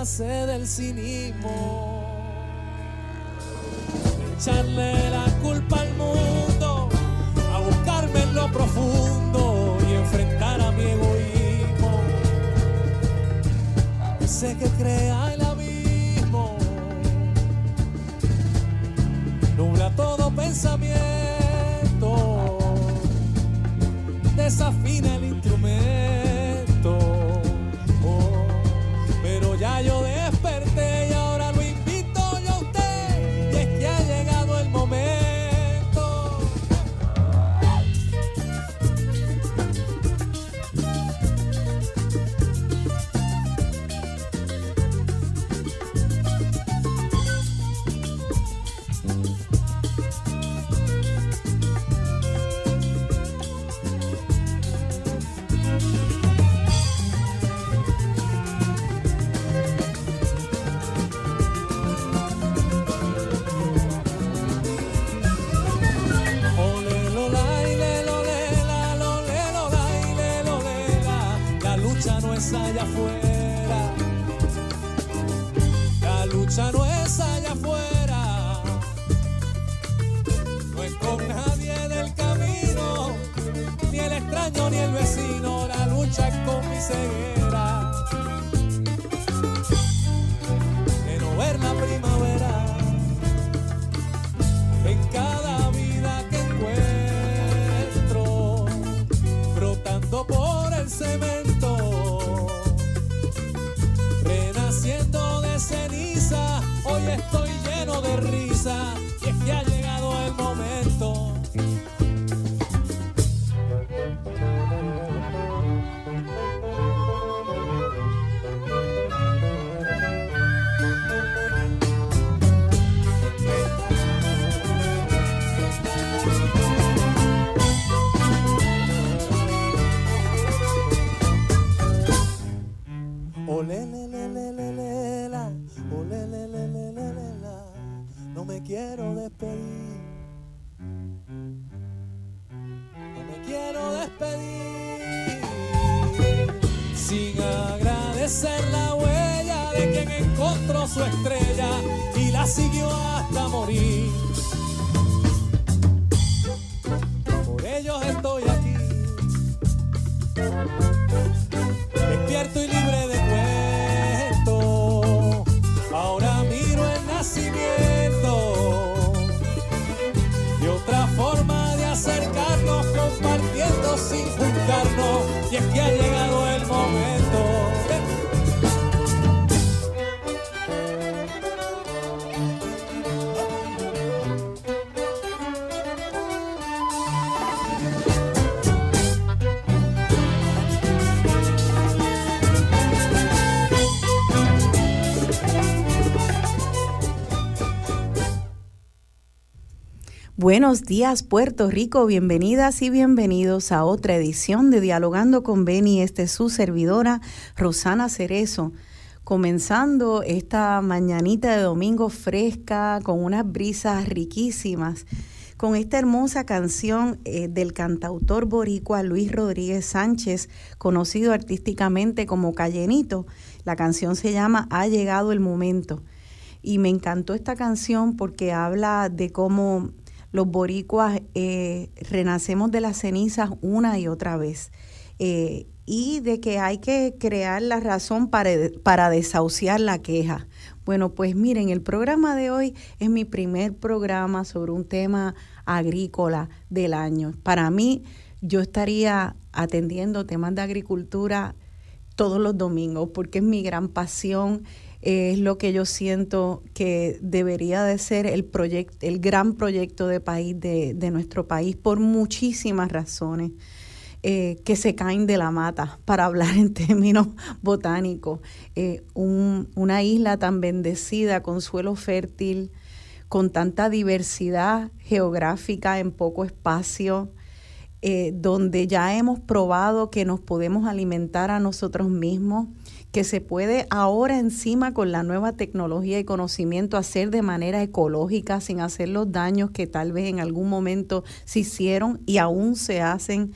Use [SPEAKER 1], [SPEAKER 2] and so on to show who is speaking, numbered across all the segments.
[SPEAKER 1] nace del cinismo. Echarle es allá afuera. La lucha no es allá afuera. No es con nadie en el camino, ni el extraño ni el vecino. La lucha es con mi ceguera. casa.
[SPEAKER 2] Buenos días Puerto Rico, bienvenidas y bienvenidos a otra edición de Dialogando con Beni. Este es su servidora Rosana Cerezo, comenzando esta mañanita de domingo fresca con unas brisas riquísimas, con esta hermosa canción eh, del cantautor boricua Luis Rodríguez Sánchez, conocido artísticamente como Callenito. La canción se llama Ha llegado el momento. Y me encantó esta canción porque habla de cómo los boricuas eh, renacemos de las cenizas una y otra vez. Eh, y de que hay que crear la razón para, para desahuciar la queja. Bueno, pues miren, el programa de hoy es mi primer programa sobre un tema agrícola del año. Para mí, yo estaría atendiendo temas de agricultura todos los domingos porque es mi gran pasión es lo que yo siento que debería de ser el proyecto, el gran proyecto de país de, nuestro país por muchísimas razones. Eh, que se caen de la mata, para hablar en términos botánicos. Eh, una isla tan bendecida, con suelo fértil, con tanta diversidad geográfica en poco espacio, eh, donde ya hemos probado que nos podemos alimentar a nosotros mismos, que se puede ahora encima con la nueva tecnología y conocimiento hacer de manera ecológica sin hacer los daños que tal vez en algún momento se hicieron y aún se hacen.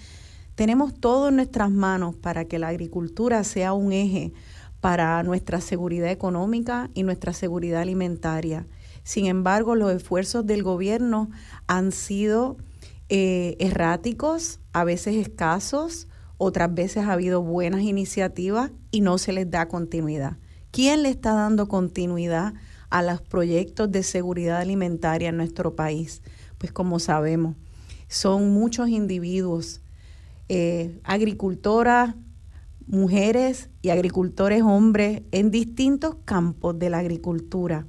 [SPEAKER 2] Tenemos todo en nuestras manos para que la agricultura sea un eje para nuestra seguridad económica y nuestra seguridad alimentaria. Sin embargo, los esfuerzos del gobierno han sido eh, erráticos, a veces escasos, otras veces ha habido buenas iniciativas y no se les da continuidad. ¿Quién le está dando continuidad a los proyectos de seguridad alimentaria en nuestro país? Pues como sabemos, son muchos individuos, eh, agricultoras, mujeres y agricultores hombres en distintos campos de la agricultura.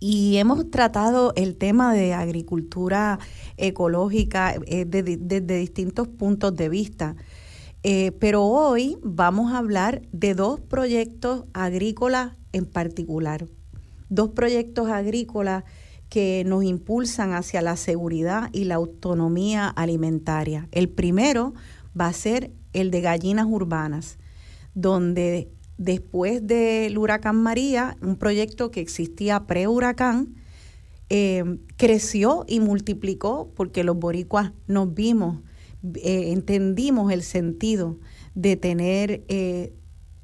[SPEAKER 2] Y hemos tratado el tema de agricultura ecológica eh, desde distintos puntos de vista. Eh, pero hoy vamos a hablar de dos proyectos agrícolas en particular, dos proyectos agrícolas que nos impulsan hacia la seguridad y la autonomía alimentaria. El primero va a ser el de gallinas urbanas, donde después del huracán María, un proyecto que existía pre-huracán, eh, creció y multiplicó porque los boricuas nos vimos eh, entendimos el sentido de tener eh,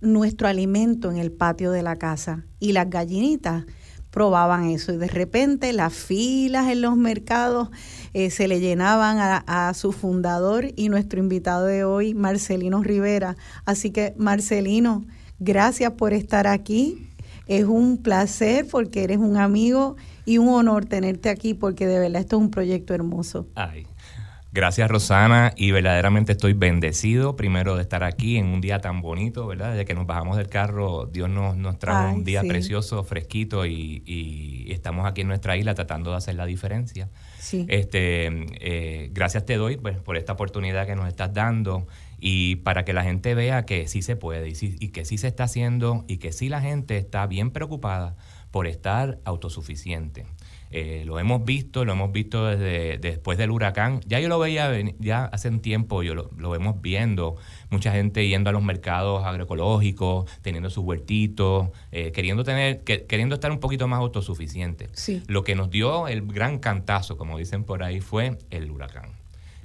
[SPEAKER 2] nuestro alimento en el patio de la casa y las gallinitas probaban eso y de repente las filas en los mercados se le llenaban a, su fundador y nuestro invitado de hoy, Marcelino Rivera. Así que Marcelino, gracias por estar aquí. Es un placer porque eres un amigo y un honor tenerte aquí porque de verdad esto es un proyecto hermoso.
[SPEAKER 3] Ay, Gracias Rosana y verdaderamente estoy bendecido primero de estar aquí en un día tan bonito, ¿verdad? Desde que nos bajamos del carro, Dios nos, nos trajo un día precioso, fresquito y, estamos aquí en nuestra isla tratando de hacer la diferencia. Sí. Este, eh, gracias te doy pues, por esta oportunidad que nos estás dando y para que la gente vea que sí se puede y, y que sí se está haciendo y que sí la gente está bien preocupada por estar autosuficiente. Eh, lo hemos visto, lo hemos visto desde después del huracán. Ya yo lo veía ya hace un tiempo, yo lo, lo, vemos viendo, mucha gente yendo a los mercados agroecológicos, teniendo sus huertitos, eh, queriendo tener, queriendo estar un poquito más autosuficiente. Lo que nos dio el gran cantazo, como dicen por ahí, fue el huracán.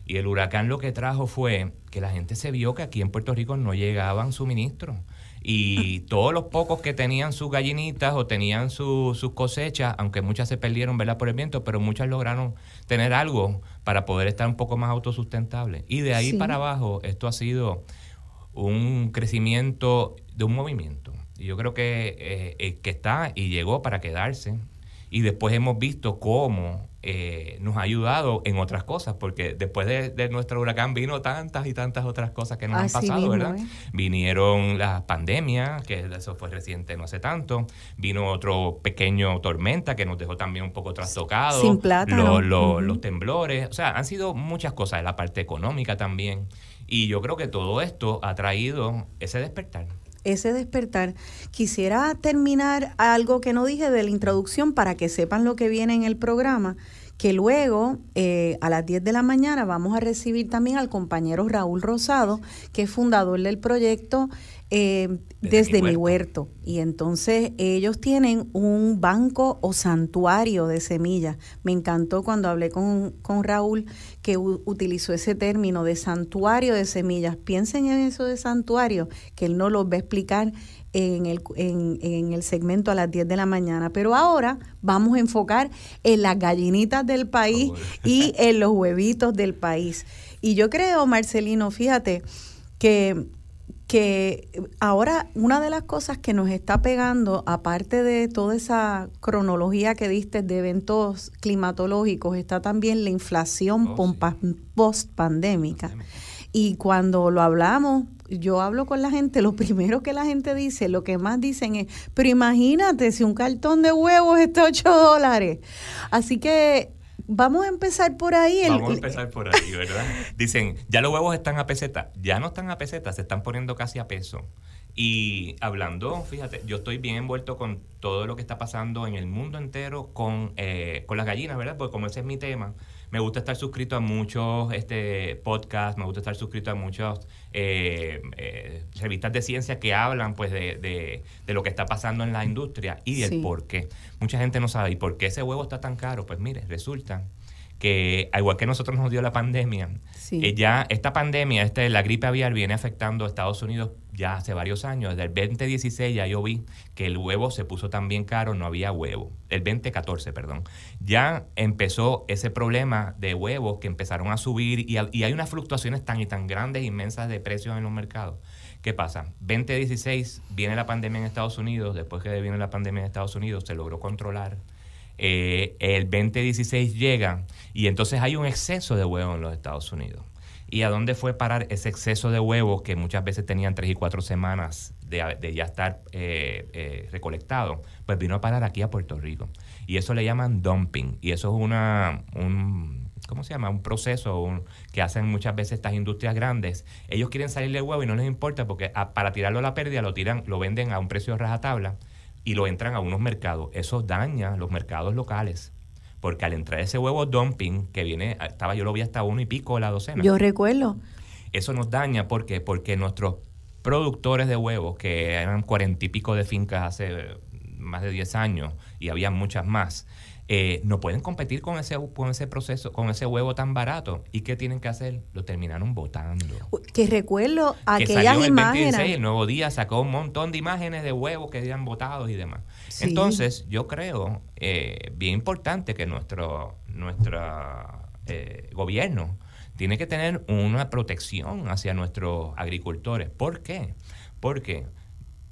[SPEAKER 3] Y el huracán lo que trajo fue que la gente se vio que aquí en Puerto Rico no llegaban suministros y todos los pocos que tenían sus gallinitas o tenían sus cosechas, aunque muchas se perdieron ¿verdad? por el viento, pero muchas lograron tener algo para poder estar un poco más autosustentable. Y de ahí para abajo esto ha sido un crecimiento de un movimiento. Y yo creo que, eh, eh, que está y llegó para quedarse. Y después hemos visto cómo eh, nos ha ayudado en otras cosas, porque después de, nuestro huracán vino tantas y tantas otras cosas que nos han pasado, ¿verdad? ¿eh? Vinieron las pandemias, que eso fue reciente no hace tanto, vino otro pequeño tormenta que nos dejó también un poco trastocados,
[SPEAKER 2] Sin
[SPEAKER 3] los temblores, o sea, han sido muchas cosas, la parte económica también, y yo creo que todo esto ha traído ese despertar
[SPEAKER 2] ese despertar. Quisiera terminar algo que no dije de la introducción para que sepan lo que viene en el programa, que luego eh, a las 10 de la mañana vamos a recibir también al compañero Raúl Rosado, que es fundador del proyecto eh, desde, mi, huerto. Y entonces ellos tienen un banco o santuario de semillas. Me encantó cuando hablé con, con Raúl que utilizó ese término de santuario de semillas. Piensen en eso de santuario, que él no lo va a explicar en el, en, en el segmento a las 10 de la mañana. Pero ahora vamos a enfocar en las gallinitas del país y en los huevitos del país. Y yo creo, Marcelino, fíjate que que ahora una de las cosas que nos está pegando, aparte de toda esa cronología que diste de eventos climatológicos, está también la inflación oh, post pandémica. Y cuando lo hablamos, yo hablo con la gente, lo primero que la gente dice, lo que más dicen es, pero imagínate si un cartón de huevos está 8 dólares. Así que vamos a empezar por ahí.
[SPEAKER 3] vamos a empezar por ahí, ¿verdad? Dicen, ya los huevos están a peseta. Ya no están a peseta, se están poniendo casi a peso. Y hablando, fíjate, yo estoy bien envuelto con todo lo que está pasando en el mundo entero con, eh, con las gallinas, ¿verdad? Porque como ese es mi tema, me gusta estar suscrito a muchos este, podcasts, me gusta estar suscrito a muchas eh, eh, revistas de ciencia que hablan pues de, de, lo que está pasando en la industria y del por qué. Mucha gente no sabe, ¿y por qué ese huevo está tan caro? Pues mire, resulta que igual que nosotros nos dio la pandemia, eh, ya esta pandemia, este, la gripe aviar viene afectando a Estados Unidos ya hace varios años. Desde el 2016 ya yo vi que el huevo se puso tan bien caro, no había huevo. El 2014, perdón. Ya empezó ese problema de huevos que empezaron a subir y, y hay unas fluctuaciones tan y tan grandes, inmensas de precios en los mercados. ¿Qué pasa? 2016 viene la pandemia en Estados Unidos, después que viene la pandemia en Estados Unidos se logró controlar eh, el 2016 llega y entonces hay un exceso de huevos en los Estados Unidos. ¿Y a dónde fue parar ese exceso de huevos que muchas veces tenían tres y cuatro semanas de, ya estar eh, eh, recolectado? Pues vino a parar aquí a Puerto Rico. Y eso le llaman dumping. Y eso es una, un, ¿cómo se llama? Un proceso que hacen muchas veces estas industrias grandes. Ellos quieren salir del huevo y no les importa porque para tirarlo a la pérdida lo tiran, lo venden a un precio de rajatabla y lo entran a unos mercados. Eso daña los mercados locales. Porque al entrar ese huevo dumping, que viene, estaba yo lo vi hasta uno y pico la docena.
[SPEAKER 2] Yo recuerdo.
[SPEAKER 3] Eso nos daña porque, porque nuestros productores de huevos, que eran cuarenta y pico de fincas hace más de 10 años y había muchas más, eh, no pueden competir con ese, con ese proceso, con ese huevo tan barato. ¿Y qué tienen que hacer? Lo terminaron votando.
[SPEAKER 2] Que recuerdo aquellas que imágenes.
[SPEAKER 3] El, el nuevo día sacó un montón de imágenes de huevos que habían votados y demás. Entonces, yo creo eh, bien importante que nuestro, nuestro eh, gobierno tiene que tener una protección hacia nuestros agricultores. ¿Por qué? Porque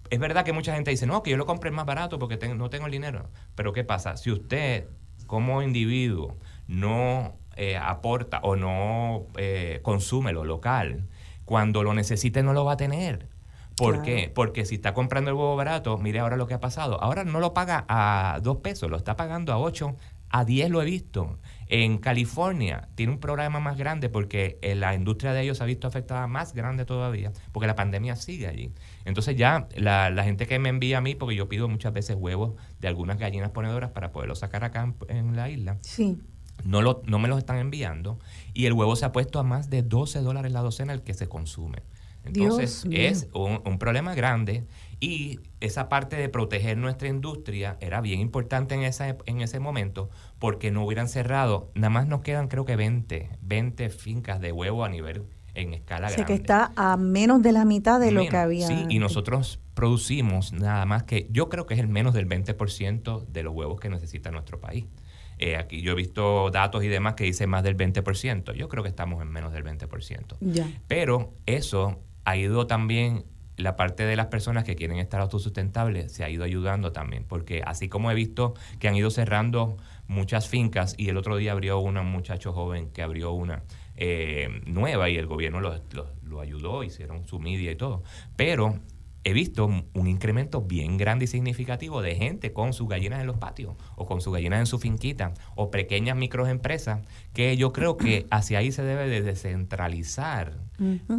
[SPEAKER 3] es verdad que mucha gente dice, no, que yo lo compré más barato porque no tengo el dinero. Pero ¿qué pasa? Si usted como individuo no eh, aporta o no eh, consume lo local, cuando lo necesite no lo va a tener. ¿Por qué? Porque si está comprando el huevo barato, mire ahora lo que ha pasado. Ahora no lo paga a dos pesos, lo está pagando a ocho, a diez lo he visto. En California tiene un programa más grande porque eh, la industria de ellos se ha visto afectada más grande todavía, porque la pandemia sigue allí. Entonces ya la, gente que me envía a mí, porque yo pido muchas veces huevos de algunas gallinas ponedoras para poderlos sacar acá en, la isla.
[SPEAKER 2] Sí.
[SPEAKER 3] No, lo, no me los están enviando y el huevo se ha puesto a más de 12 dólares la docena el que se consume. Entonces es un, problema grande y esa parte de proteger nuestra industria era bien importante en, esa, en ese momento porque no hubieran cerrado. Nada más nos quedan creo que 20, 20 fincas de huevo a nivel en escala o sea,
[SPEAKER 2] que está a menos de la mitad de lo que había.
[SPEAKER 3] Sí, y nosotros producimos nada más que, yo creo que es el menos del 20% de los huevos que necesita nuestro país. Eh, aquí yo he visto datos y demás que dicen más del 20%. Yo creo que estamos en menos del 20%.
[SPEAKER 2] Ya.
[SPEAKER 3] Pero eso ha ido también la parte de las personas que quieren estar autosustentables se ha ido ayudando también, porque así como he visto que han ido cerrando muchas fincas y el otro día abrió una, un muchacho joven que abrió una eh, nueva y el gobierno lo, lo, ayudó, hicieron su media y todo, pero he visto un incremento bien grande y significativo de gente con sus gallinas en los patios o con sus gallinas en su finquita o pequeñas microempresas que yo creo que hacia ahí se debe de descentralizar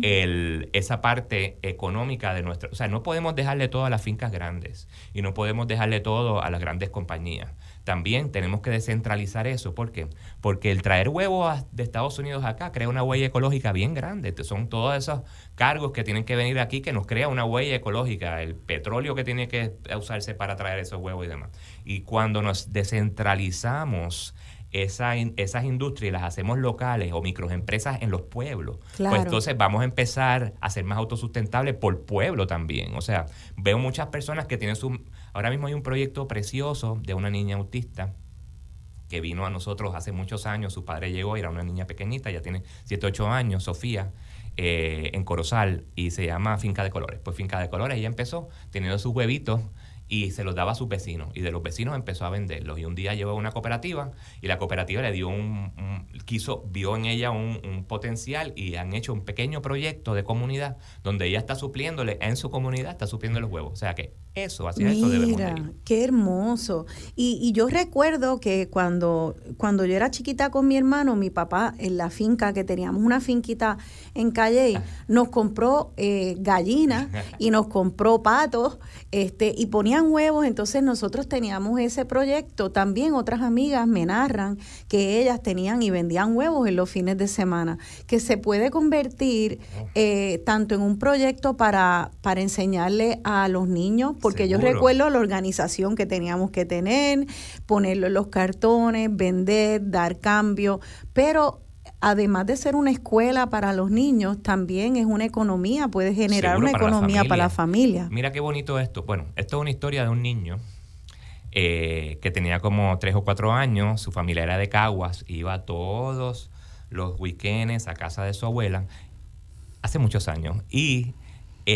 [SPEAKER 3] el, esa parte económica de nuestra... O sea, no podemos dejarle todo a las fincas grandes y no podemos dejarle todo a las grandes compañías. También tenemos que descentralizar eso. ¿Por qué? Porque el traer huevos de Estados Unidos acá crea una huella ecológica bien grande. Son todos esos cargos que tienen que venir aquí que nos crea una huella ecológica, el petróleo que tiene que usarse para traer esos huevos y demás. Y cuando nos descentralizamos esa, esas industrias las hacemos locales o microempresas en los pueblos, pues entonces vamos a empezar a ser más autosustentables por pueblo también. O sea, veo muchas personas que tienen su... Ahora mismo hay un proyecto precioso de una niña autista que vino a nosotros hace muchos años, su padre llegó, era una niña pequeñita, ya tiene 7, 8 años, Sofía, eh, en Corozal, y se llama Finca de Colores. Pues Finca de Colores, ella empezó teniendo sus huevitos y se los daba a sus vecinos y de los vecinos empezó a venderlos. Y un día llevó a una cooperativa y la cooperativa le dio un, quiso vio en ella un, potencial y han hecho un pequeño proyecto de comunidad donde ella está supliéndole en su comunidad está supliendo los huevos. O sea que eso así
[SPEAKER 2] Mira, eso debemos qué hermoso. Y, y yo recuerdo que cuando cuando yo era chiquita con mi hermano mi papá en la finca que teníamos una finquita en Calle nos compró eh, gallinas y nos compró patos este y ponía huevos, entonces nosotros teníamos ese proyecto. También otras amigas me narran que ellas tenían y vendían huevos en los fines de semana, que se puede convertir eh, tanto en un proyecto para, para enseñarle a los niños, porque yo recuerdo la organización que teníamos que tener, ponerlo en los cartones, vender, dar cambio, pero además de ser una escuela para los niños, también es una economía, puede generar una economía para la familia.
[SPEAKER 3] Mira qué bonito esto. Bueno, esto es una historia de un niño eh, que tenía como tres o cuatro años, su familia era de Caguas, iba todos los weekends a casa de su abuela, hace muchos años, y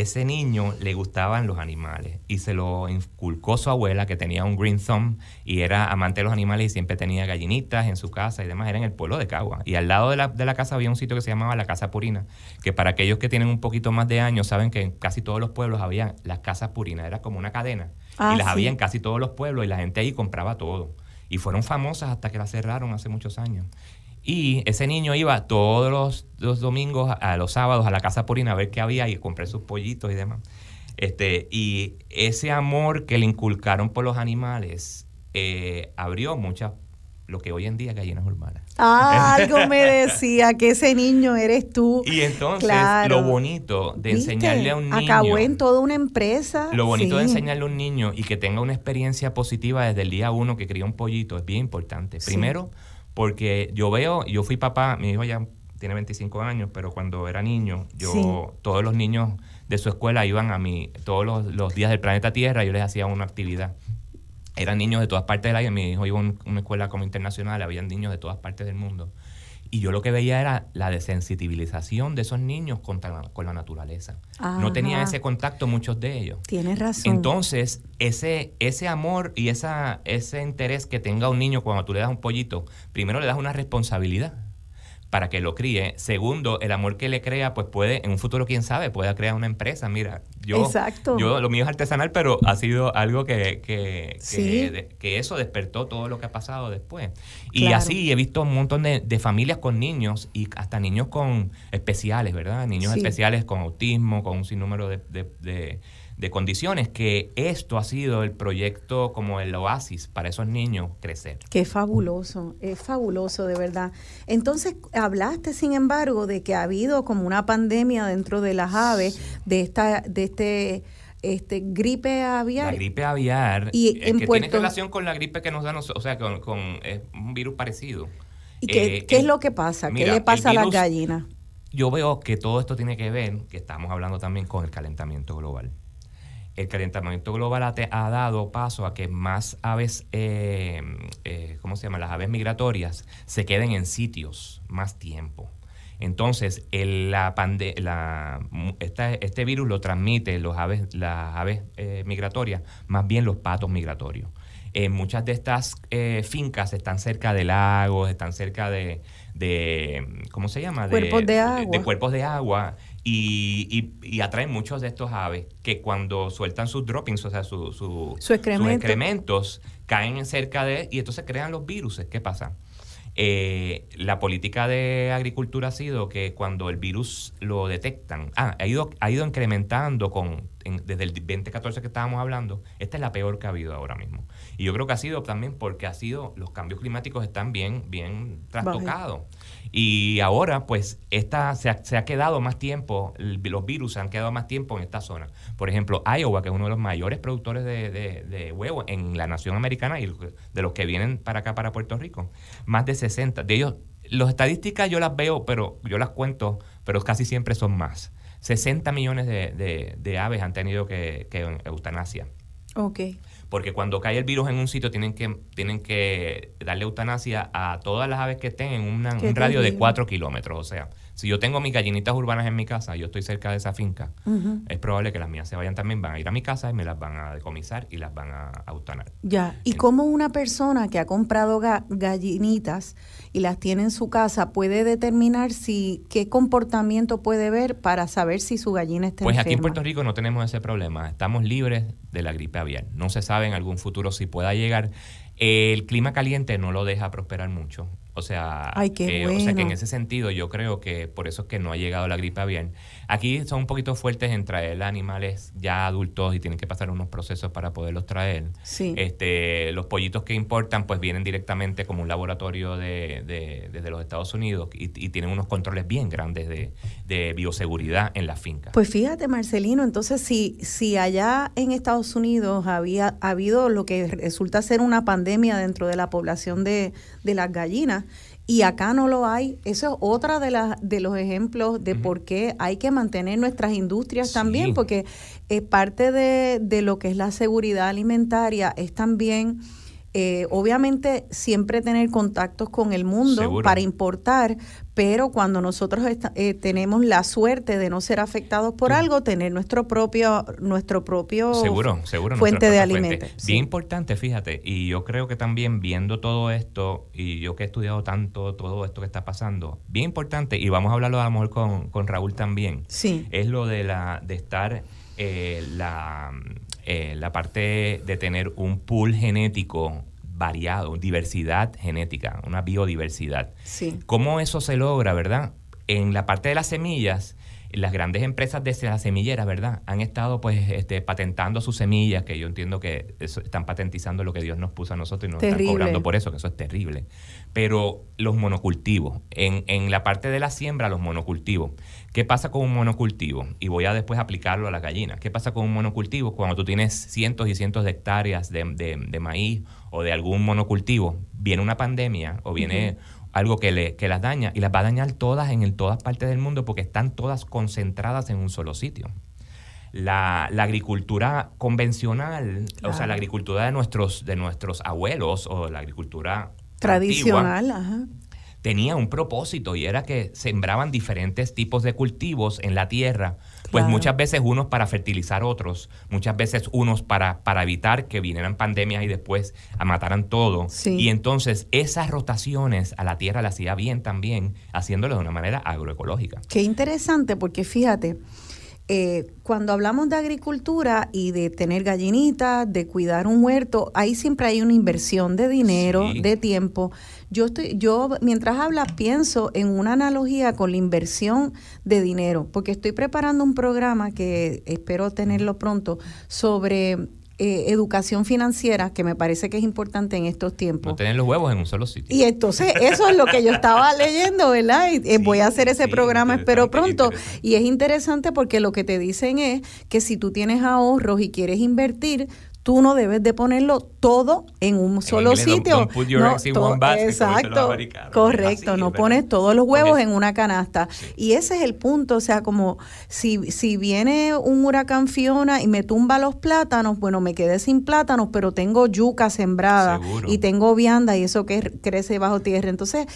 [SPEAKER 3] ese niño le gustaban los animales y se lo inculcó su abuela que tenía un green thumb y era amante de los animales y siempre tenía gallinitas en su casa y demás, era en el pueblo de Cagua. Y al lado de la, de la casa había un sitio que se llamaba la Casa Purina, que para aquellos que tienen un poquito más de años saben que en casi todos los pueblos había las casas Purinas, era como una cadena y ah, las había en casi todos los pueblos y la gente ahí compraba todo. Y fueron famosas hasta que las cerraron hace muchos años. Y ese niño iba todos los, domingos, a los sábados, a la casa Purina a ver qué había y comprar sus pollitos y demás. Este, y ese amor que le inculcaron por los animales eh, abrió muchas, lo que hoy en día gallinas urbanas.
[SPEAKER 2] Ah, algo me decía que ese niño eres tú.
[SPEAKER 3] Y entonces, lo bonito de enseñarle a un niño.
[SPEAKER 2] Acabó en toda una empresa.
[SPEAKER 3] Lo bonito de enseñarle a un niño y que tenga una experiencia positiva desde el día uno que cría un pollito es bien importante. Primero, porque yo veo, yo fui papá, mi hijo ya tiene 25 años, pero cuando era niño, yo, todos los niños de su escuela iban a mí, todos los, días del planeta Tierra, yo les hacía una actividad. Eran niños de todas partes del año, mi hijo iba a una escuela como internacional, había niños de todas partes del mundo. Y yo lo que veía era la desensibilización de esos niños con, con la naturaleza. No tenían ese contacto muchos de ellos.
[SPEAKER 2] Tienes razón.
[SPEAKER 3] Entonces, ese, ese amor y esa, ese interés que tenga un niño cuando tú le das un pollito, primero le das una responsabilidad para que lo críe. Segundo, el amor que le crea, pues puede, en un futuro, quién sabe, pueda crear una empresa. Mira, yo, yo lo mío es artesanal, pero ha sido algo que, que, que, eso despertó todo lo que ha pasado después. Y así he visto un montón de, familias con niños y hasta niños con especiales, ¿verdad? Niños especiales con autismo, con un sinnúmero de de condiciones, que esto ha sido el proyecto como el oasis para esos niños crecer.
[SPEAKER 2] Qué fabuloso, es fabuloso de verdad. Entonces, hablaste, sin embargo, de que ha habido como una pandemia dentro de las aves, de esta, de este este gripe aviar.
[SPEAKER 3] La gripe aviar, y que tiene relación con la gripe que nos da, o sea, con, con un virus parecido.
[SPEAKER 2] ¿Y qué, eh, es lo que pasa? ¿Qué le pasa a las gallinas?
[SPEAKER 3] Yo veo que todo esto tiene que ver, que estamos hablando también con el calentamiento global el calentamiento global ha, dado paso a que más aves, eh, eh, ¿cómo se llama? Las aves migratorias se queden en sitios más tiempo. Entonces, el, la, la este virus lo transmite los aves, las aves eh, migratorias, más bien los patos migratorios. muchas de estas fincas están cerca de lagos, están cerca de, ¿cómo se llama?
[SPEAKER 2] Cuerpos de agua.
[SPEAKER 3] de cuerpos de agua y, y, atraen muchos de estos aves que cuando sueltan sus droppings, o sea, su, sus excrementos, caen cerca de y entonces crean los virus. ¿Qué pasa? Eh, la política de agricultura ha sido que cuando el virus lo detectan, ah, ha ido, ha ido incrementando con desde el 2014 que estábamos hablando, esta es la peor que ha habido ahora mismo. Y yo creo que ha sido también porque ha sido, los cambios climáticos están bien, bien trastocados. Y ahora, pues, esta se ha, quedado más tiempo, los virus se han quedado más tiempo en esta zona. Por ejemplo, Iowa, que es uno de los mayores productores de, de, huevos en la nación americana y de los que vienen para acá, para Puerto Rico, más de 60. De ellos, las estadísticas yo las veo, pero yo las cuento, pero casi siempre son más. 60 millones de, aves han tenido que, que eutanasia.
[SPEAKER 2] Ok
[SPEAKER 3] porque cuando cae el virus en un sitio tienen que, tienen que darle eutanasia a todas las aves que estén en un radio de 4 kilómetros. O sea, si yo tengo mis gallinitas urbanas en mi casa, yo estoy cerca de esa finca, es probable que las mías se vayan también, van a ir a mi casa y me las van a decomisar y las van a eutanar.
[SPEAKER 2] Ya, ¿y cómo una persona que ha comprado gallinitas y las tiene en su casa puede determinar si qué comportamiento puede ver para saber si su gallina está
[SPEAKER 3] Pues aquí en Puerto Rico no tenemos ese problema, estamos libres de la gripe aviar. No se sabe en algún futuro si pueda llegar. El clima caliente no lo deja prosperar mucho. O sea,
[SPEAKER 2] eh,
[SPEAKER 3] o sea que en ese sentido yo creo que por eso es que no ha llegado la gripe aviar. Aquí son un poquito fuertes en traer animales ya adultos y tienen que pasar unos procesos para poderlos traer.
[SPEAKER 2] Sí.
[SPEAKER 3] Este, los pollitos que importan pues vienen directamente como un laboratorio de, desde los Estados Unidos y, tienen unos controles bien grandes de, bioseguridad en la finca.
[SPEAKER 2] Pues fíjate Marcelino, entonces si, si allá en Estados Unidos había ha habido lo que resulta ser una pandemia dentro de la población de, de las gallinas, y acá no lo hay. Eso es otra de, las de los ejemplos de por qué hay que mantener nuestras industrias también, porque eh, parte de, de, lo que es la seguridad alimentaria es también eh, obviamente siempre tener contactos con el mundo para importar, pero cuando nosotros eh, tenemos la suerte de no ser afectados por algo, tener nuestro propio nuestro propio
[SPEAKER 3] seguro, seguro,
[SPEAKER 2] fuente de alimentos.
[SPEAKER 3] Bien importante, fíjate, y yo creo que también viendo todo esto, y yo que he estudiado tanto todo esto que está pasando, bien importante, y vamos a hablarlo a lo mejor con, con Raúl también,
[SPEAKER 2] sí.
[SPEAKER 3] es lo de, la, de estar eh, la eh, la parte de tener un pool genético variado, diversidad genética, una biodiversidad.
[SPEAKER 2] Sí.
[SPEAKER 3] ¿Cómo eso se logra, verdad? En la parte de las semillas, las grandes empresas de las semilleras, ¿verdad? Han estado pues este, patentando sus semillas, que yo entiendo que están patentizando lo que Dios nos puso a nosotros y nos están cobrando por eso, que eso es terrible. Pero los monocultivos, en, en la parte de la siembra, los monocultivos. ¿Qué pasa con un monocultivo? Y voy a después aplicarlo a la gallina. ¿Qué pasa con un monocultivo? Cuando tú tienes cientos y cientos de hectáreas de, de, maíz o de algún monocultivo, viene una pandemia o viene algo que, le, que las daña y las va a dañar todas en todas partes del mundo porque están todas concentradas en un solo sitio. La, agricultura convencional, o sea, la agricultura de nuestros, de nuestros abuelos o la agricultura
[SPEAKER 2] tradicional,
[SPEAKER 3] tenía un propósito y era que sembraban diferentes tipos de cultivos en la tierra pues muchas veces unos para fertilizar otros, muchas veces unos para, para evitar que vinieran pandemias y después a mataran todo. Y entonces esas rotaciones a la tierra las hacía bien también, haciéndolo de una manera agroecológica.
[SPEAKER 2] Qué interesante, porque fíjate, eh, cuando hablamos de agricultura y de tener gallinitas, de cuidar un huerto, ahí siempre hay una inversión de dinero, de tiempo. Yo estoy, yo mientras hablas pienso en una analogía con la inversión de dinero, porque estoy preparando un programa que espero tenerlo pronto sobre eh, educación financiera, que me parece que es importante en estos tiempos.
[SPEAKER 3] No tener los huevos en un solo sitio.
[SPEAKER 2] Y entonces eso es lo que yo estaba leyendo, ¿verdad? Y, eh, voy a hacer ese programa, espero pronto. Y es interesante porque lo que te dicen es que si tú tienes ahorros y quieres invertir, tú no debes de ponerlo todo en un solo sitio. exacto, correcto, no pones todos los huevos en una canasta. Y ese es el punto, o sea, como si, si viene un huracán Fiona y me tumba los plátanos, bueno, me quedé sin plátanos, pero tengo yuca sembrada y tengo vianda y eso que crece bajo tierra. Entonces,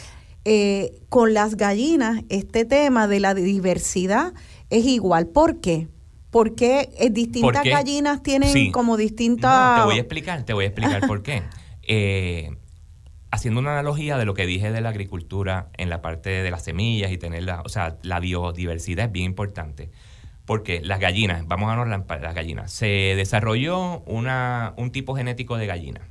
[SPEAKER 2] eh, con las gallinas, este tema de la diversidad es igual. ¿Por qué? ¿Por qué eh, distintas gallinas tienen como distintas...
[SPEAKER 3] te voy a explicar, te voy a explicar por qué. Eh, haciendo una analogía de lo que dije de la agricultura en la parte de las semillas y tener la, o sea, la biodiversidad es bien importante. Porque las gallinas, vamos a hablar las gallinas, se desarrolló una, un tipo genético de gallina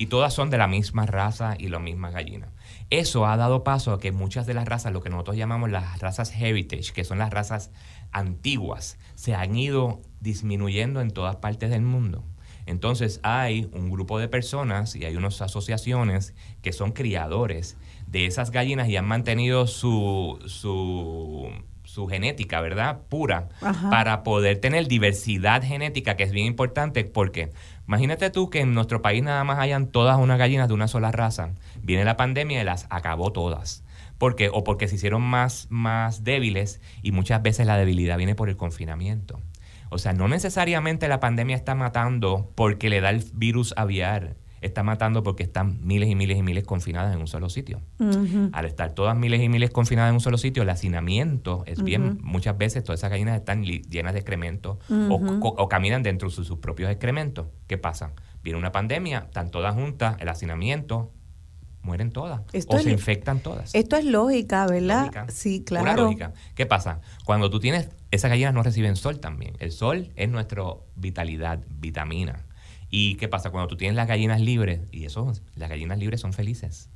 [SPEAKER 3] y todas son de la misma raza y la misma gallina. Eso ha dado paso a que muchas de las razas, lo que nosotros llamamos las razas heritage, que son las razas antiguas, se han ido disminuyendo en todas partes del mundo. Entonces hay un grupo de personas y hay unas asociaciones que son criadores de esas gallinas y han mantenido su, su, su genética, ¿verdad? Pura, para poder tener diversidad genética, que es bien importante porque imagínate tú que en nuestro país nada más hayan todas unas gallinas de una sola raza. Viene la pandemia y las acabó todas. ¿Por qué? O porque se hicieron más, más débiles y muchas veces la debilidad viene por el confinamiento. O sea, no necesariamente la pandemia está matando porque le da el virus aviar. Está matando porque están miles y miles y miles confinadas en un solo sitio. Al estar todas miles y miles confinadas en un solo sitio, el hacinamiento es bien. Muchas veces todas esas gallinas están llenas de excrementos o, caminan dentro de sus, propios excrementos. ¿Qué pasa? Viene una pandemia, están todas juntas, el hacinamiento, mueren todas o se infectan todas.
[SPEAKER 2] Esto es lógica, ¿verdad? Sí, claro. Una lógica.
[SPEAKER 3] ¿Qué pasa? Cuando tú tienes esas gallinas no reciben sol también. El sol es nuestra vitalidad, vitamina. ¿Y qué pasa cuando tú tienes las gallinas libres? Y eso, las gallinas libres son felices.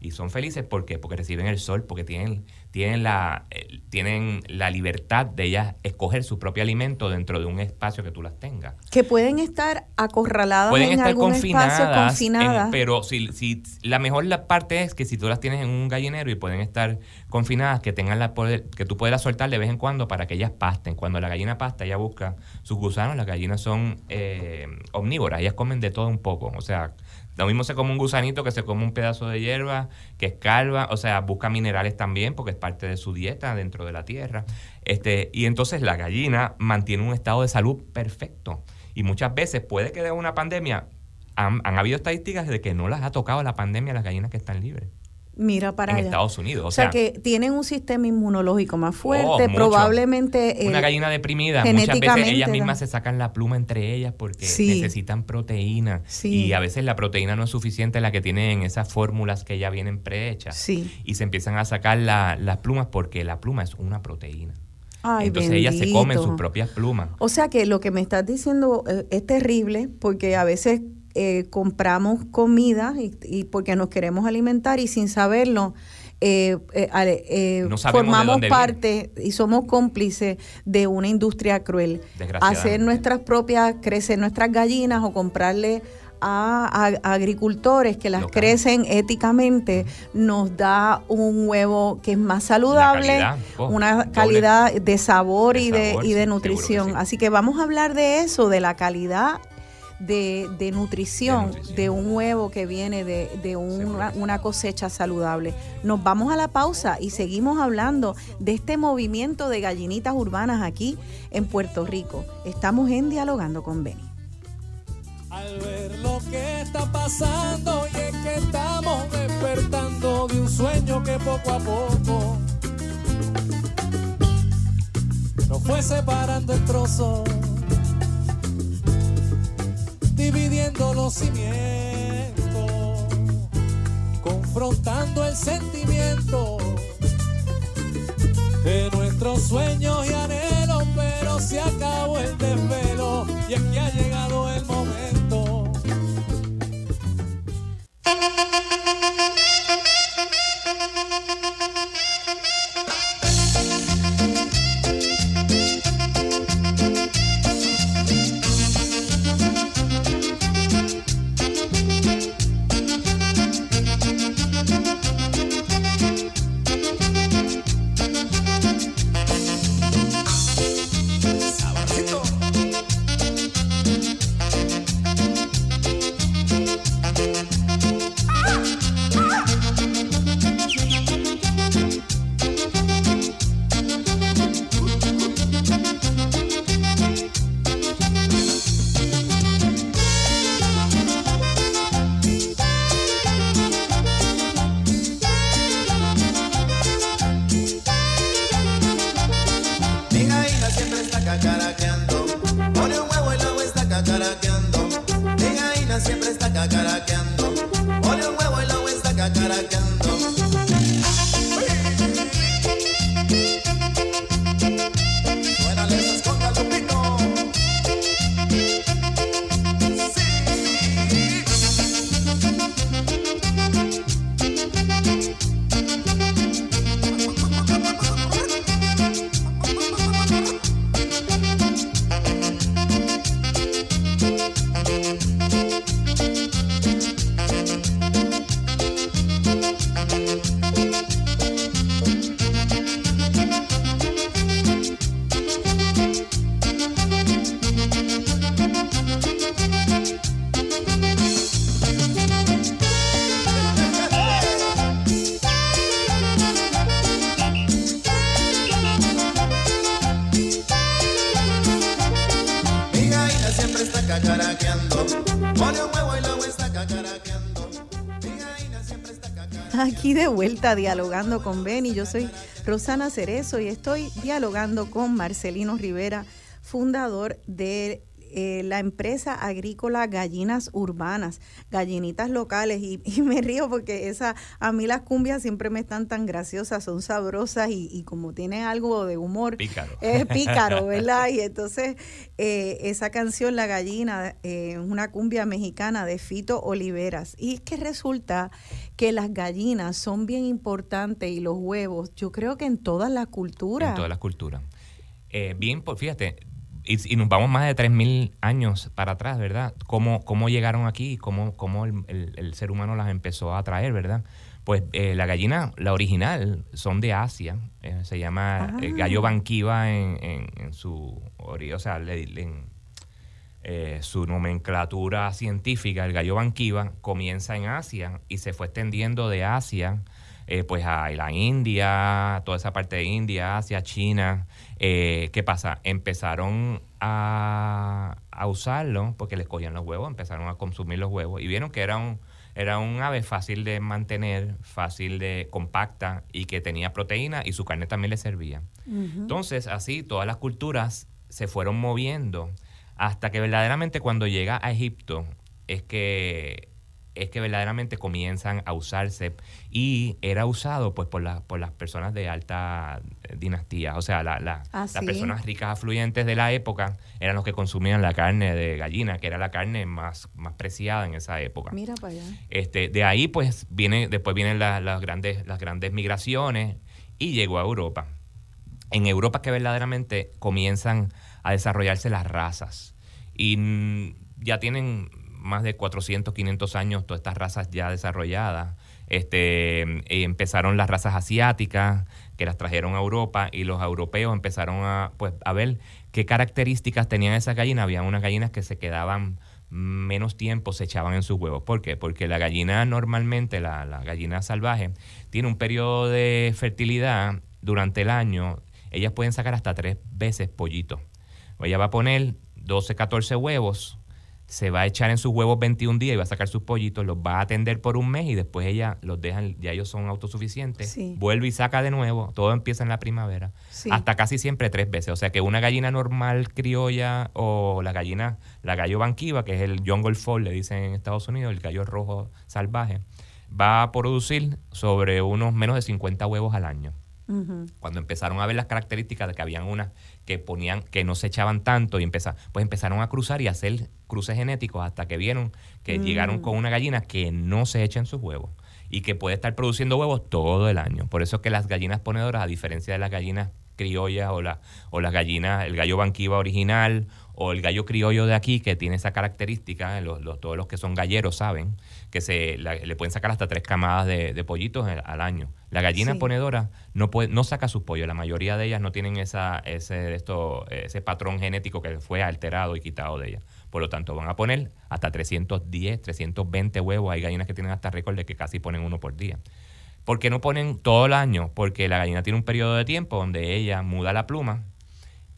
[SPEAKER 3] Y son felices ¿por porque reciben el sol, porque tienen, tienen, la, eh, tienen la libertad de ellas escoger su propio alimento dentro de un espacio que tú las tengas.
[SPEAKER 2] Que pueden estar acorraladas en estar algún espacio confinadas.
[SPEAKER 3] pero si, si la mejor la parte es que si tú las tienes en un gallinero y pueden estar confinadas, que tengan la poder, que tú puedas soltar de vez en cuando para que ellas pasten. Cuando la gallina pasta, ella busca sus gusanos, las gallinas son eh, omnívoras, ellas comen de todo un poco. O sea, lo mismo se come un gusanito que se come un pedazo de hierba, que escalva, o sea, busca minerales también porque es parte de su dieta dentro de la tierra. Este, y entonces la gallina mantiene un estado de salud perfecto. Y muchas veces puede que de una pandemia, han, han habido estadísticas de que no las ha tocado la pandemia a las gallinas que están libres.
[SPEAKER 2] Mira para
[SPEAKER 3] en Estados Unidos.
[SPEAKER 2] O, sea, que tienen un sistema inmunológico más fuerte, oh, probablemente...
[SPEAKER 3] Eh, Una gallina deprimida, muchas veces ellas mismas se sacan la pluma entre ellas porque necesitan proteína. Y a veces la proteína no es suficiente la que tienen esas fórmulas que ya vienen prehechas. Y se empiezan a sacar las plumas porque la pluma es una proteína. Entonces ellas se comen sus propias plumas.
[SPEAKER 2] O sea que lo que me estás diciendo eh, es terrible porque a veces eh, compramos comida y, porque nos queremos alimentar y sin saberlo eh, eh, formamos parte y somos cómplices de una industria cruel. Hacer nuestras propias, crecer nuestras gallinas o comprarle a, agricultores que las crecen éticamente nos da un huevo que es más saludable, una calidad de sabor, y, de, y de nutrición. Así que vamos a hablar de eso, de la calidad de, nutrición, de, un huevo que viene de, una, cosecha saludable. Nos vamos a la pausa y seguimos hablando de este movimiento de gallinitas urbanas aquí en Puerto Rico. Estamos en Dialogando con Beni.
[SPEAKER 1] Al ver lo que está pasando y es que estamos despertando de un sueño que poco a poco nos fue separando en trozos dividiendo los cimientos, confrontando el sentimiento de nuestros sueños y anhelos, pero se acabó el desvelo y es que ha llegado el momento.
[SPEAKER 2] De vuelta dialogando con Benny. Yo soy Rosana Cerezo y estoy dialogando con Marcelino Rivera, fundador de eh, la empresa agrícola Gallinas Urbanas, gallinitas locales. Y, me río porque esa, a mí las cumbias siempre me están tan graciosas, son sabrosas y, como tienen algo de humor.
[SPEAKER 3] Pícaro.
[SPEAKER 2] Es pícaro, ¿verdad? Y entonces eh, esa canción, La Gallina, es eh, una cumbia mexicana de Fito Oliveras. Y es que resulta que las gallinas son bien importantes y los huevos, yo creo que en todas las culturas.
[SPEAKER 3] En todas las culturas. bien, pues fíjate, y, nos vamos más de 3.000 años para atrás, ¿verdad? ¿Cómo, cómo llegaron aquí? ¿Cómo, cómo el, ser humano las empezó a traer, ¿verdad? Pues eh, la gallina, la original, son de Asia. Eh, se llama eh, ah. gallo banquiva en, en, su o sea, en, su nomenclatura científica. El gallo banquiva comienza en Asia y se fue extendiendo de Asia pues a la India, toda esa parte de India, Asia, China, eh, ¿Qué pasa? Empezaron a, usarlo porque les cogían los huevos, empezaron a consumir los huevos y vieron que era un, era un ave fácil de mantener, fácil de compacta y que tenía proteína y su carne también le servía. Entonces, así todas las culturas se fueron moviendo hasta que verdaderamente cuando llega a Egipto es que es que verdaderamente comienzan a usarse y era usado pues por, por las personas de alta eh, dinastía, o sea, la, ah, las personas ricas afluyentes de la época eran los que consumían la carne de gallina, que era la carne más, más preciada en esa época.
[SPEAKER 2] Mira para allá.
[SPEAKER 3] Este, de ahí pues viene, después vienen las, grandes, las grandes migraciones y llegó a Europa. En Europa que verdaderamente comienzan a desarrollarse las razas y ya tienen más de 400, 500 años todas estas razas ya desarrolladas. Este, empezaron las razas asiáticas que las trajeron a Europa y los europeos empezaron a, pues, a ver qué características tenían esas gallinas. Había unas gallinas que se quedaban menos tiempo, se echaban en sus huevos. ¿Por qué? Porque la gallina normalmente, la, la gallina salvaje, tiene un periodo de fertilidad durante el año. Ellas pueden sacar hasta tres veces pollitos. Ella va a poner 12, 14 huevos se va a echar en sus huevos 21 días y va a sacar sus pollitos, los va a atender por un mes y después ella los deja, ya ellos son autosuficientes, vuelve y saca de nuevo, todo empieza en la primavera, hasta casi siempre tres veces. O sea que una gallina normal criolla o la gallina, la gallo banquiva, que es el jungle fall, le dicen en Estados Unidos, el gallo rojo salvaje, va a producir sobre unos menos de 50 huevos al año. Cuando empezaron a ver las características de que habían unas que ponían, que no se echaban tanto y empezaron, pues empezaron a cruzar y a hacer cruces genéticos hasta que vieron que mm. llegaron con una gallina que no se echa en sus huevos y que puede estar produciendo huevos todo el año. Por eso es que las gallinas ponedoras, a diferencia de las gallinas criollas o, la, o las gallinas, el gallo banquiva original o el gallo criollo de aquí, que tiene esa característica, los, todos los que son galleros saben, que se le pueden sacar hasta tres camadas de, pollitos al año. La gallina ponedora no, puede, no saca sus pollos, la mayoría de ellas no tienen esa, ese, esto, ese patrón genético que fue alterado y quitado de ellas. Por lo tanto, van a poner hasta 310, 320 huevos. Hay gallinas que tienen hasta récord de que casi ponen uno por día. ¿Por qué no ponen todo el año? Porque la gallina tiene un periodo de tiempo donde ella muda la pluma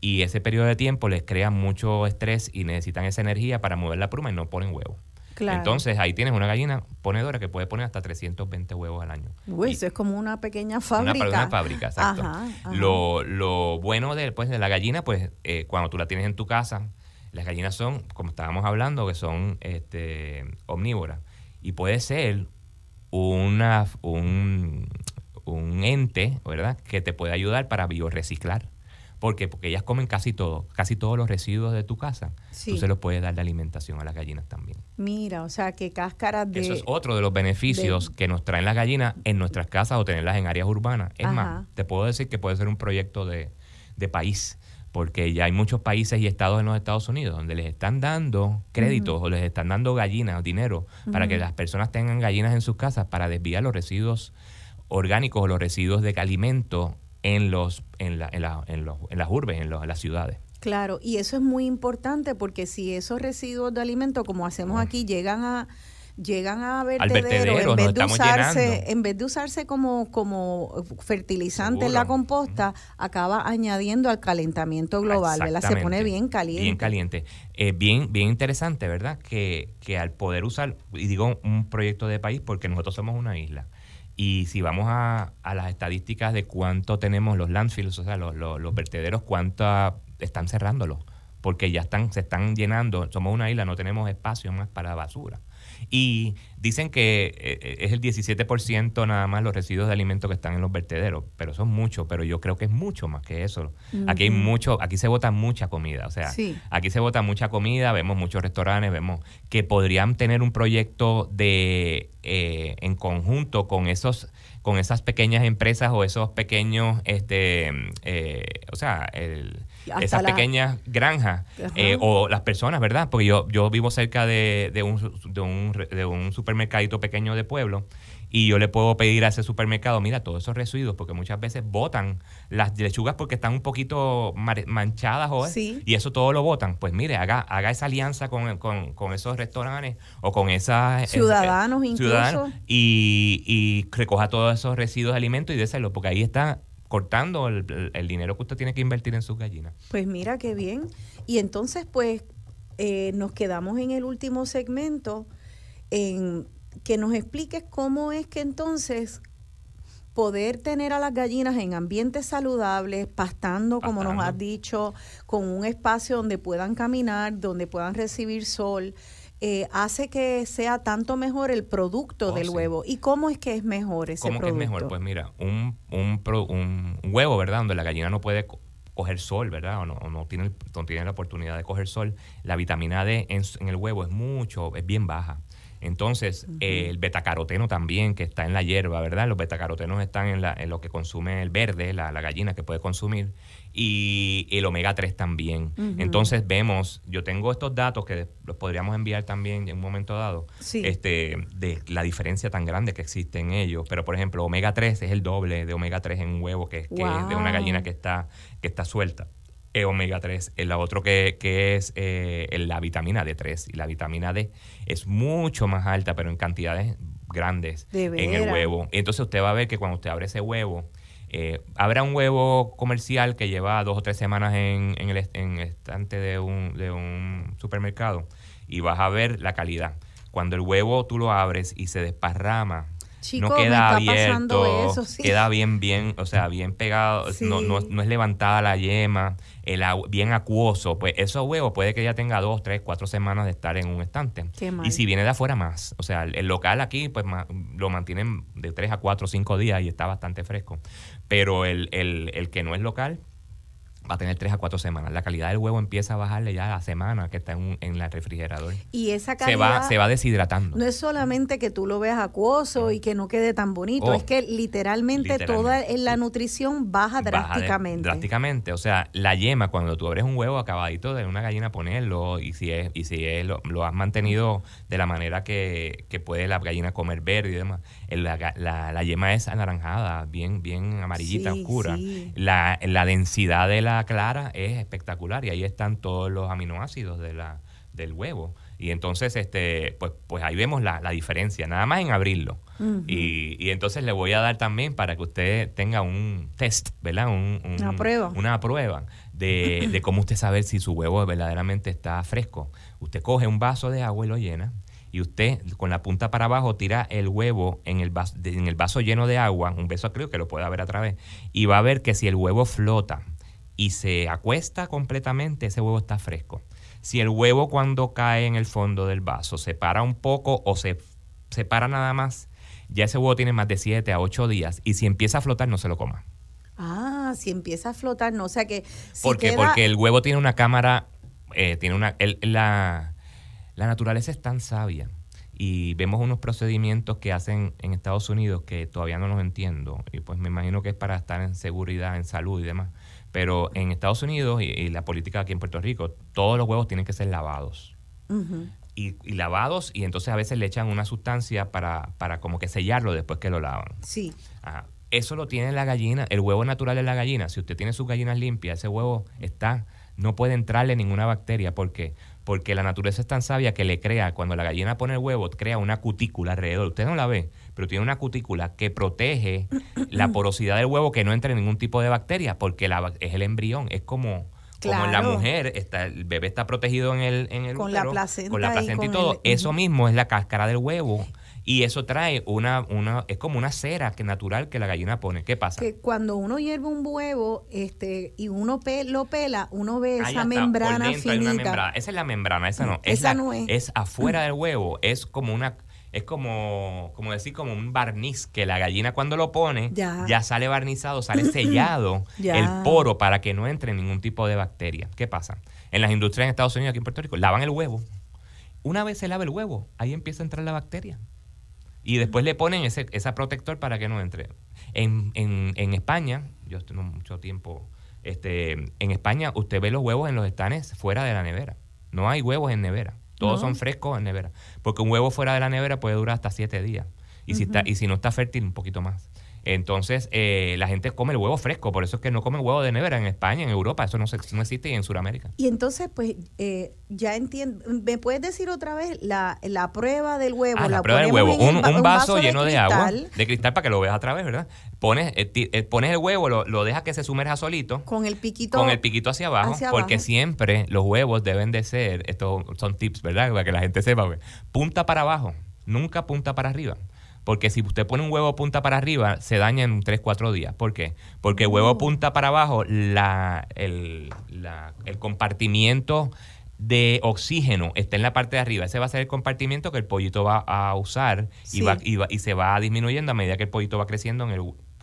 [SPEAKER 3] y ese periodo de tiempo les crea mucho estrés y necesitan esa energía para mover la pluma y no ponen huevos. Entonces ahí tienes una gallina ponedora que puede poner hasta 320 huevos al año.
[SPEAKER 2] Uy, eso es como una pequeña fábrica.
[SPEAKER 3] Una, fábrica, exacto. Lo, lo, bueno de, pues, de la gallina, pues eh, cuando tú la tienes en tu casa, las gallinas son, como estábamos hablando, que son este, omnívoras. Y puede ser una, un, un ente, ¿verdad?, que te puede ayudar para bioreciclar. ¿Por qué? Porque ellas comen casi todo, casi todos los residuos de tu casa. Tú se los puedes dar de alimentación a las gallinas también.
[SPEAKER 2] Mira, o sea, que cáscaras de...
[SPEAKER 3] Eso es otro de los beneficios que nos traen las gallinas en nuestras casas o tenerlas en áreas urbanas. Es más, te puedo decir que puede ser un proyecto de, de país porque ya hay muchos países y estados en los Estados Unidos donde les están dando créditos o les están dando gallinas, dinero, para que las personas tengan gallinas en sus casas para desviar los residuos orgánicos o los residuos de alimento en, los, en, la, en, la, en, los, en las urbes, en, las ciudades.
[SPEAKER 2] Claro, y eso es muy importante porque si esos residuos de alimento, como hacemos aquí, llegan a llegan a vertedero, en vez de usarse, en vez de usarse como, como fertilizante en la composta, acaba añadiendo al calentamiento global, ¿verdad? Se pone bien caliente.
[SPEAKER 3] Bien caliente. Eh, bien, bien interesante, ¿verdad? Que, que al poder usar, y digo un proyecto de país porque nosotros somos una isla. Y si vamos a, a las estadísticas de cuánto tenemos los landfills, o sea, los, los, vertederos, cuánto están cerrándolos, porque ya están, se están llenando. Somos una isla, no tenemos espacio más para basura. Y dicen que eh, eh, es el 17% nada más los residuos de alimentos que están en los vertederos, pero son muchos, pero yo creo que es mucho más que eso. Aquí hay mucho, aquí se bota mucha comida, o sea, aquí se bota mucha comida, vemos muchos restaurantes, vemos que podrían tener un proyecto de eh, en conjunto con esos con esas pequeñas empresas o esos pequeños este o sea el esas pequeñas granjas eh, o las personas, ¿verdad? Porque yo, yo vivo cerca de, de, un, de, un, de un supermercadito pequeño de pueblo y yo le puedo pedir a ese supermercado, mira, todos esos residuos, porque muchas veces botan las lechugas porque están un poquito manchadas o y eso todo lo botan. Pues mire, haga, haga esa alianza con, con, esos restaurantes o con esas...
[SPEAKER 2] Ciudadanos incluso.
[SPEAKER 3] y, y recoja todos esos residuos de alimentos y déselo, porque ahí está cortando el, dinero que usted tiene que invertir en sus gallinas.
[SPEAKER 2] Pues mira qué bien. Y entonces, pues, eh, nos quedamos en el último segmento en que nos expliques cómo es que entonces poder tener a las gallinas en ambientes saludables, pastando, como nos has dicho, con un espacio donde puedan caminar, donde puedan recibir sol, eh, hace que sea tanto mejor el producto oh, del huevo. ¿Y cómo es que es mejor ese
[SPEAKER 3] ¿Cómo
[SPEAKER 2] producto?
[SPEAKER 3] es mejor? Pues mira, un, un, un, huevo, ¿verdad? Donde la gallina no puede coger sol, ¿verdad? O no, no, tiene, no tiene la oportunidad de coger sol. La vitamina D en, en el huevo es mucho, es bien baja. Entonces, el betacaroteno también, que está en la hierba, ¿verdad? Los betacarotenos están en, la, en lo que consume el verde, la, la, gallina que puede consumir y el omega 3 también. Entonces vemos, yo tengo estos datos que los podríamos enviar también en un momento dado, este, de la diferencia tan grande que existe en ellos. Pero por ejemplo, omega 3 es el doble de omega 3 en un huevo que, que es de una gallina que está, que está suelta. Omega 3. El otro que, que es eh, la vitamina D3. Y la vitamina D es mucho más alta, pero en cantidades grandes en el huevo. Entonces usted va a ver que cuando usted abre ese huevo, eh, habrá un huevo comercial que lleva dos o tres semanas en, en, el, estante de un, de un supermercado y vas a ver la calidad. Cuando el huevo tú lo abres y se desparrama, no queda abierto, eso, queda bien, bien, o sea, bien pegado, no, no, no, es levantada la yema, el, bien acuoso, pues esos huevos puede que ya tenga dos, tres, cuatro semanas de estar en un estante. Y si viene de afuera más, o sea, el, local aquí pues lo mantienen de tres a cuatro, cinco días y está bastante fresco. Pero el, el, el que no es local, va a tener tres a cuatro semanas. La calidad del huevo empieza a bajarle ya a la semana que está en, en el refrigerador.
[SPEAKER 2] Y esa calidad...
[SPEAKER 3] Se va, se va deshidratando.
[SPEAKER 2] No es solamente que tú lo veas acuoso y que no quede tan bonito, oh, es que literalmente, toda la nutrición baja, drásticamente.
[SPEAKER 3] drásticamente. O sea, la yema, cuando tú abres un huevo acabadito de una gallina, ponerlo y si es y si es, lo, has mantenido de la manera que, que puede la gallina comer verde y demás, la, la, yema es anaranjada, bien, bien amarillita, oscura. La, la densidad de la clara es espectacular y ahí están todos los aminoácidos de la, del huevo. Y entonces, este, pues, pues ahí vemos la, diferencia, nada más en abrirlo. y, entonces le voy a dar también para que usted tenga un test, ¿verdad?
[SPEAKER 2] una prueba.
[SPEAKER 3] Una prueba de, de cómo usted saber si su huevo verdaderamente está fresco. Usted coge un vaso de agua y lo llena y usted con la punta para abajo tira el huevo en el vaso, en el vaso lleno de agua, un beso creo que lo pueda ver a través, y va a ver que si el huevo flota, y se acuesta completamente, ese huevo está fresco. Si el huevo cuando cae en el fondo del vaso se para un poco o se separa nada más, ya ese huevo tiene más de 7 a 8 días y si empieza a flotar no se lo coma.
[SPEAKER 2] Ah, si empieza a flotar, no, o sea que...
[SPEAKER 3] porque el huevo tiene una cámara, eh, tiene una... la, la naturaleza es tan sabia y vemos unos procedimientos que hacen en Estados Unidos que todavía no los entiendo y pues me imagino que es para estar en seguridad, en salud y demás pero en Estados Unidos y, la política aquí en Puerto Rico, todos los huevos tienen que ser lavados. y, lavados y entonces a veces le echan una sustancia para, para como que sellarlo después que lo lavan.
[SPEAKER 2] Sí.
[SPEAKER 3] Eso lo tiene la gallina, el huevo natural de la gallina. Si usted tiene sus gallinas limpias, ese huevo está, no puede entrarle ninguna bacteria. ¿Por qué? porque la naturaleza es tan sabia que le crea, cuando la gallina pone el huevo, crea una cutícula alrededor. Usted no la ve, pero tiene una cutícula que protege la porosidad del huevo que no entre ningún tipo de bacteria, porque la, es el embrión, es como... Como la mujer, está, el bebé está protegido en el, en el
[SPEAKER 2] con la placenta,
[SPEAKER 3] con la placenta y, todo. Eso mismo es la cáscara del huevo. Y eso trae una, una, es como una cera que natural que la gallina pone. ¿Qué pasa?
[SPEAKER 2] Que cuando uno hierve un huevo este, y uno lo pela, uno ve esa membrana finita.
[SPEAKER 3] Esa es la membrana, esa no. Esa no es. Es afuera del huevo, es como una es como, como decir, como un barniz que la gallina cuando lo pone ya, sale barnizado, sale sellado el poro para que no entre ningún tipo de bacteria. ¿Qué pasa? En las industrias en Estados Unidos, aquí en Puerto Rico, lavan el huevo. Una vez se lava el huevo, ahí empieza a entrar la bacteria. Y después le ponen ese esa protector para que no entre. En, en, en España, yo tengo mucho tiempo, este, en España usted ve los huevos en los estanes fuera de la nevera. No hay huevos en nevera. Todos son frescos en nevera. Porque un huevo fuera de la nevera puede durar hasta siete días. Y, si, está, y si no está fértil, un poquito más. Entonces, eh, la gente come el huevo fresco, por eso es que no comen huevo de nevera en España, en Europa, eso no, no existe y en Sudamérica.
[SPEAKER 2] Y entonces, pues, eh, ya entiendo, ¿me puedes decir otra vez la, la prueba del huevo?
[SPEAKER 3] Ah, la, prueba del huevo, un, vaso, lleno de, agua, de cristal para que lo veas a través, ¿verdad? Pones, eh, pones el huevo, lo, lo, dejas que se sumerja solito.
[SPEAKER 2] Con el piquito.
[SPEAKER 3] Con el piquito hacia abajo, porque siempre los huevos deben de ser, estos son tips, ¿verdad? Para que la gente sepa, punta para abajo, nunca punta para arriba. Porque si usted pone un huevo punta para arriba, se daña en 3, 4 días. ¿Por qué? Porque el huevo oh. punta para abajo, la, el, el compartimiento de oxígeno está en la parte de arriba. Ese va a ser el compartimiento que el pollito va a usar y, va, y, va, y se va disminuyendo a medida que el pollito va creciendo en el,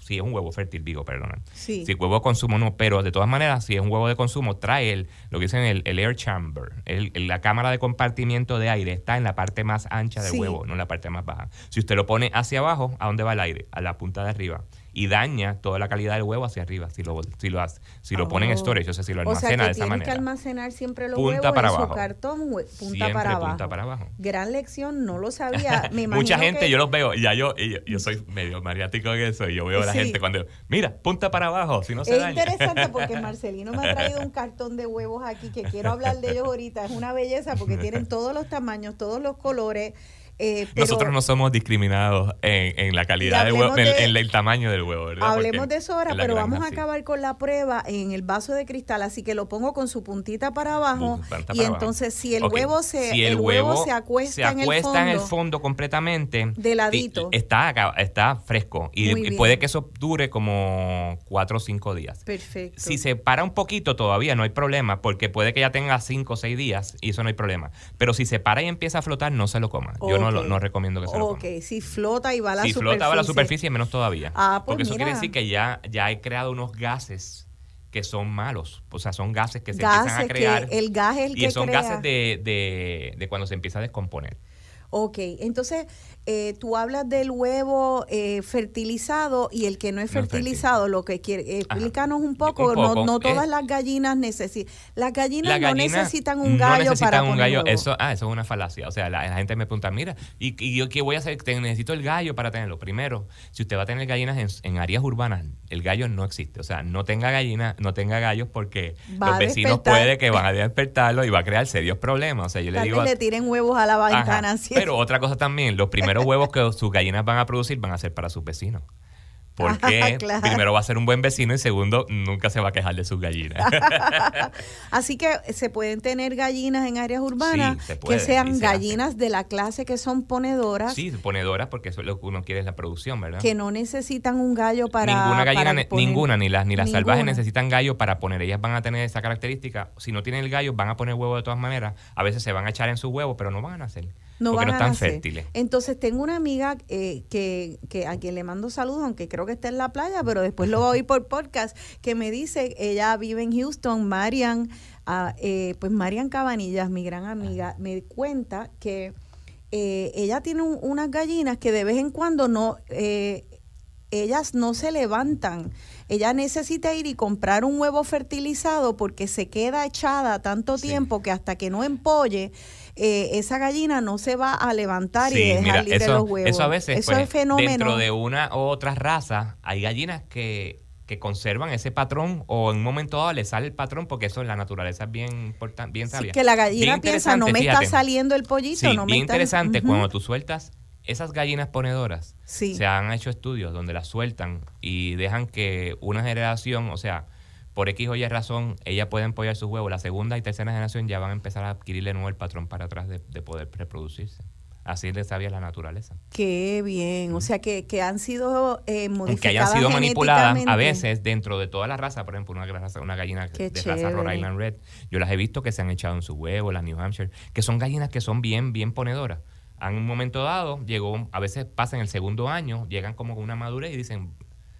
[SPEAKER 3] si es un huevo fértil, digo, perdón. Si es huevo de consumo, no, pero de todas maneras, si es un huevo de consumo, trae el, lo que dicen el, el air chamber, el, la cámara de compartimiento de aire está en la parte más ancha del huevo, no en la parte más baja. Si usted lo pone hacia abajo, ¿a dónde va el aire? A la punta de arriba y daña toda la calidad del huevo hacia arriba si lo si lo si lo pone en oh. storage, o sea, si lo almacena de esa manera.
[SPEAKER 2] que almacenar siempre los punta huevos para en abajo. su cartón, punta para abajo.
[SPEAKER 3] punta para abajo.
[SPEAKER 2] Gran lección, no lo sabía. Me
[SPEAKER 3] Mucha gente, yo los veo, ya yo, yo, soy medio mariático en eso, y yo veo a la gente cuando, mira, punta para abajo, si no se
[SPEAKER 2] daña. Es interesante porque Marcelino me ha traído un cartón de huevos aquí que quiero hablar de ellos ahorita. Es una belleza porque tienen todos los tamaños, todos los colores. Eh,
[SPEAKER 3] Nosotros no somos discriminados en, la calidad del huevo, en, el tamaño del huevo, ¿verdad?
[SPEAKER 2] Hablemos de eso ahora, pero vamos a acabar con la prueba en el vaso de cristal, así que lo pongo con su puntita para abajo y entonces si el huevo se el, huevo, se acuesta,
[SPEAKER 3] en, el fondo, en el fondo completamente
[SPEAKER 2] de ladito
[SPEAKER 3] está está fresco y, puede que eso dure como cuatro o cinco días.
[SPEAKER 2] Perfecto.
[SPEAKER 3] Si se para un poquito todavía no hay problema porque puede que ya tenga cinco o seis días y eso no hay problema. Pero si se para y empieza a flotar no se lo coma. Yo no no, recomiendo que se lo
[SPEAKER 2] Ok, si flota y va a la superficie.
[SPEAKER 3] Si flota va a la superficie, menos todavía.
[SPEAKER 2] Ah, pues
[SPEAKER 3] Porque eso quiere decir que ya, ya he creado unos gases que son malos. O sea, son gases que se empiezan a crear.
[SPEAKER 2] el gas es el
[SPEAKER 3] y son gases de, de, de cuando se empieza a descomponer.
[SPEAKER 2] Ok, entonces eh, tú hablas del huevo eh, fertilizado y el que no es fertilizado, lo que quiere, explícanos un poco, no, no, todas las gallinas necesitan, las gallinas no necesitan un gallo no necesitan para un gallo,
[SPEAKER 3] eso, ah, eso es una falacia, o sea, la, gente me pregunta, mira, ¿y, yo qué voy a hacer? Necesito el gallo para tenerlo. Primero, si usted va a tener gallinas en, áreas urbanas, el gallo no existe, o sea, no tenga gallinas, no tenga gallos porque los vecinos puede que van a despertarlo y va a crear serios problemas, o sea, yo le digo...
[SPEAKER 2] le tiren huevos a la ventana,
[SPEAKER 3] pero otra cosa también, los primeros huevos que sus gallinas van a producir van a ser para sus vecinos. Porque primero va a ser un buen vecino y segundo, nunca se va a quejar de sus gallinas.
[SPEAKER 2] Así que se pueden tener gallinas en áreas urbanas que sean gallinas de la clase que son ponedoras.
[SPEAKER 3] Sí, ponedoras porque eso es lo que uno quiere es la producción, ¿verdad?
[SPEAKER 2] Que no necesitan un gallo para.
[SPEAKER 3] Ninguna gallina, ninguna, ni las, ni las salvajes necesitan gallo para poner. Ellas van a tener esa característica. Si no tienen el gallo, van a poner huevo de todas maneras. A veces se van a echar en sus huevos, pero no van a nacer no porque no están fértiles.
[SPEAKER 2] Entonces tengo una amiga eh, que, que a quien le mando saludos, aunque creo que está en la playa, pero después lo voy a oír por podcast, que me dice, ella vive en Houston, Marian, ah, eh, pues Marian Cabanillas, mi gran amiga, me cuenta que eh, ella tiene unas gallinas que de vez en cuando no, ellas no se levantan. Ella necesita ir y comprar un huevo fertilizado porque se queda echada tanto tiempo que hasta que no empolle, eh, esa gallina no se va a levantar y dejar libre
[SPEAKER 3] los
[SPEAKER 2] huevos.
[SPEAKER 3] Eso a veces, eso pues, es fenómeno. dentro de una u otra raza, hay gallinas que que conservan ese patrón o en un momento dado le sale el patrón porque eso en la naturaleza es bien importante, bien sabia.
[SPEAKER 2] que la gallina piensa, no me está saliendo el pollito, no me
[SPEAKER 3] bien interesante cuando tú sueltas esas gallinas ponedoras. Se han hecho estudios donde las sueltan y dejan que una generación, o sea, por X o Y razón, ellas pueden empollar sus huevos. La segunda y tercera generación ya van a empezar a adquirir de nuevo el patrón para atrás de poder reproducirse. Así le sabía la naturaleza.
[SPEAKER 2] Qué bien, o sea que, que han sido eh, modificadas
[SPEAKER 3] Aunque hayan sido manipuladas a veces dentro de toda la raza, por ejemplo, una, raza, una gallina de raza Rhode Island Red, yo las he visto que se han echado en su huevo, las New Hampshire, que son gallinas que son bien, bien ponedoras. En un momento dado, llegó, a veces pasan el segundo año, llegan como con una madurez y dicen,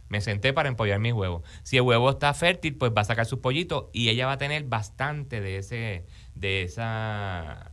[SPEAKER 3] me senté para empollar mis huevos. Si el huevo está fértil, pues va a sacar sus pollitos y ella va a tener bastante de ese, de esa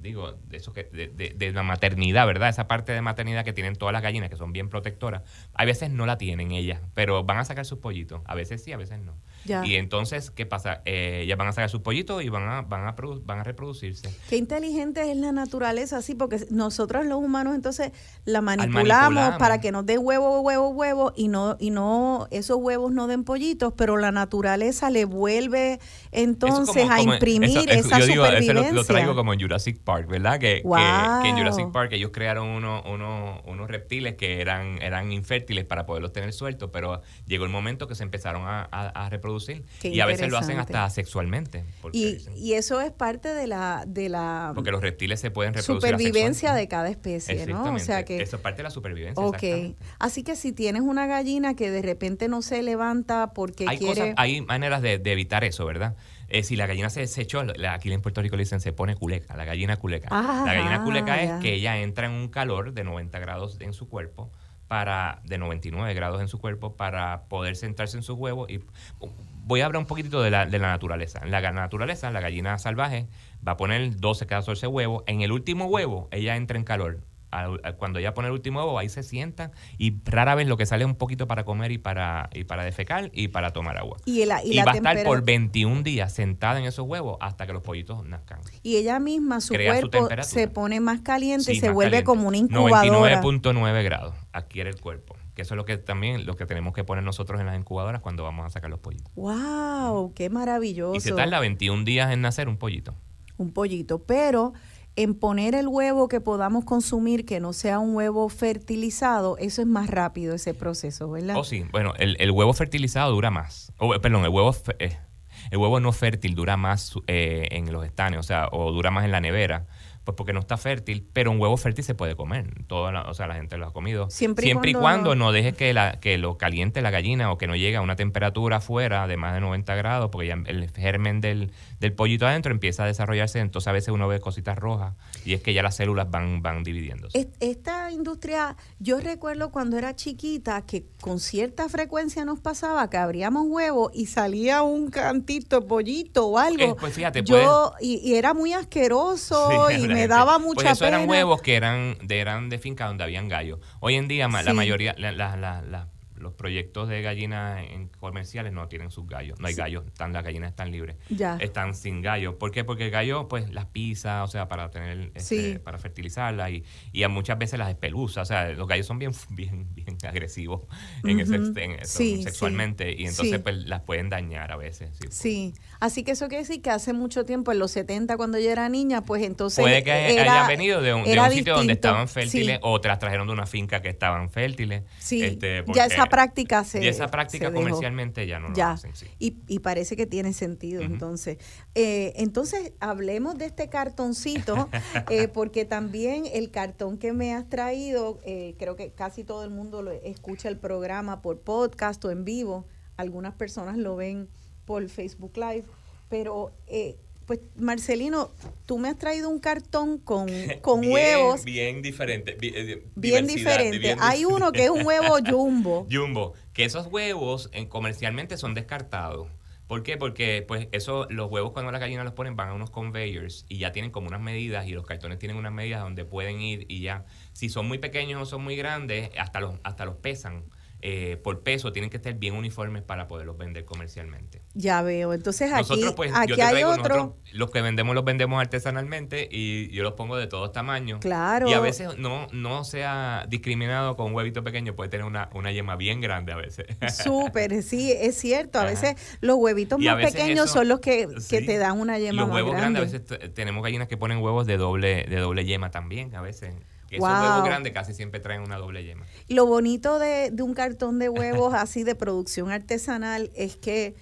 [SPEAKER 3] digo, de eso que, de, de, la maternidad, ¿verdad? Esa parte de maternidad que tienen todas las gallinas, que son bien protectoras, a veces no la tienen ellas, pero van a sacar sus pollitos. A veces sí, a veces no. Y entonces, ¿qué pasa? Eh, ellas van a sacar sus pollitos y van a, van a, van a reproducirse.
[SPEAKER 2] Qué inteligente es la naturaleza, sí, porque nosotros los humanos entonces la manipulamos, para que nos dé huevo, huevo, huevo y no, y no, esos huevos no den pollitos, pero la naturaleza le vuelve entonces a imprimir esa yo digo, supervivencia.
[SPEAKER 3] Lo, traigo como en Jurassic Park, ¿verdad? Que, que, en Jurassic Park ellos crearon uno, uno, unos reptiles que eran, eran infértiles para poderlos tener sueltos, pero llegó el momento que se empezaron a, a reproducir y a veces lo hacen hasta sexualmente.
[SPEAKER 2] Y, y, eso es parte de la, de la
[SPEAKER 3] porque los reptiles se pueden reproducir
[SPEAKER 2] supervivencia de cada especie, ¿no? O
[SPEAKER 3] sea que eso es parte de la supervivencia.
[SPEAKER 2] Ok, así que si tienes una gallina que de repente no se levanta porque
[SPEAKER 3] hay
[SPEAKER 2] quiere...
[SPEAKER 3] hay maneras de, evitar eso, ¿verdad? Eh, si la gallina se desechó, aquí en Puerto Rico le dicen se pone culeca, la gallina culeca. la gallina culeca es que ella entra en un calor de 90 grados en su cuerpo para de 99 grados en su cuerpo para poder sentarse en sus huevos y voy a hablar un poquitito de la, de la naturaleza. En la naturaleza, la gallina salvaje va a poner 12 14 huevos. En el último huevo, ella entra en calor cuando ella pone el último huevo, ahí se sienta y rara vez lo que sale es un poquito para comer y para, y para defecar y para tomar agua.
[SPEAKER 2] Y, va
[SPEAKER 3] a estar por 21 días sentada en esos huevos hasta que los pollitos nazcan.
[SPEAKER 2] Y ella misma, su cuerpo se pone más caliente y se vuelve como una incubadora.
[SPEAKER 3] 99.9 grados adquiere el cuerpo. Que eso es lo que también lo que tenemos que poner nosotros en las incubadoras cuando vamos a sacar los pollitos.
[SPEAKER 2] ¡Wow! ¡Qué maravilloso!
[SPEAKER 3] Y se tarda 21 días en nacer un pollito.
[SPEAKER 2] Un pollito, pero en poner el huevo que podamos consumir que no sea un huevo fertilizado, eso es más rápido ese proceso, ¿verdad?
[SPEAKER 3] Oh, sí. Bueno, el, huevo fertilizado dura más. perdón, el huevo, eh, el huevo no fértil dura más eh, en los estanes, o sea, o dura más en la nevera pues porque no está fértil, pero un huevo fértil se puede comer. Toda o sea, la gente lo ha comido. Siempre, y, cuando... no deje que, la, que lo caliente la gallina o que no llegue a una temperatura afuera de más de 90 grados, porque ya el germen del, del pollito adentro empieza a desarrollarse, entonces a veces uno ve cositas rojas y es que ya las células van, van dividiéndose.
[SPEAKER 2] Esta industria, yo recuerdo cuando era chiquita que con cierta frecuencia nos pasaba que abríamos huevos y salía un cantito pollito o algo.
[SPEAKER 3] Eh, pues fíjate,
[SPEAKER 2] yo, y, era muy asqueroso y me daba mucha pues
[SPEAKER 3] eso eran huevos que eran de, eran de finca donde habían gallos. Hoy en día la mayoría, los proyectos de gallinas en comerciales no tienen sus gallos. No hay gallos, están, las gallinas están libres. Están sin gallos. ¿Por qué? Porque el gallo, pues, las pisa, o sea, para tener, este, para fertilizarla y, y muchas veces las espeluza. O sea, los gallos son bien, bien, bien agresivos en ese, sexualmente y entonces pues las pueden dañar a veces.
[SPEAKER 2] Sí. Así que eso quiere decir que hace mucho tiempo, en los 70 cuando yo era niña, pues entonces
[SPEAKER 3] Puede que haya venido de un, sitio donde estaban fértiles o te las trajeron de una finca que estaban fértiles.
[SPEAKER 2] Sí, este, ya esa práctica se
[SPEAKER 3] Y esa práctica comercialmente ya no lo hacen.
[SPEAKER 2] Y, y, parece que tiene sentido, entonces. Eh, entonces, hablemos de este cartoncito, eh, porque también el cartón que me has traído, eh, creo que casi todo el mundo lo escucha el programa por podcast o en vivo. Algunas personas lo ven por Facebook Live, pero eh, pues Marcelino, tú me has traído un cartón con, con huevos.
[SPEAKER 3] Bien diferente.
[SPEAKER 2] Eh, bien, diferente. Hay uno que es un huevo jumbo.
[SPEAKER 3] Jumbo. Que esos huevos en, comercialmente son descartados. ¿Por qué? Porque pues eso, los huevos cuando las gallinas los ponen van a unos conveyors y ya tienen como unas medidas y los cartones tienen unas medidas donde pueden ir y ya. Si son muy pequeños o son muy grandes, hasta los, hasta los pesan eh, por peso tienen que estar bien uniformes para poderlos vender comercialmente.
[SPEAKER 2] Ya veo. Entonces aquí, pues, aquí hay otro.
[SPEAKER 3] los que vendemos los vendemos artesanalmente y yo los pongo de todos tamaños.
[SPEAKER 2] Claro.
[SPEAKER 3] Y a veces no, no sea discriminado con un huevito pequeño, puede tener una, una yema bien grande a veces.
[SPEAKER 2] Súper, sí, es cierto. A veces los huevitos más pequeños son los que, te dan una yema
[SPEAKER 3] los huevos
[SPEAKER 2] grandes,
[SPEAKER 3] a veces tenemos gallinas que ponen huevos de doble, de doble yema también, a veces. Esos huevos grandes casi siempre traen una doble yema.
[SPEAKER 2] Lo bonito de, de un cartón de huevos así de producción artesanal es que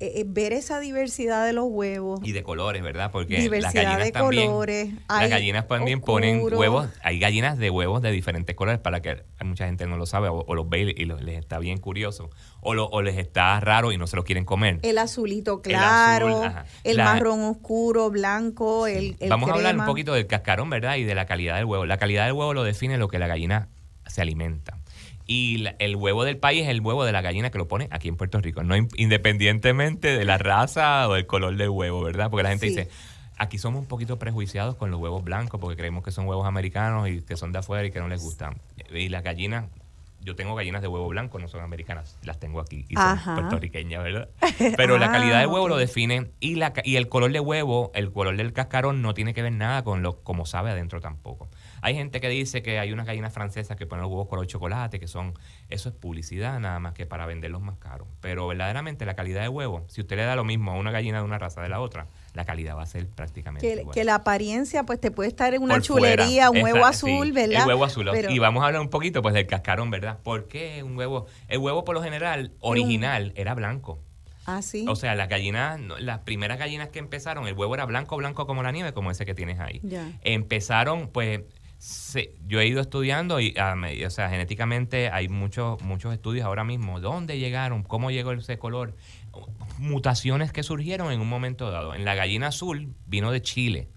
[SPEAKER 2] eh, eh, ver esa diversidad de los huevos.
[SPEAKER 3] Y de colores, ¿verdad? Porque las gallinas también, colores. Las gallinas también ponen huevos. Hay gallinas de huevos de diferentes colores para que mucha gente no lo sabe o, los ve y les está bien curioso. O, o, les está raro y no se lo quieren comer.
[SPEAKER 2] El azulito claro, el, marrón oscuro, blanco, el,
[SPEAKER 3] Vamos a hablar un poquito del cascarón, ¿verdad? Y de la calidad del huevo. La calidad del huevo lo define lo que la gallina se alimenta. Y el huevo del país es el huevo de la gallina que lo pone aquí en Puerto Rico, no independientemente de la raza o del color del huevo, ¿verdad? Porque la gente dice, aquí somos un poquito prejuiciados con los huevos blancos porque creemos que son huevos americanos y que son de afuera y que no les gustan. Y las gallinas, yo tengo gallinas de huevo blanco, no son americanas, las tengo aquí y son puertorriqueñas, ¿verdad? Pero la calidad del huevo lo define y, la, y el color de huevo, el color del cascarón no tiene que ver nada con lo como sabe adentro tampoco. Hay gente que dice que hay unas gallinas francesas que ponen los huevos color chocolate, que son, eso es publicidad nada más que para venderlos más caros. Pero verdaderamente la calidad de huevo, si usted le da lo mismo a una gallina de una raza de la otra, la calidad va a ser prácticamente
[SPEAKER 2] que,
[SPEAKER 3] igual.
[SPEAKER 2] Que la apariencia, pues te puede estar en una chulería, un huevo azul, ¿verdad?
[SPEAKER 3] El huevo azul. Y vamos a hablar un poquito pues del cascarón, ¿verdad? ¿Por qué un huevo? El huevo por lo general, original, era blanco.
[SPEAKER 2] Ah, sí.
[SPEAKER 3] O sea, las gallinas, las primeras gallinas que empezaron, el huevo era blanco, blanco como la nieve, como ese que tienes ahí. Empezaron, pues, Sí, yo he ido estudiando y, ah, o sea, genéticamente hay muchos muchos estudios ahora mismo. ¿Dónde llegaron? ¿Cómo llegó ese color? Mutaciones que surgieron en un momento dado. En la gallina azul vino de Chile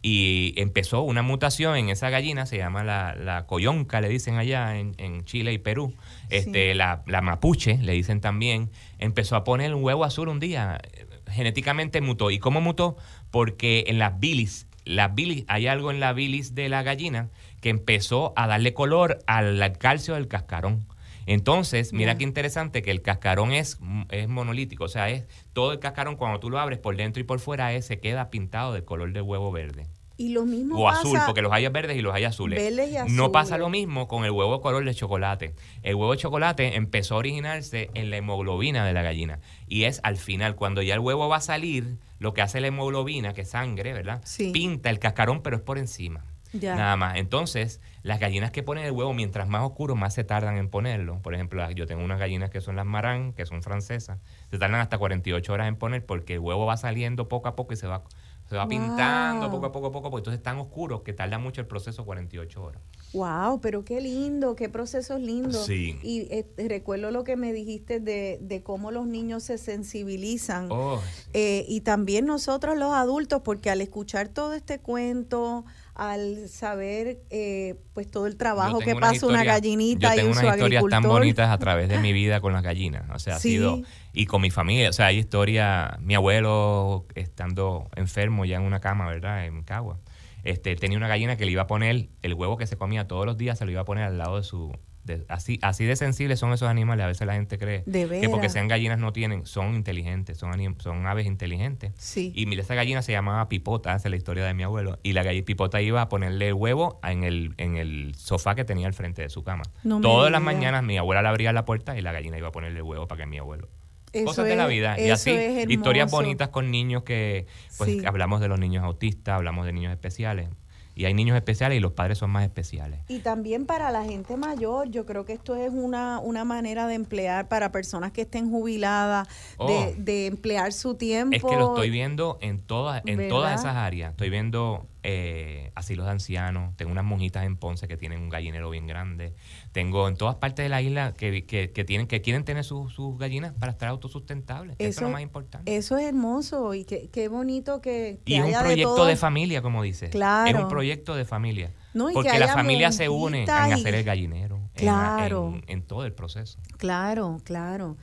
[SPEAKER 3] y empezó una mutación en esa gallina, se llama la, la coyonca, le dicen allá en, Chile y Perú. Este, la, la mapuche, le dicen también, empezó a poner un huevo azul un día. Genéticamente mutó. ¿Y cómo mutó? Porque en las bilis la bilis, hay algo en la bilis de la gallina que empezó a darle color al, calcio del cascarón. Entonces, mira qué interesante que el cascarón es, es monolítico, o sea, es todo el cascarón cuando tú lo abres por dentro y por fuera es, se queda pintado de color de huevo verde.
[SPEAKER 2] Y lo mismo
[SPEAKER 3] o azul, porque los hay verdes y los hay azules. No pasa lo mismo con el huevo color de chocolate. El huevo de chocolate empezó a originarse en la hemoglobina de la gallina. Y es al final, cuando ya el huevo va a salir, lo que hace la hemoglobina, que es sangre, ¿verdad? Pinta el cascarón, pero es por encima. Nada más. Entonces, las gallinas que ponen el huevo, mientras más oscuro, más se tardan en ponerlo. Por ejemplo, yo tengo unas gallinas que son las marán, que son francesas. Se tardan hasta 48 horas en poner porque el huevo va saliendo poco a poco y se va se va pintando poco a poco a poco, porque entonces es tan oscuro que tarda mucho el proceso 48 horas.
[SPEAKER 2] Wow, pero qué lindo, qué procesos lindos.
[SPEAKER 3] Sí.
[SPEAKER 2] Y eh, recuerdo lo que me dijiste de, de cómo los niños se sensibilizan. Oh, eh, y también nosotros los adultos, porque al escuchar todo este cuento, al saber eh, pues todo el trabajo que pasa una gallinita
[SPEAKER 3] yo tengo unas historias tan bonitas a través de mi vida con las gallinas. O sea ha sido y con mi familia o sea hay historia mi abuelo estando enfermo ya en una cama verdad en Cagua este tenía una gallina que le iba a poner el huevo que se comía todos los días se lo iba a poner al lado de su así, así de sensibles son esos animales. A veces la gente cree que porque sean gallinas no tienen, son inteligentes, son, son aves inteligentes.
[SPEAKER 2] Sí.
[SPEAKER 3] Y mira, esa gallina se llamaba Pipota, esa es la historia de mi abuelo. Y la gallina Pipota iba a ponerle huevo en el, en el sofá que tenía al frente de su cama. Todas las mañanas mi abuela le abría la puerta y la gallina iba a ponerle huevo para que mi abuelo. Cosas de la vida. Y así, historias bonitas con niños que, pues, hablamos de los niños autistas, hablamos de niños especiales y hay niños especiales y los padres son más especiales.
[SPEAKER 2] Y también para la gente mayor, yo creo que esto es una, una manera de emplear para personas que estén jubiladas, de, oh. de, emplear su tiempo.
[SPEAKER 3] Es que lo estoy viendo en todas, en todas esas áreas. Estoy viendo eh, asilos de ancianos, tengo unas monjitas en Ponce que tienen un gallinero bien grande, tengo en todas partes de la isla que, que, tienen que quieren tener sus, gallinas para estar autosustentables. Eso, es lo más importante.
[SPEAKER 2] Eso es hermoso y qué, qué bonito que,
[SPEAKER 3] y es un proyecto de, familia, como dices.
[SPEAKER 2] Claro.
[SPEAKER 3] Es un proyecto de familia. porque la familia se une en hacer el gallinero.
[SPEAKER 2] Claro.
[SPEAKER 3] En, en todo el proceso.
[SPEAKER 2] Claro, claro.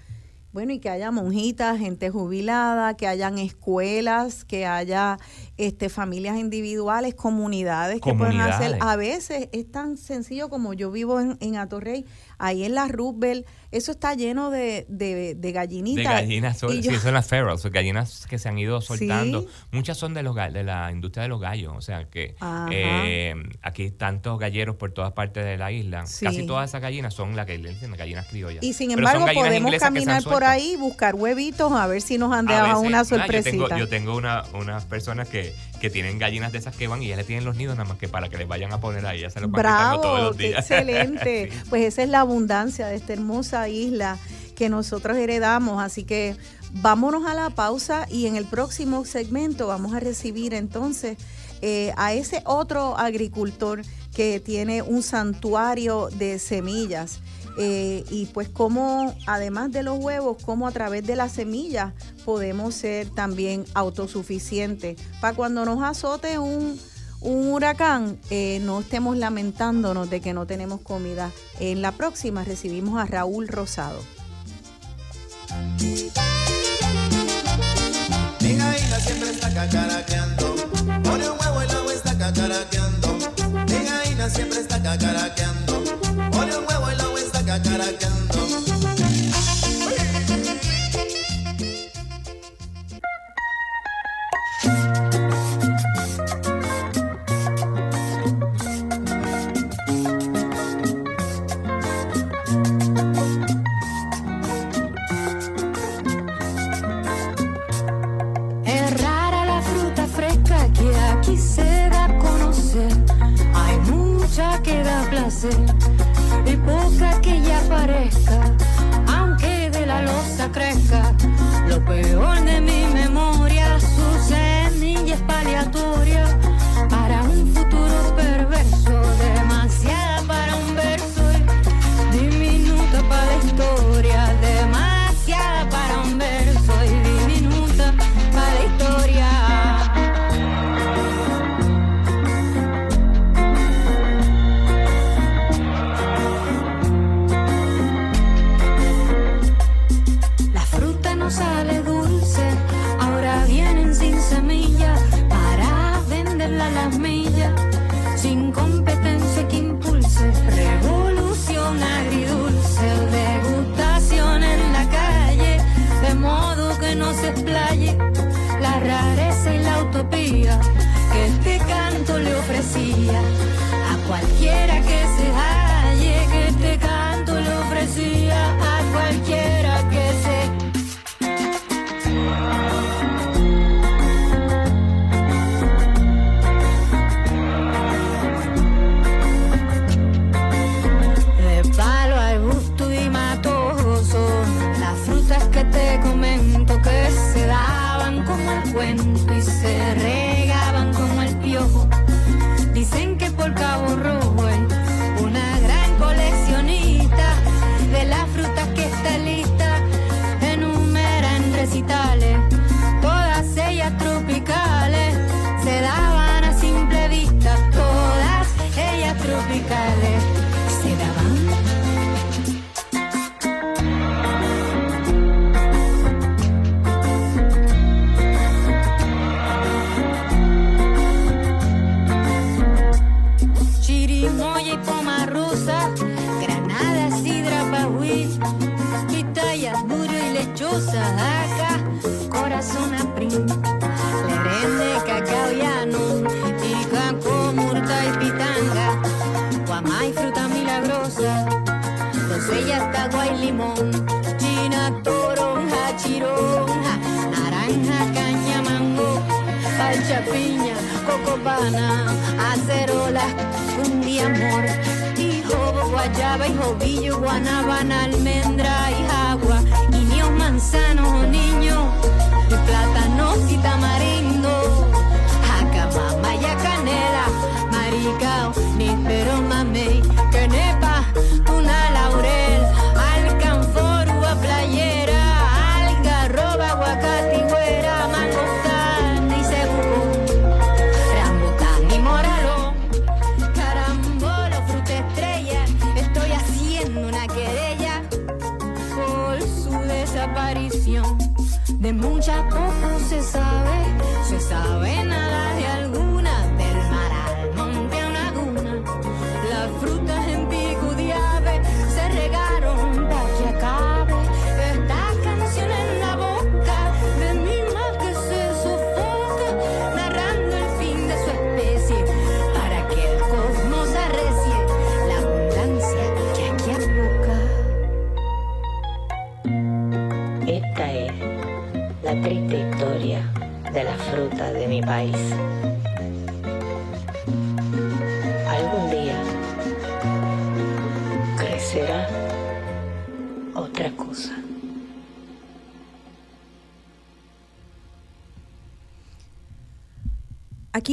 [SPEAKER 2] Bueno, y que haya monjitas, gente jubilada, que hayan escuelas, que haya este, familias individuales, comunidades, que puedan hacer. A veces es tan sencillo como yo vivo en, en Atorrey, ahí en la Roosevelt, eso está lleno de, de, gallinitas.
[SPEAKER 3] De gallinas, sí, son las ferals, gallinas que se han ido soltando. Muchas son de los de la industria de los gallos, o sea que eh, aquí tantos galleros por todas partes de la isla. Casi todas esas gallinas son las que le dicen gallinas criollas.
[SPEAKER 2] Y sin embargo podemos caminar por ahí, buscar huevitos, a ver si nos han dejado una sorpresita.
[SPEAKER 3] yo tengo, una, unas personas que que tienen gallinas de esas que van y ya le tienen los nidos nada más que para que les vayan a poner ahí, ya se los van todos los días.
[SPEAKER 2] excelente. Pues esa es la abundancia de esta hermosa isla que nosotros heredamos, así que vámonos a la pausa y en el próximo segmento vamos a recibir entonces eh, a ese otro agricultor que tiene un santuario de semillas eh, y pues como además de los huevos, como a través de las semillas podemos ser también autosuficientes. Para cuando nos azote un, huracán, eh, no estemos lamentándonos de que no tenemos comida. En la próxima recibimos a Raúl Rosado.
[SPEAKER 4] Un siempre está cacaraqueando, cacaraqueando.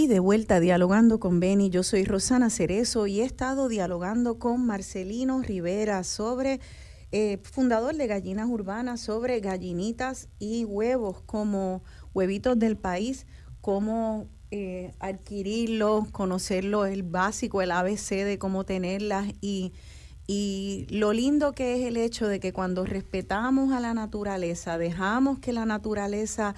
[SPEAKER 5] De
[SPEAKER 2] vuelta dialogando con Beni, yo soy Rosana Cerezo y he estado dialogando con Marcelino Rivera sobre, eh, fundador de Gallinas Urbanas, sobre gallinitas y huevos como huevitos del país, cómo eh, adquirirlos, conocerlo, el básico, el ABC de cómo tenerlas y, y lo lindo que es el hecho de que cuando respetamos a la naturaleza, dejamos que la naturaleza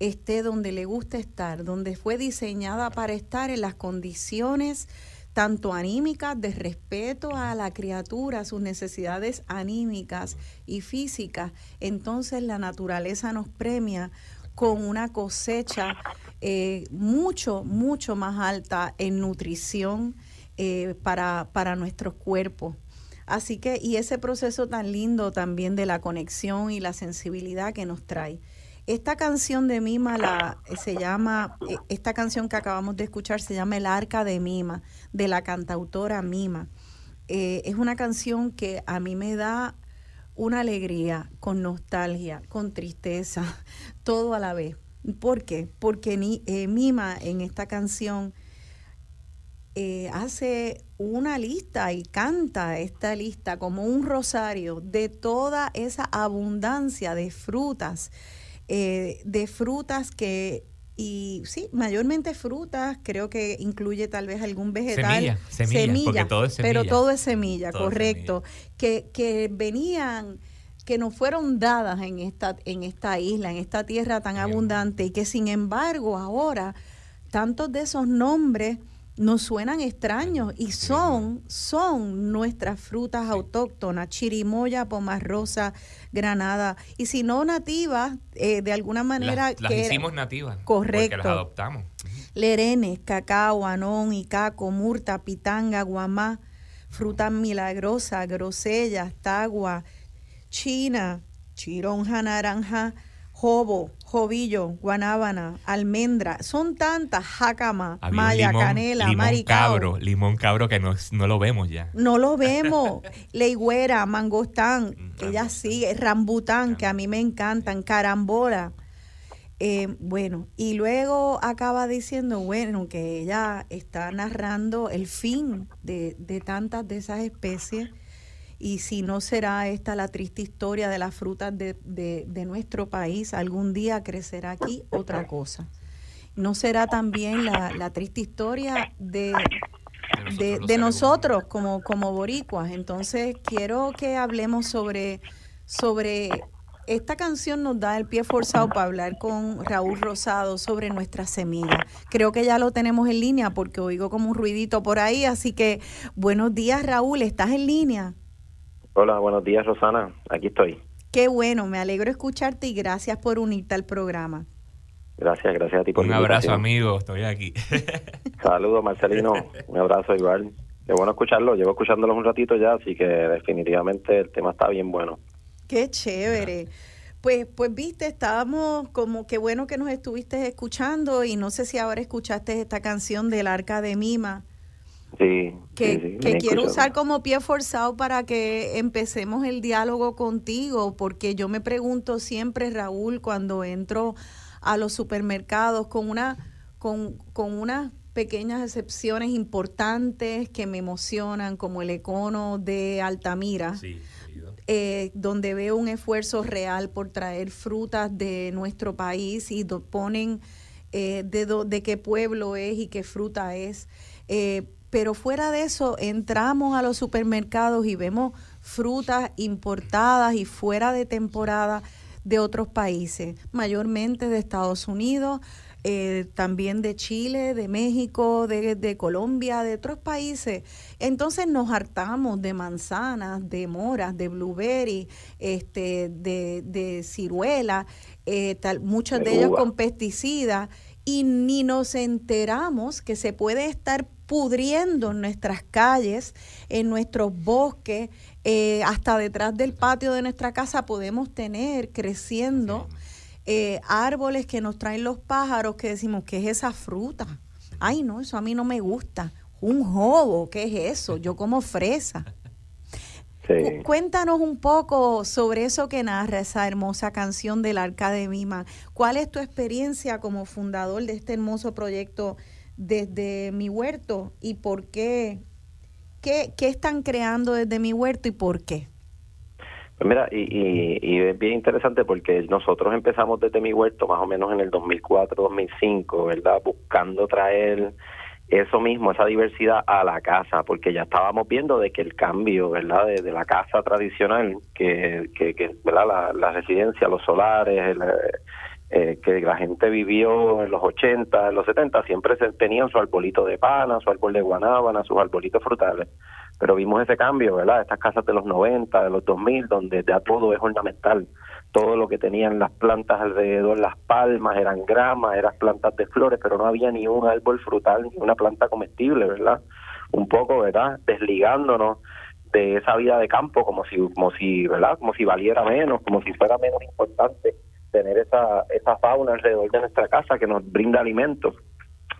[SPEAKER 2] esté donde le gusta estar, donde fue diseñada para estar en las condiciones tanto anímicas de respeto a la criatura, sus necesidades anímicas y físicas, entonces la naturaleza nos premia con una cosecha eh, mucho, mucho más alta en nutrición eh, para, para nuestros cuerpos. Así que, y ese proceso tan lindo también de la conexión y la sensibilidad que nos trae. Esta canción de Mima eh, se llama, eh, esta canción que acabamos de escuchar se llama El Arca de Mima, de la cantautora Mima. Eh, es una canción que a mí me da una alegría, con nostalgia, con tristeza, todo a la vez. ¿Por qué? Porque ni, Mima en esta canción hace una lista y canta esta lista como un rosario de toda esa abundancia de frutas, eh, de frutas que y sí, mayormente frutas, creo que incluye tal vez algún vegetal.
[SPEAKER 3] Semilla, semilla, porque todo es semilla.
[SPEAKER 2] Pero todo es semilla,
[SPEAKER 3] Todo
[SPEAKER 2] correcto. Que, que venían, que nos fueron dadas en esta, en esta isla, en esta tierra tan
[SPEAKER 3] Bien.
[SPEAKER 2] abundante, y que sin embargo ahora tantos de esos nombres nos suenan extraños y son, son nuestras frutas autóctonas, chirimoya, pomarrosa, granada, y si no nativas, eh, de alguna manera
[SPEAKER 3] Las, las
[SPEAKER 2] que
[SPEAKER 3] hicimos nativas.
[SPEAKER 2] Correcto.
[SPEAKER 3] Porque las adoptamos.
[SPEAKER 2] Lerenes, cacao, anón, icaco, murta, pitanga, guamá, frutas milagrosas, grosellas, tagua, china, chironja, naranja, jobo, jovillo, guanábana, almendra. Son tantas, jácama,
[SPEAKER 3] Había limón-
[SPEAKER 2] canela,
[SPEAKER 3] limón
[SPEAKER 2] maricao.
[SPEAKER 3] cabro, limón cabro que no, no lo vemos ya.
[SPEAKER 2] No lo vemos. Leigüera, mangostán,
[SPEAKER 3] Mm,
[SPEAKER 2] que ya
[SPEAKER 3] rambután.
[SPEAKER 2] sigue, rambután, que a mí me encantan, carambola. Eh, bueno, y luego acaba diciendo, bueno, que ella está narrando el fin de, de tantas de esas especies y si no será esta la triste historia de las frutas de, de- de nuestro país, algún día crecerá aquí otra cosa. No será también la, la triste historia de, de, de nosotros como, como boricuas. Entonces, quiero que hablemos sobre, sobre esta canción nos da el pie forzado para hablar con Raúl Rosado sobre nuestra semilla. Creo que ya lo tenemos en línea porque oigo como un ruidito por ahí. Así que, buenos días, Raúl, ¿estás en línea?
[SPEAKER 6] Hola, buenos días, Rosana. Aquí estoy.
[SPEAKER 2] Qué bueno, me alegro escucharte y gracias por unirte al programa.
[SPEAKER 6] Gracias, gracias a ti por
[SPEAKER 3] Un abrazo, amigo. Estoy aquí.
[SPEAKER 6] Saludos, Marcelino. Un abrazo igual. Qué bueno escucharlo. Llevo escuchándolos un ratito ya, así que definitivamente el tema está bien bueno.
[SPEAKER 2] Qué chévere. Pues, pues viste, estábamos como que bueno que nos estuviste escuchando y no sé si ahora escuchaste esta canción del Arca de Mima,
[SPEAKER 6] Sí,
[SPEAKER 2] que,
[SPEAKER 6] sí, sí,
[SPEAKER 2] que
[SPEAKER 6] bien
[SPEAKER 2] quiero
[SPEAKER 6] escuchado.
[SPEAKER 2] usar como pie forzado para que empecemos el diálogo contigo, porque yo me pregunto siempre, Raúl, cuando entro a los supermercados con una, con, con unas pequeñas excepciones importantes que me emocionan, como el econo de Altamira
[SPEAKER 3] Sí,
[SPEAKER 2] eh, donde veo un esfuerzo real por traer frutas de nuestro país y do- ponen eh, de, do- de qué pueblo es y qué fruta es. Eh, pero fuera de eso, entramos a los supermercados y vemos frutas importadas y fuera de temporada de otros países, mayormente de Estados Unidos, eh, también de Chile, de México, de, Colombia, de otros países. Entonces nos hartamos de manzanas, de moras, de blueberry, este, de, de ciruela, eh, tal, muchos de ellos con pesticidas, y ni nos enteramos que se puede estar pudriendo en nuestras calles, en nuestros bosques, eh, hasta detrás del patio de nuestra casa podemos tener creciendo eh, árboles que nos traen los pájaros que decimos, ¿qué es esa fruta? Ay, no, eso a mí no me gusta. Un jobo, ¿qué es eso? Yo como fresa. Cuéntanos un poco sobre eso que narra esa hermosa canción del Arca de Mima. ¿Cuál es tu experiencia como fundador de este hermoso proyecto desde mi huerto y por qué? ¿Qué, qué están creando desde mi huerto y por qué?
[SPEAKER 6] Pues mira, y, y, es bien interesante porque nosotros empezamos desde mi huerto más o menos en el 2004-2005, ¿verdad? Buscando traer eso mismo, esa diversidad a la casa, porque ya estábamos viendo de que el cambio, ¿verdad? De, la casa tradicional, que, que, que ¿verdad? La, la, residencia, los solares, eh, que la gente vivió en los 80, en los 70, siempre se, tenían su arbolito de pana, su árbol de guanábana, sus arbolitos frutales pero vimos ese cambio, ¿verdad? Estas casas de los 90, de los 2000, donde ya todo es ornamental. Todo lo que tenían las plantas alrededor, las palmas, eran gramas, eran plantas de flores, pero no había ni un árbol frutal, ni una planta comestible, ¿verdad? Un poco, ¿verdad? Desligándonos de esa vida de campo como si, como si, ¿verdad? Como si valiera menos, como si fuera menos importante tener esa, esa fauna alrededor de nuestra casa que nos brinda alimentos.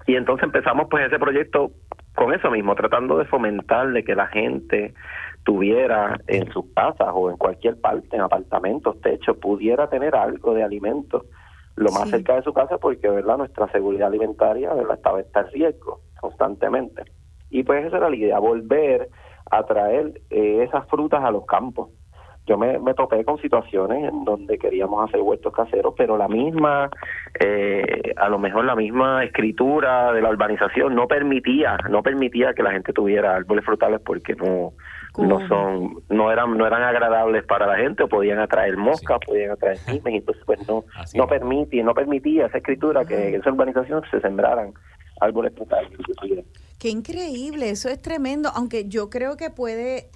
[SPEAKER 6] Y entonces empezamos pues ese proyecto con eso mismo, tratando de fomentar de que la gente tuviera en sus casas o en cualquier parte, en apartamentos, techos, pudiera tener algo de alimento lo más cerca de su casa porque verdad nuestra seguridad alimentaria ¿verdad? estaba en riesgo constantemente y pues esa era la idea volver a traer eh, esas frutas a los campos yo me, me topé con situaciones en donde queríamos hacer huertos caseros, pero la misma, eh, a lo mejor la misma escritura de la urbanización no permitía, no permitía que la gente tuviera árboles frutales porque no, no son, no eran, no eran agradables para la gente, o podían atraer moscas, podían atraer mimes, entonces pues no, no permitía, no permitía esa escritura que en esa urbanización se sembraran árboles frutales.
[SPEAKER 2] Qué increíble, eso es tremendo, aunque yo creo que puede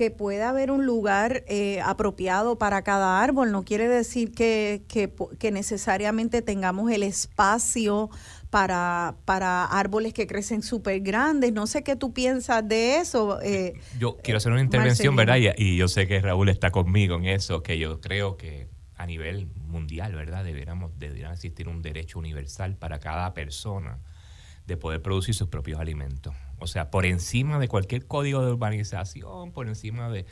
[SPEAKER 2] que pueda haber un lugar eh, apropiado para cada árbol. No quiere decir que, que, necesariamente tengamos el espacio para, para árboles que crecen súper grandes. No sé qué tú piensas de eso.
[SPEAKER 3] Eh, yo quiero hacer una intervención, ¿verdad? Y, yo sé que Raúl está conmigo en eso, que yo creo que a nivel mundial, ¿verdad? Deberíamos, debería existir un derecho universal para cada persona de poder producir sus propios alimentos. O sea, por encima de cualquier código de urbanización, por encima de...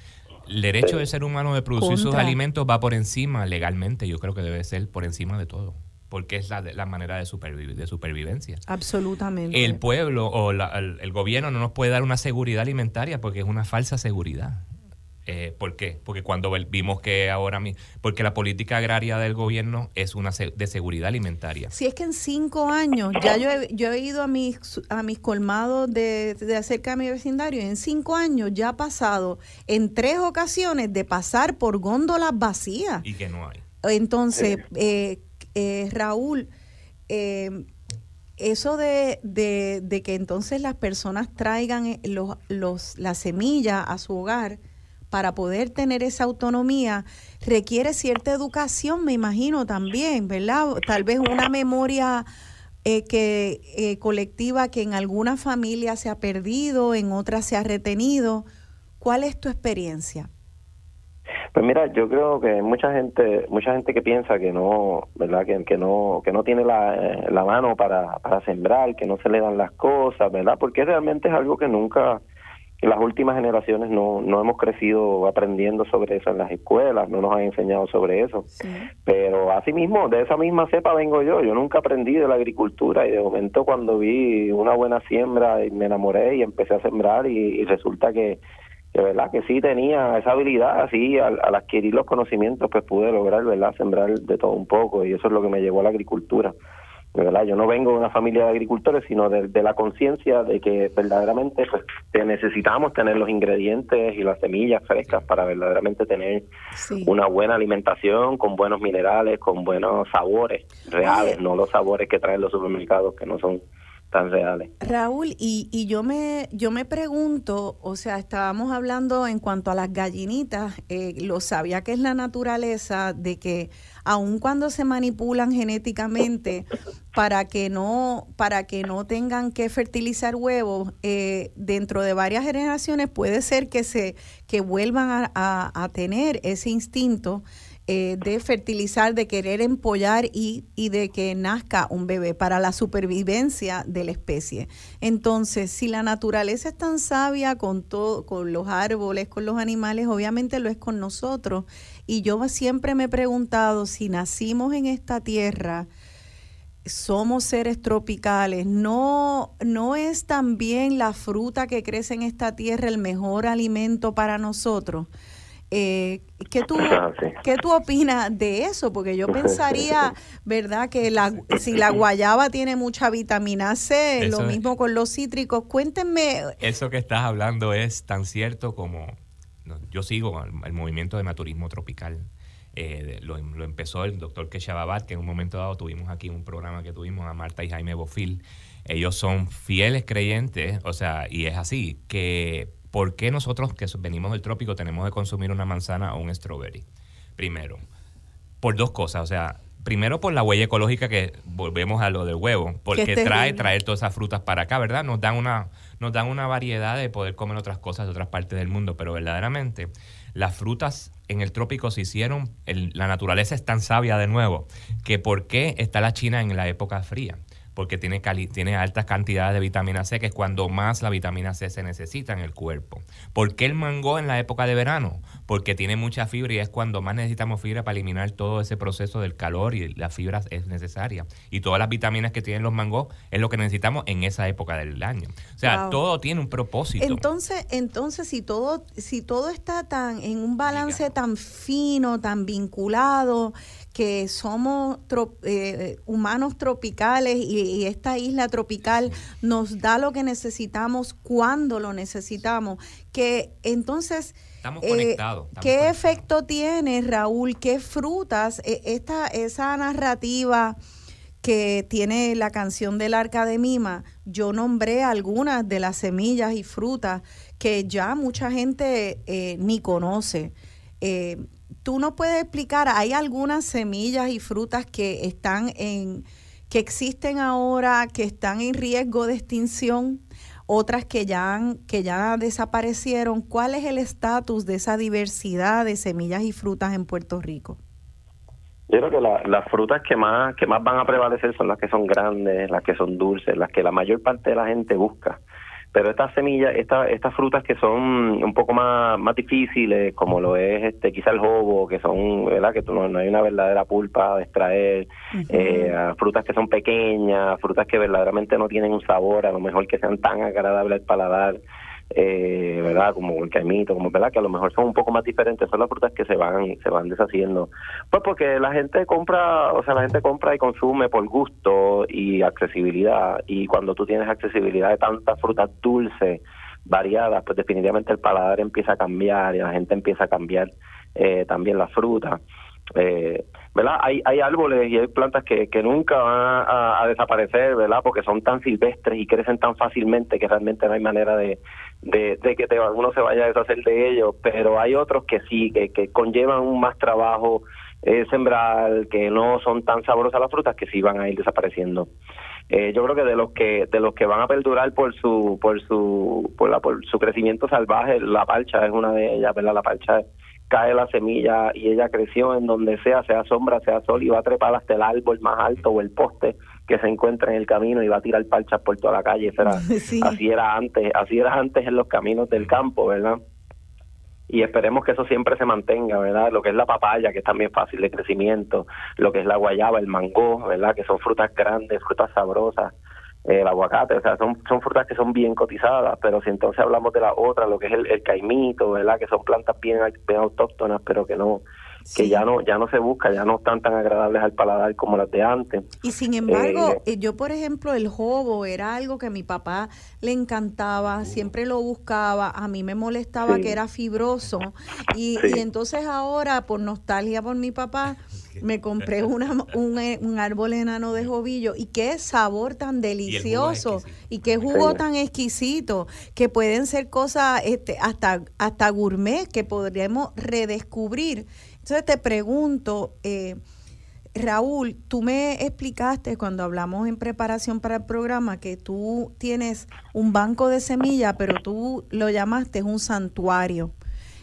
[SPEAKER 3] El derecho del ser humano de producir sus alimentos va por encima legalmente, yo creo que debe ser por encima de todo porque es la, la manera de, de supervivencia.
[SPEAKER 2] Absolutamente.
[SPEAKER 3] El pueblo o el, gobierno no nos puede dar una seguridad alimentaria porque es una falsa seguridad. Eh, ¿Por qué? Porque cuando vimos que ahora mismo, porque la política agraria del gobierno es una de seguridad alimentaria.
[SPEAKER 2] Si es que en cinco años, ya yo he, yo he ido a mis, a mis colmados de, de acerca de mi vecindario, y en cinco años ya ha pasado en tres ocasiones de pasar por góndolas vacías.
[SPEAKER 3] Y que no hay.
[SPEAKER 2] Entonces, eh, eh, Raúl, eh, eso de, de, de, que entonces las personas traigan los, los, la semilla a su hogar, para poder tener esa autonomía requiere cierta educación, me imagino también, ¿verdad? Tal vez una memoria eh, que eh, colectiva que en alguna familia se ha perdido, en otras se ha retenido. ¿Cuál es tu experiencia?
[SPEAKER 6] Pues mira, yo creo que mucha gente, mucha gente que piensa que no, ¿verdad? Que, no, que no tiene la, eh, la mano para sembrar, que no se le dan las cosas, ¿verdad? Porque realmente es algo que nunca, las últimas generaciones no, no hemos crecido aprendiendo sobre eso en las escuelas, no nos han enseñado sobre eso. Pero asimismo, de esa misma cepa vengo yo. Yo nunca aprendí de la agricultura y de momento cuando vi una buena siembra y me enamoré y empecé a sembrar y, resulta que, que, verdad que sí tenía esa habilidad, así al, al, adquirir los conocimientos pues pude lograr, ¿verdad? Sembrar de todo un poco y eso es lo que me llevó a la agricultura. ¿Verdad? Yo no vengo de una familia de agricultores, sino de, la conciencia de que verdaderamente pues, necesitamos tener los ingredientes y las semillas frescas para verdaderamente tener una buena alimentación con buenos minerales, con buenos sabores reales, no los sabores que traen los supermercados que no son tan reales.
[SPEAKER 2] Raúl, y, y yo me yo me pregunto, o sea, estábamos hablando en cuanto a las gallinitas, eh, lo sabía que es la naturaleza de que aun cuando se manipulan genéticamente para que no para que no tengan que fertilizar huevos eh, dentro de varias generaciones puede ser que se que vuelvan a tener ese instinto eh, de fertilizar, de querer empollar y, y, de que nazca un bebé para la supervivencia de la especie. Entonces, si la naturaleza es tan sabia con todo, con los árboles, con los animales, obviamente lo es con nosotros. Y yo siempre me he preguntado si nacimos en esta tierra, somos seres tropicales, no, no es también la fruta que crece en esta tierra el mejor alimento para nosotros. Eh, ¿qué, tú, ah, ¿Qué tú opinas de eso? Porque yo pensaría, ¿verdad? Que la, si la guayaba tiene mucha vitamina C, lo mismo con los cítricos. Cuéntenme.
[SPEAKER 3] Eso que estás hablando es tan cierto como yo sigo el, movimiento de naturismo tropical. Eh, lo, empezó el doctor Keshababat, que en un momento dado tuvimos aquí un programa que tuvimos a Marta y Jaime Bofil. Ellos son fieles creyentes, o sea, y es así, que ¿por qué nosotros que venimos del trópico tenemos que consumir una manzana o un strawberry? Primero, por dos cosas, o sea, primero por la huella ecológica que volvemos a lo del huevo, porque trae traer todas esas frutas para acá, ¿verdad? Nos dan una nos dan una variedad de poder comer otras cosas de otras partes del mundo, pero verdaderamente las frutas en el trópico se hicieron, la naturaleza es tan sabia de nuevo, que por qué está la China en la época fría porque tiene, tiene altas cantidades de vitamina C, que es cuando más la vitamina C se necesita en el cuerpo. ¿Por qué el mango en la época de verano? Porque tiene mucha fibra y es cuando más necesitamos fibra para eliminar todo ese proceso del calor y la fibra es necesaria. Y todas las vitaminas que tienen los mangos es lo que necesitamos en esa época del año. O sea, todo tiene un propósito.
[SPEAKER 2] Entonces, entonces si todo si todo está tan en un balance tan fino, tan vinculado, que somos eh, humanos tropicales y, esta isla tropical nos da lo que necesitamos cuando lo necesitamos. Que entonces,
[SPEAKER 3] estamos conectados.
[SPEAKER 2] Eh, ¿Qué efecto tiene, Raúl? ¿Qué frutas? E, esta, esa narrativa que tiene la canción del arca de Mima, yo nombré algunas de las semillas y frutas que ya mucha gente eh, ni conoce. Eh, tú nos puedes explicar, hay algunas semillas y frutas que están en, que existen ahora, que están en riesgo de extinción, otras que ya, han, que ya desaparecieron. ¿Cuál es el estatus de esa diversidad de semillas y frutas en Puerto Rico?
[SPEAKER 6] Yo creo que las frutas que más que más van a prevalecer son las que son grandes, las que son dulces, las que la mayor parte de la gente busca. Pero estas semillas, esta, estas frutas que son un poco más, más difíciles, como lo es este quizá el jobo, que son, ¿verdad? Que no, no hay una verdadera pulpa de extraer, eh, frutas que son pequeñas, frutas que verdaderamente no tienen un sabor, a lo mejor que sean tan agradables al paladar, eh, ¿verdad? Como el caimito, como, ¿verdad? Que a lo mejor son un poco más diferentes, son las frutas que se van, se van deshaciendo. Pues porque la gente compra, o sea, la gente compra y consume por gusto y accesibilidad, y cuando tú tienes accesibilidad de tantas frutas dulces, variadas, pues definitivamente el paladar empieza a cambiar y la gente empieza a cambiar eh, también la fruta. Eh, ¿verdad? Hay, hay árboles y hay plantas que, que nunca van a, desaparecer, ¿verdad? Porque son tan silvestres y crecen tan fácilmente que realmente no hay manera de, de, que te, uno se vaya a deshacer de ellos, pero hay otros que sí, que, que conllevan más trabajo eh, sembrar, que no son tan sabrosas las frutas, que sí van a ir desapareciendo. Eh, yo creo que de los que de los que van a perdurar por su por su por, la, por su crecimiento salvaje la parcha es una de ellas verdad la parcha cae la semilla y ella creció en donde sea, sea sombra, sea sol, y va a trepar hasta el árbol más alto o el poste que se encuentra en el camino y va a tirar parchas por toda la calle. Así era antes, así era antes en los caminos del campo, ¿verdad? Y esperemos que eso siempre se mantenga, ¿verdad? Lo que es la papaya, que es también fácil de crecimiento, lo que es la guayaba, el mango, ¿verdad? Que son frutas grandes, frutas sabrosas, el aguacate, o sea, son, son frutas que son bien cotizadas, pero si entonces hablamos de la otra, lo que es el, caimito, ¿verdad? Que son plantas bien, bien autóctonas, pero que no que ya no ya no se busca, ya no están tan agradables al paladar como las de antes.
[SPEAKER 2] Y sin embargo, eh, eh, yo por ejemplo el jobo era algo que a mi papá le encantaba, siempre lo buscaba, a mí me molestaba que era fibroso. Y, y entonces ahora por nostalgia por mi papá me compré una, un, eh, un, árbol enano de jovillo. Y qué sabor tan delicioso. y, qué jugo tan exquisito que pueden ser cosas este, hasta, hasta gourmet que podríamos redescubrir. Entonces te pregunto, eh, Raúl, tú me explicaste cuando hablamos en preparación para el programa que tú tienes un banco de semillas, pero tú lo llamaste un santuario.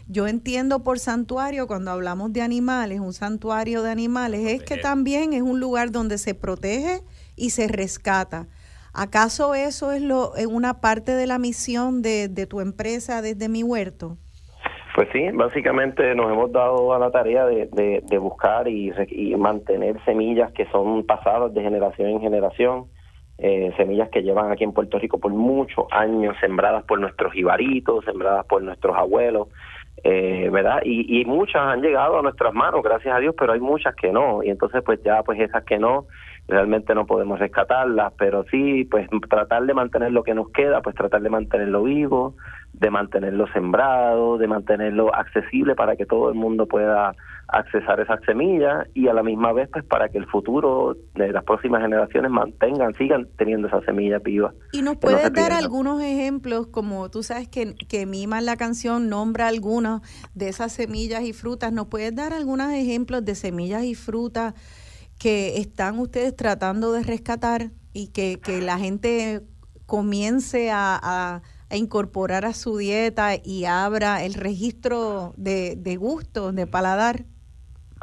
[SPEAKER 2] Yo entiendo por santuario cuando hablamos de animales, un santuario de animales, es que también es un lugar donde se protege y se rescata. ¿Acaso eso es lo, una parte de la misión de, tu empresa desde mi huerto?
[SPEAKER 6] Pues sí, básicamente nos hemos dado a la tarea de, buscar y, mantener semillas que son pasadas de generación en generación, eh, semillas que llevan aquí en Puerto Rico por muchos años, sembradas por nuestros ibaritos, sembradas por nuestros abuelos, eh, ¿verdad? Y, y muchas han llegado a nuestras manos, gracias a Dios, pero hay muchas que no, y entonces pues ya pues esas que no, realmente no podemos rescatarlas, pero sí, pues tratar de mantener lo que nos queda, pues tratar de mantenerlo vivo, de mantenerlo sembrado, de mantenerlo accesible para que todo el mundo pueda accesar esas semillas y a la misma vez pues para que el futuro de las próximas generaciones mantengan, sigan teniendo esas semillas vivas.
[SPEAKER 2] Y nos puedes dar algunos ejemplos, como tú sabes que, que Mima en la canción nombra algunas de esas semillas y frutas, ¿nos puedes dar algunos ejemplos de semillas y frutas que están ustedes tratando de rescatar y que, que la gente comience a, a, incorporar a su dieta y abra el registro de, de gusto, de paladar?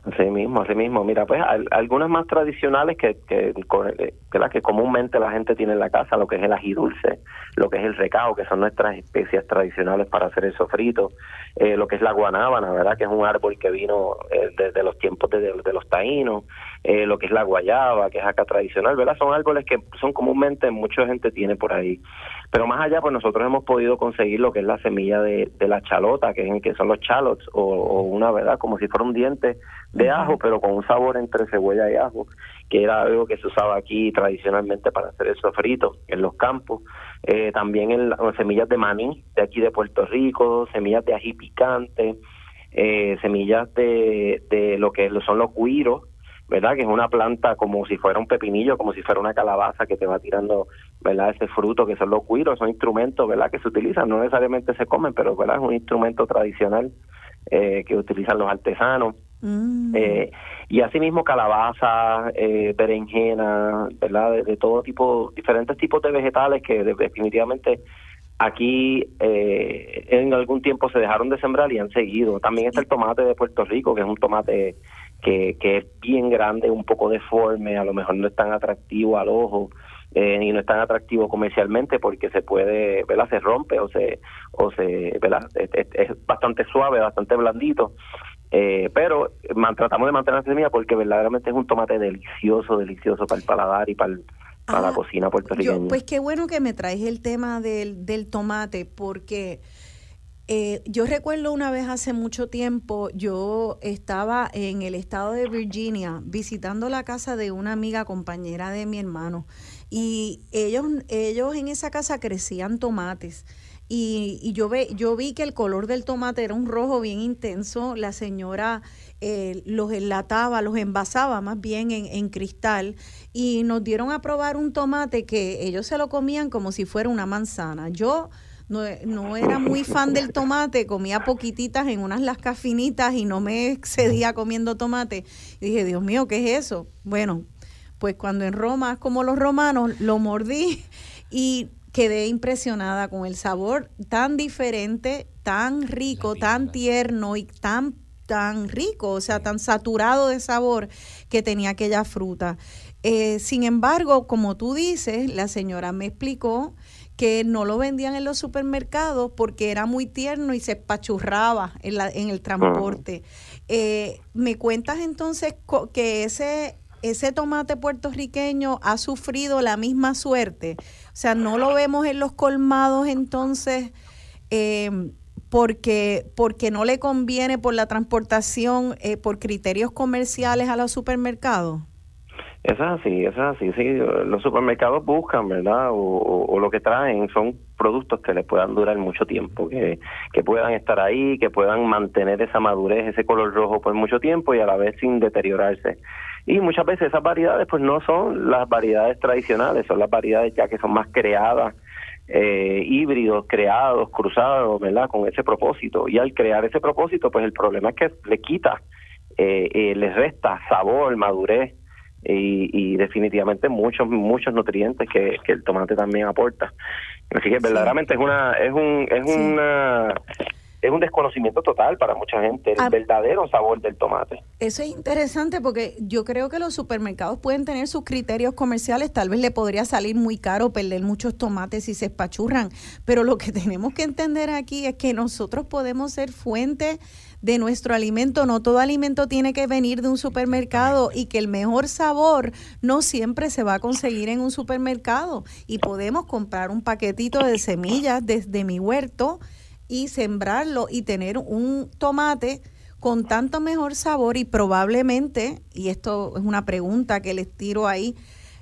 [SPEAKER 6] Así mismo, así mismo. Mira, pues algunas más tradicionales que, que, que, que comúnmente la gente tiene en la casa, lo que es el ají dulce, lo que es el recao, que son nuestras especias tradicionales para hacer el sofrito, eh, lo que es la guanábana, ¿verdad? Que es un árbol que vino eh, desde los tiempos de, de los taínos, eh, lo que es la guayaba, que es acá tradicional, ¿verdad? Son árboles que son comúnmente mucha gente tiene por ahí. Pero más allá, pues nosotros hemos podido conseguir lo que es la semilla de, de la chalota, que, es, que son los chalots, o, o una, ¿verdad? Como si fuera un diente de ajo, pero con un sabor entre cebolla y ajo, que era algo que se usaba aquí tradicionalmente para hacer el sofrito en los campos. Eh, también en, semillas de maní de aquí de Puerto Rico, semillas de ají picante, eh, semillas de, de lo que son los guiros, ¿verdad? Que es una planta como si fuera un pepinillo, como si fuera una calabaza que te va tirando, ¿verdad? Ese fruto que son los guiros, son instrumentos, ¿verdad? Que se utilizan, no necesariamente se comen, pero, ¿verdad? Es un instrumento tradicional eh, que utilizan los artesanos. Mm. Eh, y asimismo calabaza, eh, berenjena, ¿verdad? De, todo tipo, diferentes tipos de vegetales que definitivamente aquí eh, en algún tiempo se dejaron de sembrar y han seguido. También está el tomate de Puerto Rico, que es un tomate que, que es bien grande, un poco deforme, a lo mejor no es tan atractivo al ojo. Eh, y no es tan atractivo comercialmente porque se puede, ¿verdad? Se rompe o se, o se, ¿verdad? es bastante suave, bastante blandito eh, pero tratamos de mantener la semilla porque verdaderamente es un tomate delicioso, delicioso para el paladar y para, para la ah, cocina puertorriqueña.
[SPEAKER 2] pues qué bueno que me traes el tema del, del tomate porque... Eh, yo recuerdo una vez hace mucho tiempo, yo estaba en el estado de Virginia visitando la casa de una amiga compañera de mi hermano y ellos, ellos en esa casa crecían tomates y, yo, ve, yo vi que el color del tomate era un rojo bien intenso. La señora eh, los enlataba, los envasaba más bien en, cristal y nos dieron a probar un tomate que ellos se lo comían como si fuera una manzana. Yo no, no era muy fan del tomate, comía poquititas en unas lascas finitas y no me excedía comiendo tomate. Y dije, Dios mío, ¿qué es eso? Bueno, pues cuando en Roma, como los romanos, lo mordí y quedé impresionada con el sabor tan diferente, tan rico, tan tierno y tan tan rico, o sea, tan saturado de sabor que tenía aquella fruta. Eh, sin embargo, como tú dices, la señora me explicó que no lo vendían en los supermercados porque era muy tierno y se espachurraba en, la, en el transporte. Eh, ¿Me cuentas entonces que ese, ese tomate puertorriqueño ha sufrido la misma suerte? O sea, no lo vemos en los colmados entonces, eh, porque, porque no le conviene por la transportación, eh, por criterios comerciales a los supermercados?
[SPEAKER 6] Eso es así, eso es así. Sí, los supermercados buscan, ¿verdad? O, lo que traen son productos que les puedan durar mucho tiempo, que, que puedan estar ahí, que puedan mantener esa madurez, ese color rojo por mucho tiempo y a la vez sin deteriorarse. Y muchas veces esas variedades pues no son las variedades tradicionales, son las variedades ya que son más creadas, eh, híbridos, creados, cruzados, ¿verdad? Con ese propósito. Y al crear ese propósito pues el problema es que le quita, eh, eh, le resta sabor, madurez y, definitivamente muchos muchos nutrientes que, que, el tomate también aporta así que verdaderamente es una es un es una es un desconocimiento total para mucha gente el ah. verdadero sabor del tomate.
[SPEAKER 2] Eso es interesante porque yo creo que los supermercados pueden tener sus criterios comerciales, tal vez le podría salir muy caro perder muchos tomates si se espachurran, pero lo que tenemos que entender aquí es que nosotros podemos ser fuente de nuestro alimento, no todo alimento tiene que venir de un supermercado y que el mejor sabor no siempre se va a conseguir en un supermercado. Y podemos comprar un paquetito de semillas desde mi huerto y sembrarlo y tener un tomate con tanto mejor sabor y probablemente, y esto es una pregunta que les tiro ahí,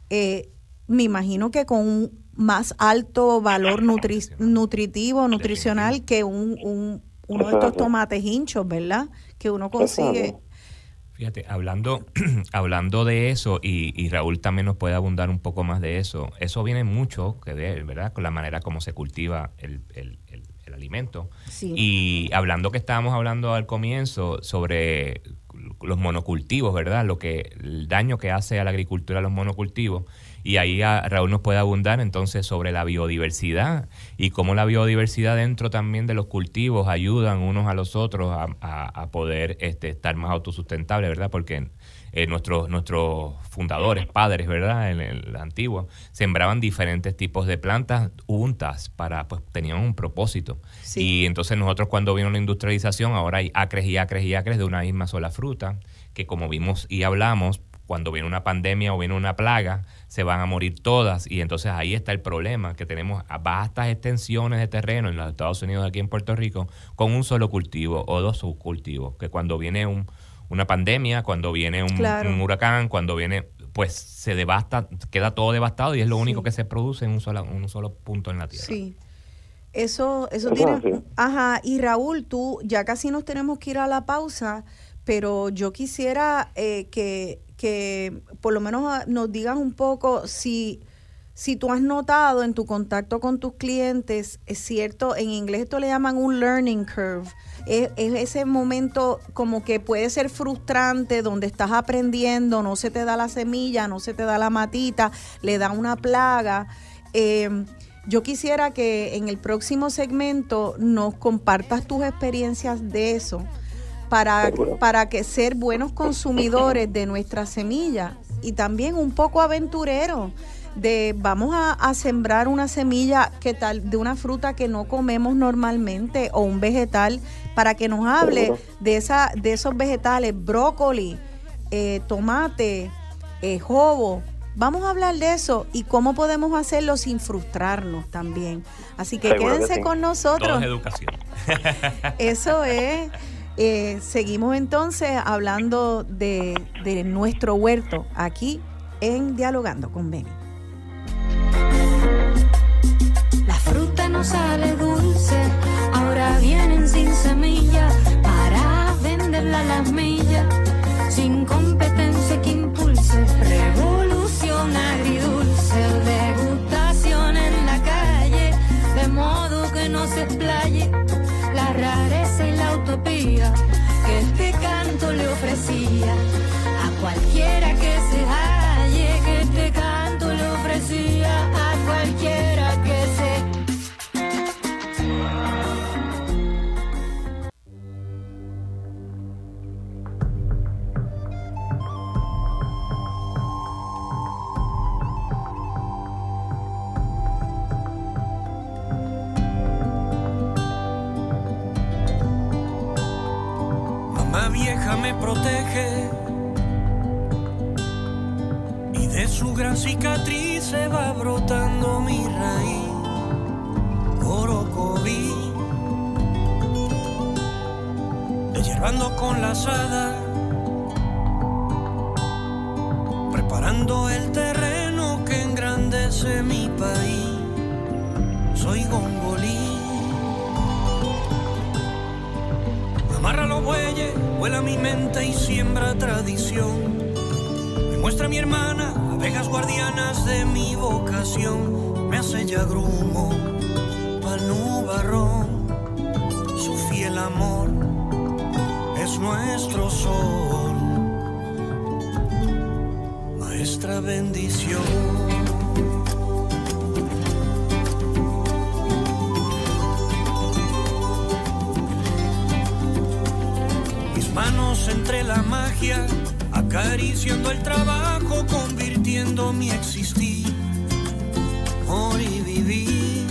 [SPEAKER 2] eh, me imagino que con un más alto valor nutritivo, nutricional que un, un, uno de estos tomates hinchos, ¿verdad? Que uno consigue.
[SPEAKER 3] Fíjate, hablando, hablando de eso, y, y, Raúl también nos puede abundar un poco más de eso, eso viene mucho que ver, ¿verdad? Con la manera como se cultiva el, el, alimento. Y hablando que estábamos hablando al comienzo sobre los monocultivos, ¿verdad? Lo que el daño que hace a la agricultura los monocultivos. Y ahí Raúl nos puede abundar entonces sobre la biodiversidad y cómo la biodiversidad dentro también de los cultivos ayudan unos a los otros a, a, poder este, estar más autosustentables, ¿verdad? Porque eh, nuestros, nuestros fundadores, padres, ¿verdad? En el antiguo, sembraban diferentes tipos de plantas juntas para, pues tenían un propósito. Y entonces nosotros cuando vino la industrialización, ahora hay acres y acres y acres de una misma sola fruta, que como vimos y hablamos, cuando viene una pandemia o viene una plaga, se van a morir todas. Y entonces ahí está el problema, que tenemos vastas extensiones de terreno en los Estados Unidos, aquí en Puerto Rico, con un solo cultivo o dos subcultivos, que cuando viene un, una pandemia, cuando viene un, huracán, cuando viene, pues se devasta, queda todo devastado y es lo único que se produce en un solo, un solo punto en la tierra.
[SPEAKER 2] Sí. Eso, eso tiene. Ajá, y Raúl, tú ya casi nos tenemos que ir a la pausa, pero yo quisiera eh, que, que por lo menos ah, nos digas un poco si si tú has notado en tu contacto con tus clientes, es cierto, en inglés esto le llaman un learning curve, es, ese momento como que puede ser frustrante donde estás aprendiendo, no se te da la semilla, no se te da la matita, le da una plaga. Em, yo quisiera que en el próximo segmento nos compartas tus experiencias de eso para, para que ser buenos consumidores de nuestra semilla y también un poco aventureros de vamos a, sembrar una semilla que tal de una fruta que no comemos normalmente o un vegetal para que nos hable de esa de esos vegetales brócoli eh, tomate eh, jobo. Vamos a hablar de eso y cómo podemos hacerlo sin frustrarnos también. Así que quédense con nosotros.
[SPEAKER 3] Educación.
[SPEAKER 2] Eso es eh, seguimos entonces hablando de, de nuestro huerto aquí en Dialogando con Beni.
[SPEAKER 5] fruta no sale dulce, ahora vienen sin semilla para venderla a las millas, sin competencia que impulse, revolución que este canto le ofrecía
[SPEAKER 7] me protege y de su gran cicatriz se va brotando mi raíz. Orocoví, yo ando con la asada, preparando el terreno que engrandece mi país. Soy gongolí. Amarra los bueyes, vuela mi mente y siembra tradición. Me muestra mi hermana, abejas guardianas de mi vocación. Me hace ya grumo, pa'l nubarrón. Su fiel amor es nuestro sol. Maestra bendición. Acariciando el trabajo, convirtiendo mi existir, amor y vivir.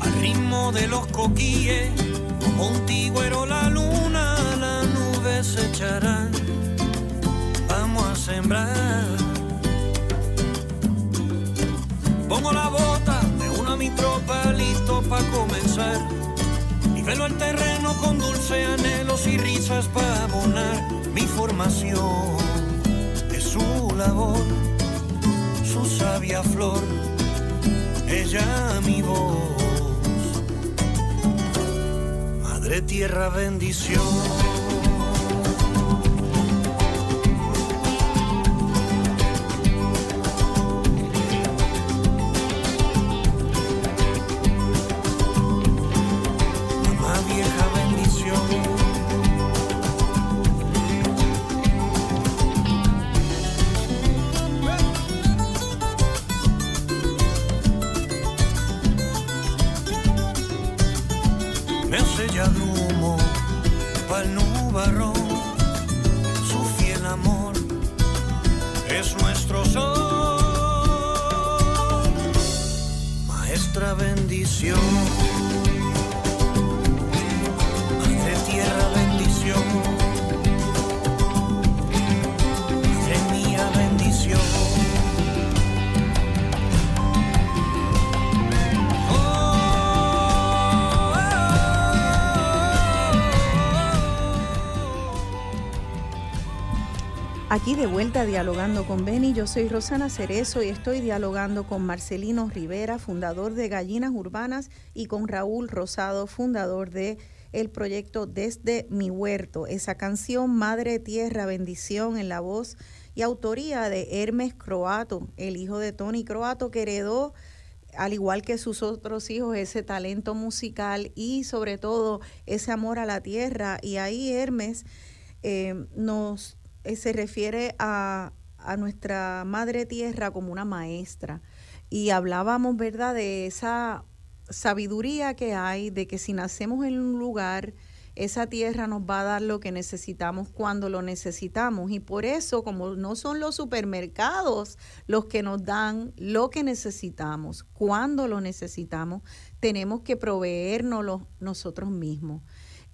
[SPEAKER 7] Al ritmo de los coquíes, como un tigüero la luna, las nubes se echarán. Vamos a sembrar. Pongo la bota, me uno a mi tropa, listo para comenzar. Nivelo el terreno con dulce anhelos y risas para abonar mi formación. Es su labor, su sabia flor, ella mi voz. Madre tierra, bendición.
[SPEAKER 2] Aquí de vuelta dialogando con Beni, yo soy Rosana Cerezo y estoy dialogando con Marcelino Rivera, fundador de Gallinas Urbanas, y con Raúl Rosado, fundador de el proyecto Desde mi huerto. Esa canción Madre Tierra, bendición en la voz y autoría de Hermes Croato, el hijo de Tony Croato, que heredó al igual que sus otros hijos, ese talento musical y sobre todo ese amor a la tierra. Y ahí Hermes eh, nos eh, se refiere a, a nuestra madre tierra como una maestra. Y hablábamos, ¿verdad?, de esa sabiduría que hay, de que si nacemos en un lugar, esa tierra nos va a dar lo que necesitamos cuando lo necesitamos. Y por eso, como no son los supermercados los que nos dan lo que necesitamos, cuando lo necesitamos, tenemos que proveérnoslo nosotros mismos.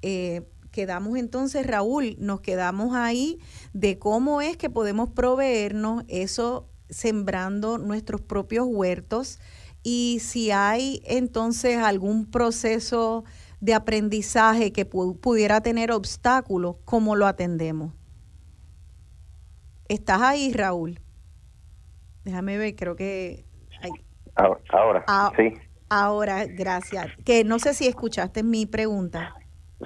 [SPEAKER 2] Eh, quedamos entonces, Raúl, nos quedamos ahí de cómo es que podemos proveernos eso sembrando nuestros propios huertos y si hay entonces algún proceso de aprendizaje que pu pudiera tener obstáculos, ¿cómo lo atendemos? ¿Estás ahí, Raúl? Déjame ver, creo que... Hay...
[SPEAKER 6] Ahora, ahora
[SPEAKER 2] Ah,
[SPEAKER 6] sí.
[SPEAKER 2] Ahora, gracias. Que no sé si escuchaste mi pregunta.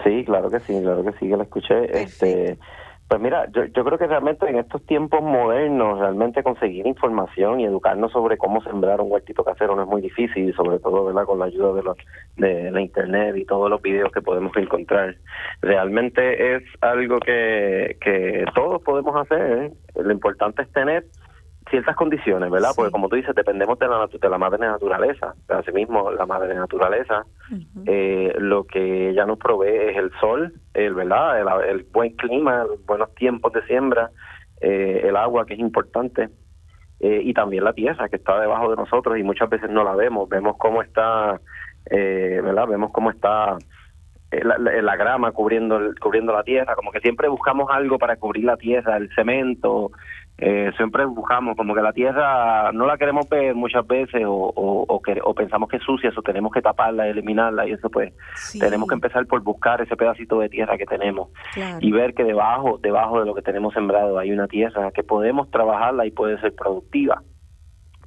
[SPEAKER 6] Sí, claro que sí, claro que sí, que la escuché. Este, pues mira, yo, yo creo que realmente en estos tiempos modernos, realmente conseguir información y educarnos sobre cómo sembrar un huertito casero no es muy difícil, sobre todo verdad con la ayuda de, los, de la internet y todos los videos que podemos encontrar. Realmente es algo que, que todos podemos hacer. ¿eh? Lo importante es tener ciertas condiciones, ¿verdad? Porque como tú dices, dependemos de la, de la madre naturaleza. Asimismo, la madre naturaleza, eh, lo que ella nos provee es el sol, el, ¿verdad? El, el buen clima, los buenos tiempos de siembra, eh, el agua, que es importante, eh, y también la tierra que está debajo de nosotros y muchas veces no la vemos. Vemos cómo está, eh, ¿verdad? Vemos cómo está la, la, grama cubriendo cubriendo la tierra, como que siempre buscamos algo para cubrir la tierra, el cemento, eh, siempre buscamos como que la tierra no la queremos ver muchas veces o, o, que, o pensamos que es sucia, o tenemos que taparla, eliminarla y eso pues tenemos que empezar por buscar ese pedacito de tierra que tenemos y ver que debajo, debajo de lo que tenemos sembrado hay una tierra que podemos trabajarla y puede ser productiva.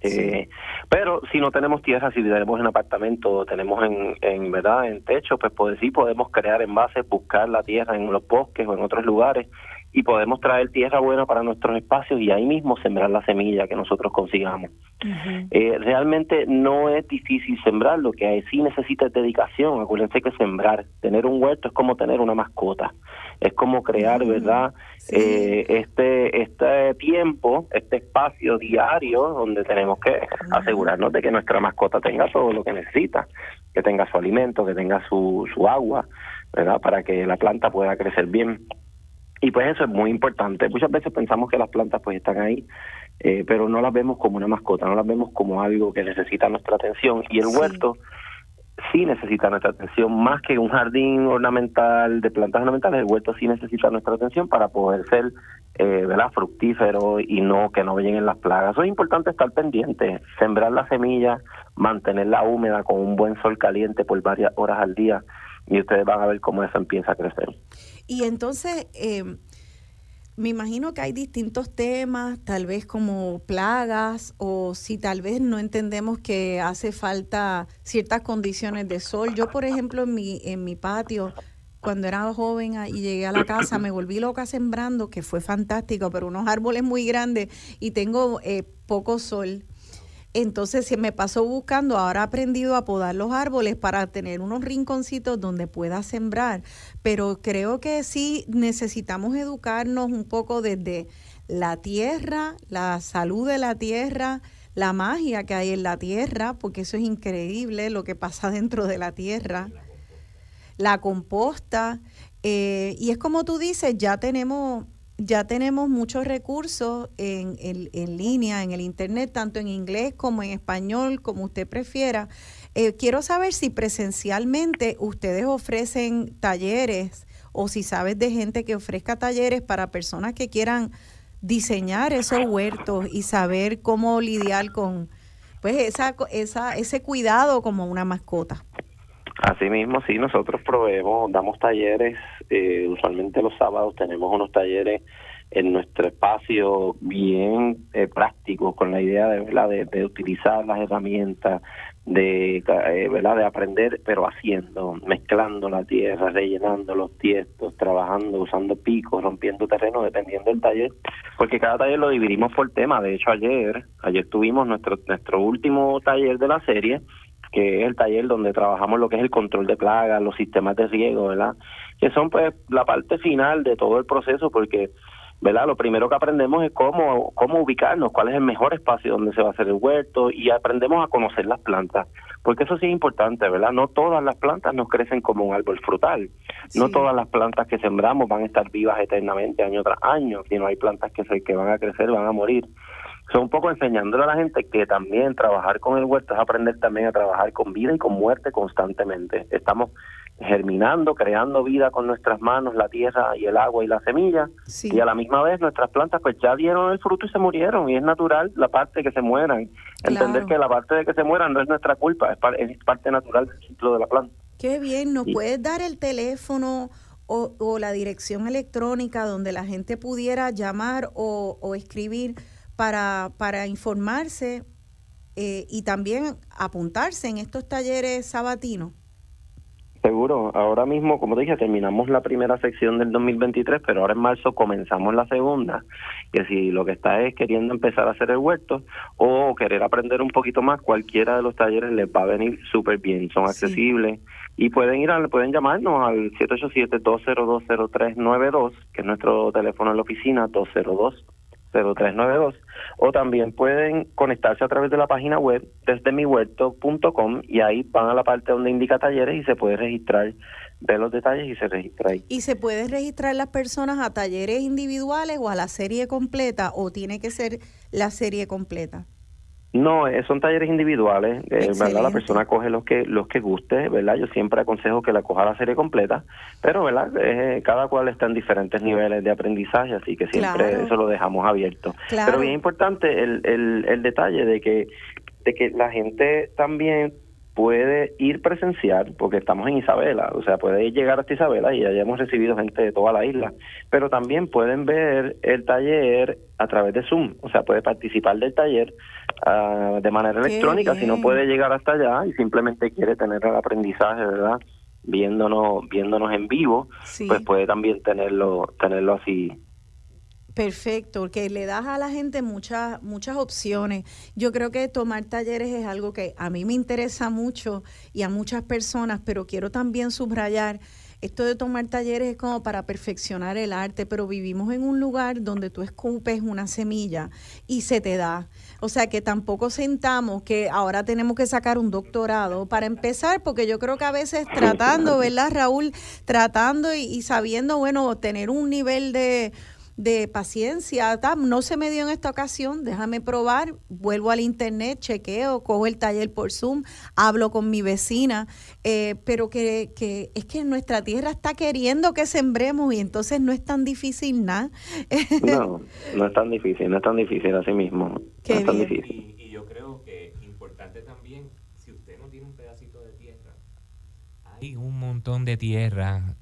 [SPEAKER 6] Eh, pero si no tenemos tierra, si tenemos en apartamento, tenemos en, en verdad en techo, pues, pues sí podemos crear envases, buscar la tierra en los bosques o en otros lugares y podemos traer tierra buena para nuestros espacios y ahí mismo sembrar la semilla que nosotros consigamos. eh, realmente no es difícil sembrar, lo que sí necesita es dedicación. Acuérdense que sembrar, tener un huerto es como tener una mascota, es como crear, ¿verdad? Eh, este, este tiempo, este espacio diario donde tenemos que asegurarnos de que nuestra mascota tenga todo lo que necesita, que tenga su alimento, que tenga su, su agua, ¿verdad? Para que la planta pueda crecer bien. Y pues eso es muy importante. Muchas veces pensamos que las plantas pues están ahí, eh, pero no las vemos como una mascota, no las vemos como algo que necesita nuestra atención. Y el huerto sí necesita nuestra atención, más que un jardín ornamental de plantas ornamentales, el huerto sí necesita nuestra atención para poder ser eh, ¿verdad? fructífero y no que no lleguen las plagas. Eso es importante estar pendiente, sembrar la semilla, mantenerla húmeda con un buen sol caliente por varias horas al día y ustedes van a ver cómo eso empieza a crecer.
[SPEAKER 2] Y entonces, eh, me imagino que hay distintos temas, tal vez como plagas, o si tal vez no entendemos que hace falta ciertas condiciones de sol. Yo, por ejemplo, en mi, en mi patio, cuando era joven y llegué a la casa, me volví loca sembrando, que fue fantástico, pero unos árboles muy grandes y tengo eh, poco sol. Entonces se me pasó buscando, ahora he aprendido a podar los árboles para tener unos rinconcitos donde pueda sembrar, pero creo que sí necesitamos educarnos un poco desde la tierra, la salud de la tierra, la magia que hay en la tierra, porque eso es increíble lo que pasa dentro de la tierra, la composta, eh, y es como tú dices, ya tenemos ya tenemos muchos recursos en, en, línea, en el Internet, tanto en inglés como en español, como usted prefiera. Eh, quiero saber si presencialmente ustedes ofrecen talleres o si sabes de gente que ofrezca talleres para personas que quieran diseñar esos huertos y saber cómo lidiar con pues esa, esa, ese cuidado como una mascota.
[SPEAKER 6] Así mismo, sí, nosotros proveemos, damos talleres, eh, usualmente los sábados tenemos unos talleres en nuestro espacio bien eh, prácticos con la idea de, ¿verdad? de, utilizar las herramientas, de, eh, ¿verdad? de aprender, pero haciendo, mezclando la tierra, rellenando los tiestos, trabajando, usando picos, rompiendo terreno, dependiendo del taller, porque cada taller lo dividimos por tema. De hecho, ayer, ayer tuvimos nuestro, nuestro último taller de la serie, que es el taller donde trabajamos lo que es el control de plagas, los sistemas de riego, ¿verdad? Que son pues la parte final de todo el proceso porque, ¿verdad? Lo primero que aprendemos es cómo, cómo ubicarnos, cuál es el mejor espacio donde se va a hacer el huerto y aprendemos a conocer las plantas, porque eso sí es importante, ¿verdad? No todas las plantas nos crecen como un árbol frutal, no todas las plantas que sembramos van a estar vivas eternamente año tras año, sino hay plantas que, se, que van a crecer, van a morir son un poco enseñándole a la gente que también trabajar con el huerto es aprender también a trabajar con vida y con muerte constantemente. Estamos germinando, creando vida con nuestras manos, la tierra y el agua y la semilla, y a la misma vez nuestras plantas pues ya dieron el fruto y se murieron, y es natural la parte que se mueran. Entender que la parte de que se mueran no es nuestra culpa, es, parte natural del ciclo de la planta.
[SPEAKER 2] Qué bien, ¿nos puedes dar el teléfono o, o, la dirección electrónica donde la gente pudiera llamar o, o escribir para, para informarse eh, y también apuntarse en estos talleres sabatinos?
[SPEAKER 6] Seguro, ahora mismo, como dije, terminamos la primera sección del 2023, pero ahora en marzo comenzamos la segunda, que si lo que está es queriendo empezar a hacer el huerto o querer aprender un poquito más, cualquiera de los talleres les va a venir súper bien, son accesibles y pueden ir a, pueden llamarnos al 787-2020392, que es nuestro teléfono en la oficina, 202 0392 o también pueden conectarse a través de la página web desde mihuerto.com y ahí van a la parte donde indica talleres y se puede registrar, ver los detalles y se registra ahí.
[SPEAKER 2] ¿Y se puede registrar las personas a talleres individuales o a la serie completa o tiene que ser la serie completa?
[SPEAKER 6] No, eh, son talleres individuales, eh, ¿verdad? La persona coge los que los que guste, ¿verdad? Yo siempre aconsejo que la coja la serie completa, pero, ¿verdad? Eh, cada cual está en diferentes niveles de aprendizaje, así que siempre eso lo dejamos abierto. Pero bien importante el, el, el detalle de que de que la gente también puede ir presencial, porque estamos en Isabela, o sea, puede llegar hasta Isabela y ya hemos recibido gente de toda la isla, pero también pueden ver el taller a través de Zoom, o sea, puede participar del taller ah, de manera electrónica, si no puede llegar hasta allá y simplemente quiere tener el aprendizaje, ¿verdad? Viéndonos, viéndonos en vivo, pues puede también tenerlo, tenerlo así
[SPEAKER 2] Perfecto, porque le das a la gente muchas muchas opciones. Yo creo que tomar talleres es algo que a mí me interesa mucho y a muchas personas, pero quiero también subrayar esto de tomar talleres es como para perfeccionar el arte, pero vivimos en un lugar donde tú escupes una semilla y se te da. O sea que tampoco sentamos que ahora tenemos que sacar un doctorado para empezar, porque yo creo que a veces tratando, ¿verdad, Raúl? Tratando y, y sabiendo, bueno, tener un nivel de de paciencia, no se me dio en esta ocasión, déjame probar, vuelvo al internet, chequeo, cojo el taller por Zoom, hablo con mi vecina, eh, pero que, que, es que nuestra tierra está queriendo que sembremos y entonces no es tan difícil nada.
[SPEAKER 6] no, no es tan difícil, no es tan difícil así mismo, no es tan difícil.
[SPEAKER 3] Y, yo creo que importante también, si usted no tiene un pedacito de tierra, hay un montón de tierra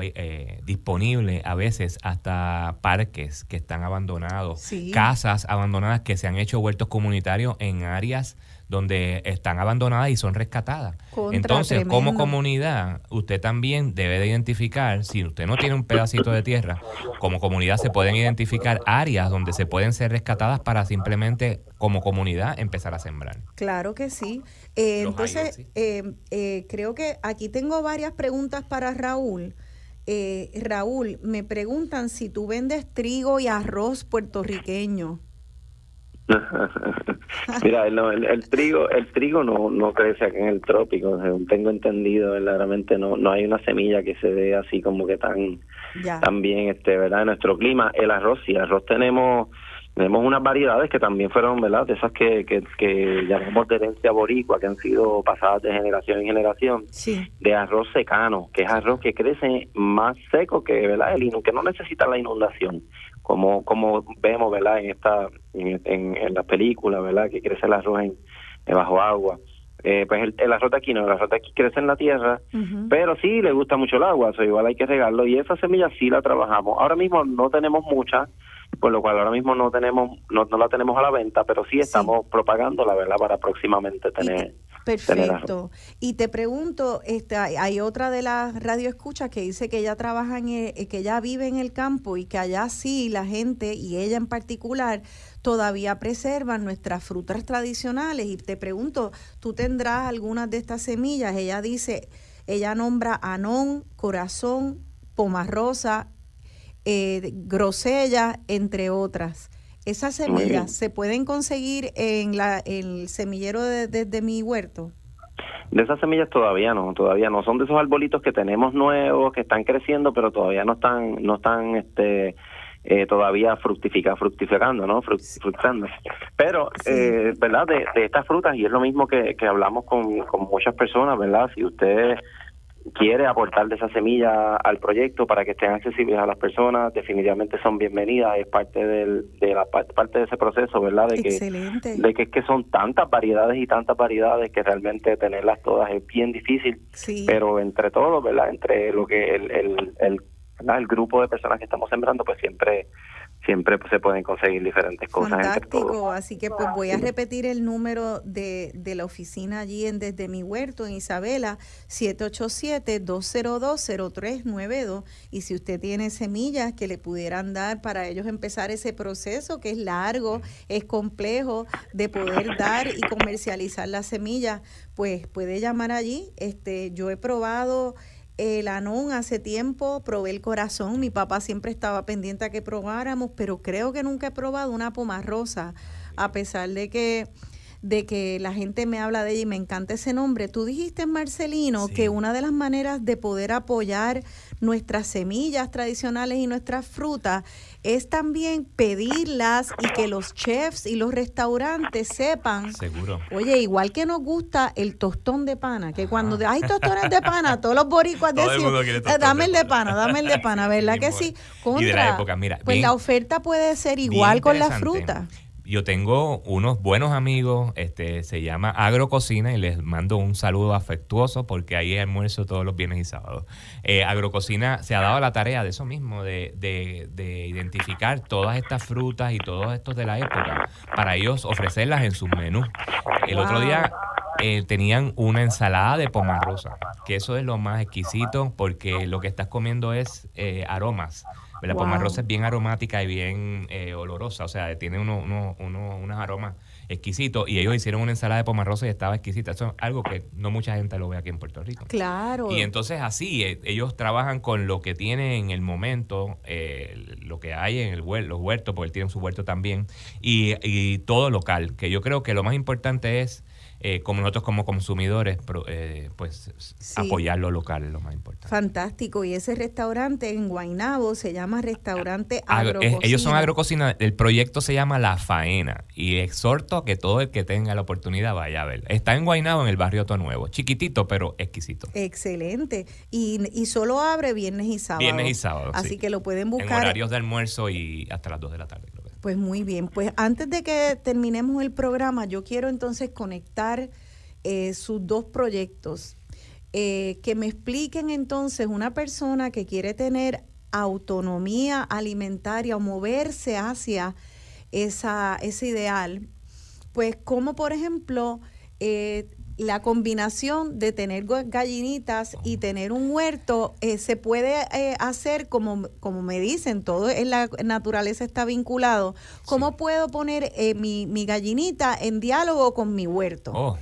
[SPEAKER 3] eh, disponible a veces hasta parques que están abandonados, casas abandonadas que se han hecho huertos comunitarios en áreas donde están abandonadas y son rescatadas. Entonces, como comunidad, usted también debe de identificar, si usted no tiene un pedacito de tierra, como comunidad se pueden identificar áreas donde se pueden ser rescatadas para simplemente como comunidad empezar a sembrar.
[SPEAKER 2] Claro que sí. Eh, entonces, eh, creo que aquí tengo varias preguntas para Raúl. Eh, Raúl, me preguntan si tú vendes trigo y arroz puertorriqueño.
[SPEAKER 6] Mira, el, trigo, el trigo no, no crece aquí en el trópico, tengo entendido, verdaderamente no, no hay una semilla que se dé así como que tan, tan bien, este, ¿verdad? En nuestro clima, el arroz, sí, arroz tenemos tenemos unas variedades que también fueron, ¿verdad? De esas que, que, que llamamos de herencia boricua, que han sido pasadas de generación en generación, de arroz secano, que es arroz que crece más seco que, ¿verdad? El que no necesita la inundación, como como vemos, ¿verdad? En esta en, en, las películas, ¿verdad? Que crece el arroz en, bajo agua. Eh, pues el, arroz de aquí no, el arroz de aquí crece en la tierra, pero sí le gusta mucho el agua, o igual hay que regarlo y esa semilla sí la trabajamos. Ahora mismo no tenemos muchas, por lo cual ahora mismo no tenemos no, no la tenemos a la venta, pero sí estamos propagando la verdad para próximamente tener
[SPEAKER 2] Perfecto. y te pregunto, este, hay otra de las radioescuchas que dice que ella trabaja en eh, que ella vive en el campo y que allá sí la gente y ella en particular todavía preservan nuestras frutas tradicionales y te pregunto, ¿tú tendrás algunas de estas semillas? Ella dice, ella nombra anón, corazón, pomarrosa, eh, grosella, entre otras. ¿Esas semillas se pueden conseguir en la, el semillero desde de, mi huerto?
[SPEAKER 6] De esas semillas todavía no, todavía no. Son de esos arbolitos que tenemos nuevos, que están creciendo, pero todavía no están, no están, este, eh, todavía fructifica, fructificando, ¿no? Fructando. Pero, eh, ¿verdad? De, de, estas frutas, y es lo mismo que, que hablamos con, con muchas personas, ¿verdad? Si usted quiere aportar de esa semilla al proyecto para que estén accesibles a las personas, definitivamente son bienvenidas, es parte del, de la parte de ese proceso, ¿verdad? De que, de que, que son tantas variedades y tantas variedades que realmente tenerlas todas es bien difícil, pero entre todos, ¿verdad? Entre lo que el, el, el, el grupo de personas que estamos sembrando, pues siempre siempre se pueden conseguir diferentes cosas.
[SPEAKER 2] Fantástico, así que pues voy a repetir el número de, de la oficina allí en Desde Mi Huerto en Isabela, 787-202-0392 y si usted tiene semillas que le pudieran dar para ellos empezar ese proceso que es largo, es complejo de poder dar y comercializar las semillas, pues puede llamar allí. Este, yo he probado el anón hace tiempo, probé el corazón, mi papá siempre estaba pendiente a que probáramos, pero creo que nunca he probado una rosa, a pesar de que de que la gente me habla de ella y me encanta ese nombre. Tú dijiste, Marcelino, que una de las maneras de poder apoyar nuestras semillas tradicionales y nuestras frutas es también pedirlas y que los chefs y los restaurantes sepan.
[SPEAKER 3] Seguro.
[SPEAKER 2] Oye, igual que nos gusta el tostón de pana, que cuando hay tostones de pana, todos los boricuas decimos, eh, dame el de pana, dame el de pana, ¿verdad que sí?
[SPEAKER 3] Contra, y de la época, mira,
[SPEAKER 2] pues la oferta puede ser igual con la fruta
[SPEAKER 3] yo tengo unos buenos amigos, este, se llama Agrococina y les mando un saludo afectuoso porque ahí almuerzo todos los viernes y sábados. Eh, Agrococina se ha dado la tarea de eso mismo, de, de, identificar todas estas frutas y todos estos de la época para ellos ofrecerlas en sus menús. El otro día eh, tenían una ensalada de pomarrosa, que eso es lo más exquisito porque lo que estás comiendo es eh, aromas. La pomarrosa es bien aromática y bien eh, olorosa, o sea, tiene uno, uno, uno, unos aromas exquisitos. Y ellos hicieron una ensalada de pomarrosa y estaba exquisita. Eso es algo que no mucha gente lo ve aquí en Puerto Rico.
[SPEAKER 2] Claro.
[SPEAKER 3] Y entonces así, eh, ellos trabajan con lo que tienen en el momento, eh, lo que hay en el los huertos, porque tienen su huerto también, y, y todo local, que yo creo que lo más importante es eh, como nosotros como consumidores, eh, pues apoyar lo local es lo más importante.
[SPEAKER 2] Fantástico. Y ese restaurante en Guainabo se llama Restaurante Agrococina.
[SPEAKER 3] ellos son agrococina. El proyecto se llama La Faena y exhorto a que todo el que tenga la oportunidad vaya a ver. Está en Guainabo, en el barrio Nuevo. Chiquitito, pero exquisito.
[SPEAKER 2] Excelente. Y, y solo abre viernes y sábado.
[SPEAKER 3] Viernes y sábado.
[SPEAKER 2] Así que lo pueden buscar.
[SPEAKER 3] En horarios de almuerzo y hasta las 2 de la tarde.
[SPEAKER 2] Pues muy bien, pues antes de que terminemos el programa, yo quiero entonces conectar eh, sus dos proyectos. Eh, que me expliquen entonces una persona que quiere tener autonomía alimentaria o moverse hacia esa, ese ideal, pues como por ejemplo eh, la combinación de tener gallinitas y tener un huerto eh, se puede eh, hacer como, como me dicen, todo en la naturaleza está vinculado. ¿Cómo puedo poner eh, mi, mi, gallinita en diálogo con mi huerto?
[SPEAKER 3] Oh,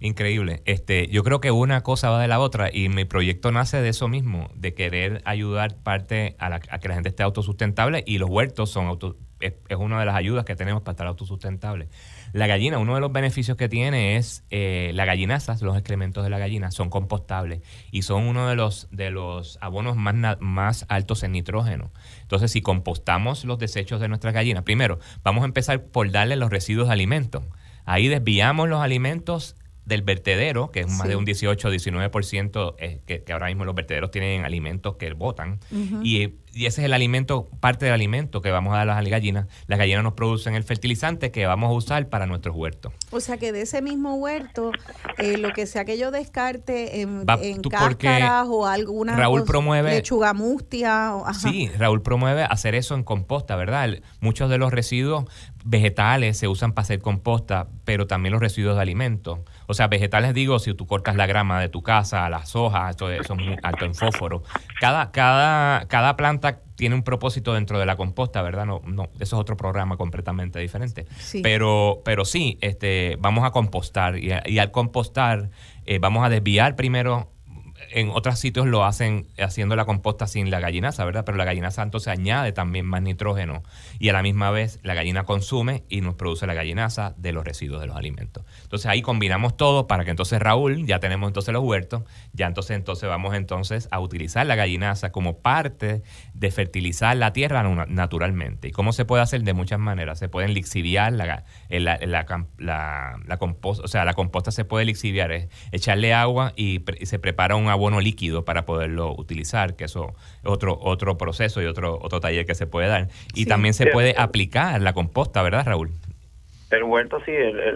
[SPEAKER 3] increíble. Este, yo creo que una cosa va de la otra y mi proyecto nace de eso mismo, de querer ayudar parte a, a que la gente esté autosustentable y los huertos son auto, es, es una de las ayudas que tenemos para estar autosustentable. La gallina, uno de los beneficios que tiene es eh, la gallinaza, los excrementos de la gallina son compostables y son uno de los, de los abonos más, más altos en nitrógeno. Entonces, si compostamos los desechos de nuestras gallinas, primero, vamos a empezar por darle los residuos de alimentos. Ahí desviamos los alimentos del vertedero, que es más de un 18 o 19% eh, que, que, ahora mismo los vertederos tienen alimentos que botan, y, y, ese es el alimento, parte del alimento que vamos a dar a las gallinas. Las gallinas nos producen el fertilizante que vamos a usar para nuestros huertos.
[SPEAKER 2] O sea que de ese mismo huerto, eh, lo que sea que yo descarte en, en cáscaras o alguna
[SPEAKER 3] Raúl promueve,
[SPEAKER 2] lechuga mustia.
[SPEAKER 3] Sí, Raúl promueve hacer eso en composta, ¿verdad? Muchos de los residuos vegetales se usan para hacer composta, pero también los residuos de alimentos. O sea, vegetales digo, si tú cortas la grama de tu casa, las hojas, eso, es muy alto en fósforo. Cada, cada, cada planta tiene un propósito dentro de la composta, ¿verdad? No, no, eso es otro programa completamente diferente. Pero, pero sí, este, vamos a compostar y, al compostar eh, vamos a desviar primero en otros sitios lo hacen haciendo la composta sin la gallinaza, ¿verdad? Pero la gallinaza entonces añade también más nitrógeno y a la misma vez la gallina consume y nos produce la gallinaza de los residuos de los alimentos. Entonces ahí combinamos todo para que entonces Raúl, ya tenemos entonces los huertos, ya entonces entonces vamos entonces a utilizar la gallinaza como parte de fertilizar la tierra naturalmente. ¿Y cómo se puede hacer? De muchas maneras. Se pueden lixiviar la, la, la, la, composta, o sea, la composta se puede lixiviar, es echarle agua y, y se prepara un abono líquido para poderlo utilizar, que eso es otro, otro proceso y otro, otro taller que se puede dar. Y también se puede aplicar la composta, ¿verdad, Raúl?
[SPEAKER 6] El huerto sí,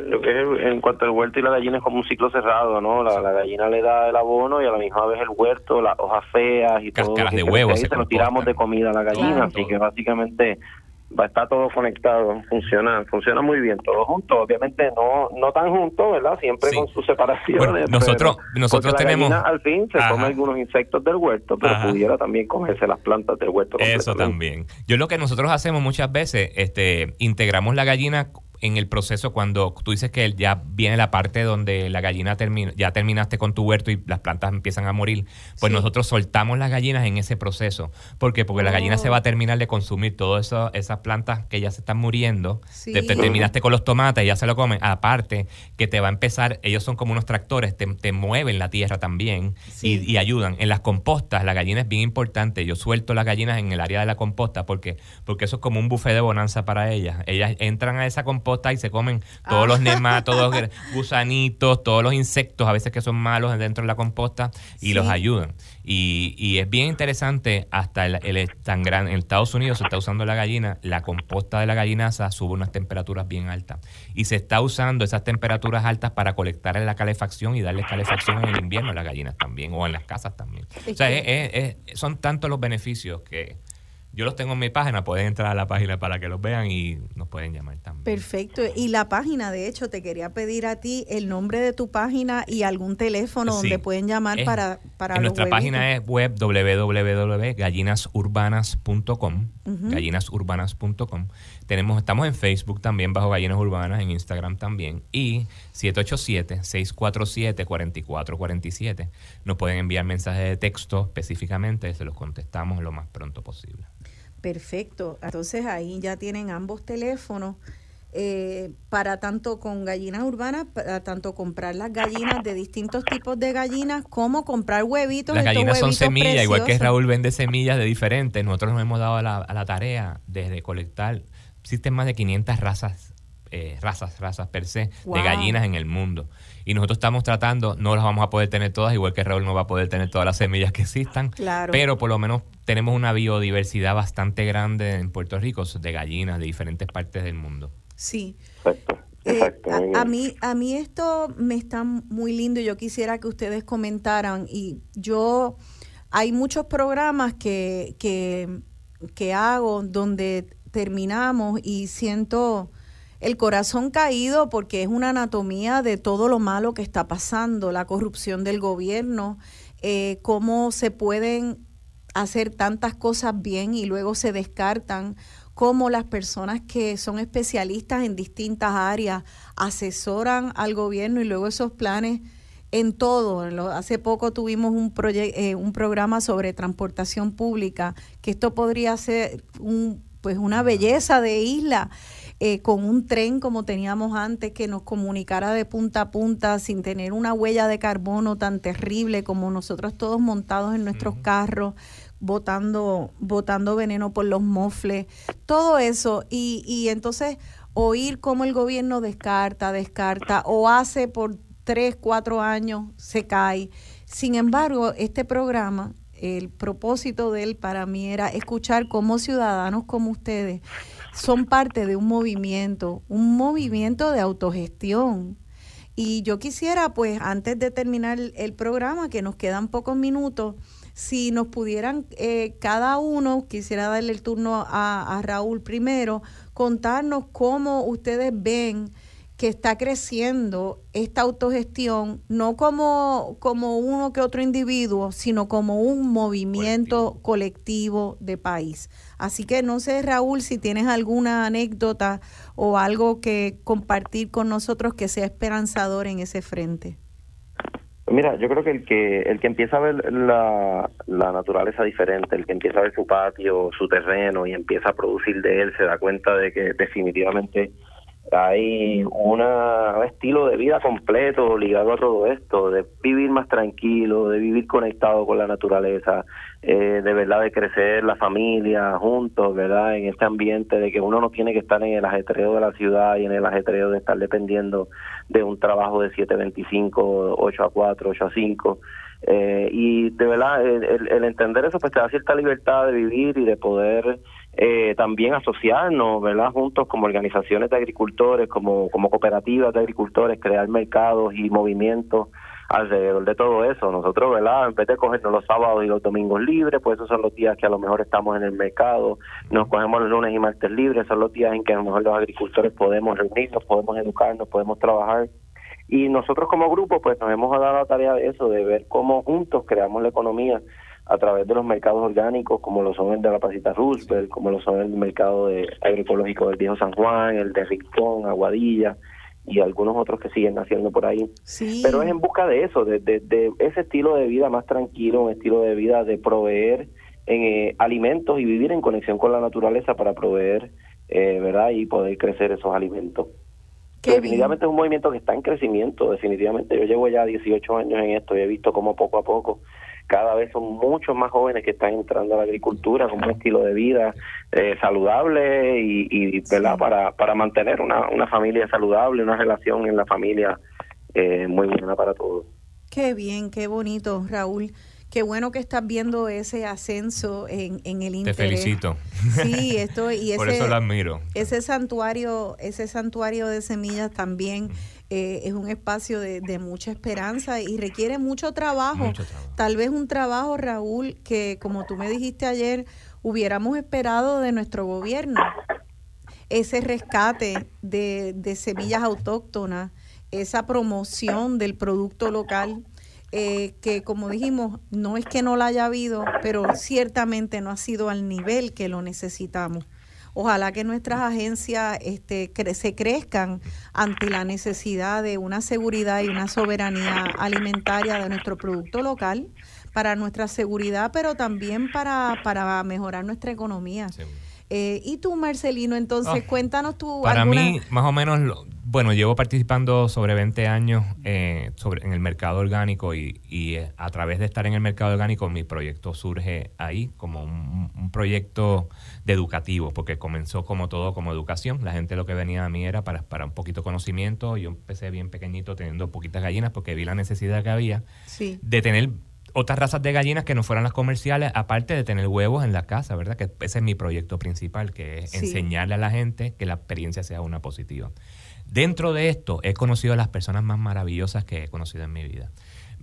[SPEAKER 6] lo que es en cuanto al huerto y la gallina es como un ciclo cerrado, ¿no? La, gallina le da el abono y a la misma vez el huerto, las hojas feas y todo.
[SPEAKER 3] de huevos.
[SPEAKER 6] Se, lo tiramos de comida a la gallina, así que básicamente va estar todo conectado, funciona, funciona muy bien, todo junto, obviamente no no tan junto, ¿verdad? Siempre con sus separaciones.
[SPEAKER 3] nosotros nosotros tenemos
[SPEAKER 6] al fin se come algunos insectos del huerto, pero pudiera también comerse las plantas del huerto.
[SPEAKER 3] Eso también. Yo lo que nosotros hacemos muchas veces, este, integramos la gallina en el proceso cuando tú dices que ya viene la parte donde la gallina termina, ya terminaste con tu huerto y las plantas empiezan a morir, pues nosotros soltamos las gallinas en ese proceso. ¿Por qué? Porque la gallina se va a oh. terminar de consumir todas esas plantas que ya se están muriendo. Te, terminaste con los tomates, ya se lo comen. Aparte, que te va a empezar, ellos son como unos tractores, te, mueven la tierra también y, ayudan. En las compostas, la gallina es bien importante. Yo suelto las gallinas en el área de la composta porque, porque eso es como un buffet de bonanza para ellas. Ellas entran a esa composta y se comen todos los ah. nematodos, gusanitos, todos los insectos, a veces que son malos dentro de la composta, y los ayudan. Y, es bien interesante, hasta el, tan gran, en Estados Unidos se está usando la gallina, la composta de la gallinaza sube unas temperaturas bien altas. Y se está usando esas temperaturas altas para colectar la calefacción y darle calefacción en el invierno a las gallinas también, o en las casas también. o sea, son tantos los beneficios que yo los tengo en mi página, pueden entrar a la página para que los vean y nos pueden llamar también.
[SPEAKER 2] Perfecto. Y la página, de hecho, te quería pedir a ti el nombre de tu página y algún teléfono donde pueden llamar para, para
[SPEAKER 3] en Nuestra página es web www.gallinasurbanas.com, gallinasurbanas.com. Tenemos, estamos en Facebook también bajo Gallinas Urbanas, en Instagram también. Y 787-647-4447. Nos pueden enviar mensajes de texto específicamente, se los contestamos lo más pronto posible.
[SPEAKER 2] Perfecto. Entonces ahí ya tienen ambos teléfonos. Eh, para tanto con gallinas urbanas, para tanto comprar las gallinas de distintos tipos de gallinas, como comprar huevitos.
[SPEAKER 3] Las gallinas son semillas, igual que Raúl vende semillas de diferentes. Nosotros nos hemos dado a la, a la tarea de recolectar, existen más de 500 razas, eh, razas, razas per se, de gallinas en el mundo. Y nosotros estamos tratando, no las vamos a poder tener todas, igual que Raúl no va a poder tener todas las semillas que existan, pero por lo menos tenemos una biodiversidad bastante grande en Puerto Rico de gallinas de diferentes partes del mundo.
[SPEAKER 2] Sí. Eh, a, mí, a mí esto me está muy lindo y yo quisiera que ustedes comentaran y yo hay muchos programas que, que, que hago donde terminamos y siento el corazón caído porque es una anatomía de todo lo malo que está pasando, la corrupción del gobierno, eh, cómo se pueden hacer tantas cosas bien y luego se descartan, cómo las personas que son especialistas en distintas áreas asesoran al gobierno y luego esos planes en todo. Hace poco tuvimos un, eh, un programa sobre transportación pública, que esto podría ser un, pues una belleza de isla eh, con un tren como teníamos antes que nos comunicara de punta a punta sin tener una huella de carbono tan terrible como nosotros todos montados en nuestros carros botando, botando veneno por los mofles, todo eso. Y, y entonces oír cómo el gobierno descarta, descarta o hace por tres, cuatro años, se cae. Sin embargo, este programa, el propósito de él para mí era escuchar cómo ciudadanos como ustedes son parte de un movimiento, un movimiento de autogestión. Y yo quisiera, pues, antes de terminar el programa, que nos quedan pocos minutos, si nos pudieran eh, cada uno, quisiera darle el turno a, a Raúl primero, contarnos cómo ustedes ven que está creciendo esta autogestión, no como, como uno que otro individuo, sino como un movimiento colectivo. de país. Así que no sé, Raúl, si tienes alguna anécdota o algo que compartir con nosotros que sea esperanzador en ese frente.
[SPEAKER 6] Mira, yo creo que el que el que empieza a ver la, la naturaleza diferente, el que empieza a ver su patio, su terreno y empieza a producir de él, se da cuenta de que definitivamente hay un estilo de vida completo ligado a todo esto, de vivir más tranquilo, de vivir conectado con la naturaleza, eh, de verdad de crecer la familia juntos, ¿verdad? En este ambiente de que uno no tiene que estar en el ajetreo de la ciudad y en el ajetreo de estar dependiendo de un trabajo de 725, 8 a 4, 8 a 5. Eh, y de verdad, el, el, entender eso pues te da cierta libertad de vivir y de poder eh, también asociarnos, ¿verdad? Juntos como organizaciones de agricultores, como, como cooperativas de agricultores, crear mercados y movimientos alrededor de todo eso. Nosotros, ¿verdad? En vez de cogernos los sábados y los domingos libres, pues esos son los días que a lo mejor estamos en el mercado, nos cogemos los lunes y martes libres, son los días en que a lo mejor los agricultores podemos reunirnos, podemos educarnos, podemos trabajar y nosotros como grupo pues nos hemos dado la tarea de eso, de ver cómo juntos creamos la economía a través de los mercados orgánicos, como lo son el de la Pasita Roosevelt, como lo son el mercado de agroecológico del Viejo San Juan, el de Rincón, Aguadilla y algunos otros que siguen naciendo por ahí. Pero es en busca de eso, de, de, ese estilo de vida más tranquilo, un estilo de vida de proveer en, eh, alimentos y vivir en conexión con la naturaleza para proveer, eh, ¿verdad? Y poder crecer esos alimentos. definitivamente es un movimiento que está en crecimiento, definitivamente. Yo llevo ya 18 años en esto y he visto cómo poco a poco cada vez son muchos más jóvenes que están entrando a la agricultura con un estilo de vida eh, saludable y, y ¿verdad? Para, para mantener una, una familia saludable, una relación en la familia eh, muy buena para todos.
[SPEAKER 2] Qué bien, qué bonito, Raúl. Qué bueno que estás viendo ese ascenso en, en el interés.
[SPEAKER 3] Te felicito.
[SPEAKER 2] Sí, esto y ese,
[SPEAKER 3] Por eso lo admiro.
[SPEAKER 2] Ese santuario, ese santuario de semillas también eh, es un espacio de, mucha esperanza y requiere mucho trabajo. Tal vez un trabajo, Raúl, que como tú me dijiste ayer, hubiéramos esperado de nuestro gobierno. Ese rescate de, de semillas autóctonas, esa promoción del producto local. Eh, que como dijimos, no es que no la haya habido, pero ciertamente no ha sido al nivel que lo necesitamos. Ojalá que nuestras agencias este, se crezcan ante la necesidad de una seguridad y una soberanía alimentaria de nuestro producto local para nuestra seguridad, pero también para, para mejorar nuestra economía. Eh, y tú, Marcelino, entonces ah, cuéntanos tú.
[SPEAKER 3] Para mí, más o menos, bueno, llevo participando sobre 20 años eh, sobre, en el mercado orgánico y, y, eh, a través de estar en el mercado orgánico mi proyecto surge ahí como un, un proyecto de educativo, porque comenzó como todo, como educación. La gente lo que venía a mí era para, para un poquito conocimiento. Yo empecé bien pequeñito teniendo poquitas gallinas porque vi la necesidad que había de tener otras razas de gallinas que no fueran las comerciales, aparte de tener huevos en la casa, ¿verdad? Que ese es mi proyecto principal, que es enseñarle a la gente que la experiencia sea una positiva. Dentro de esto, he conocido a las personas más maravillosas que he conocido en mi vida.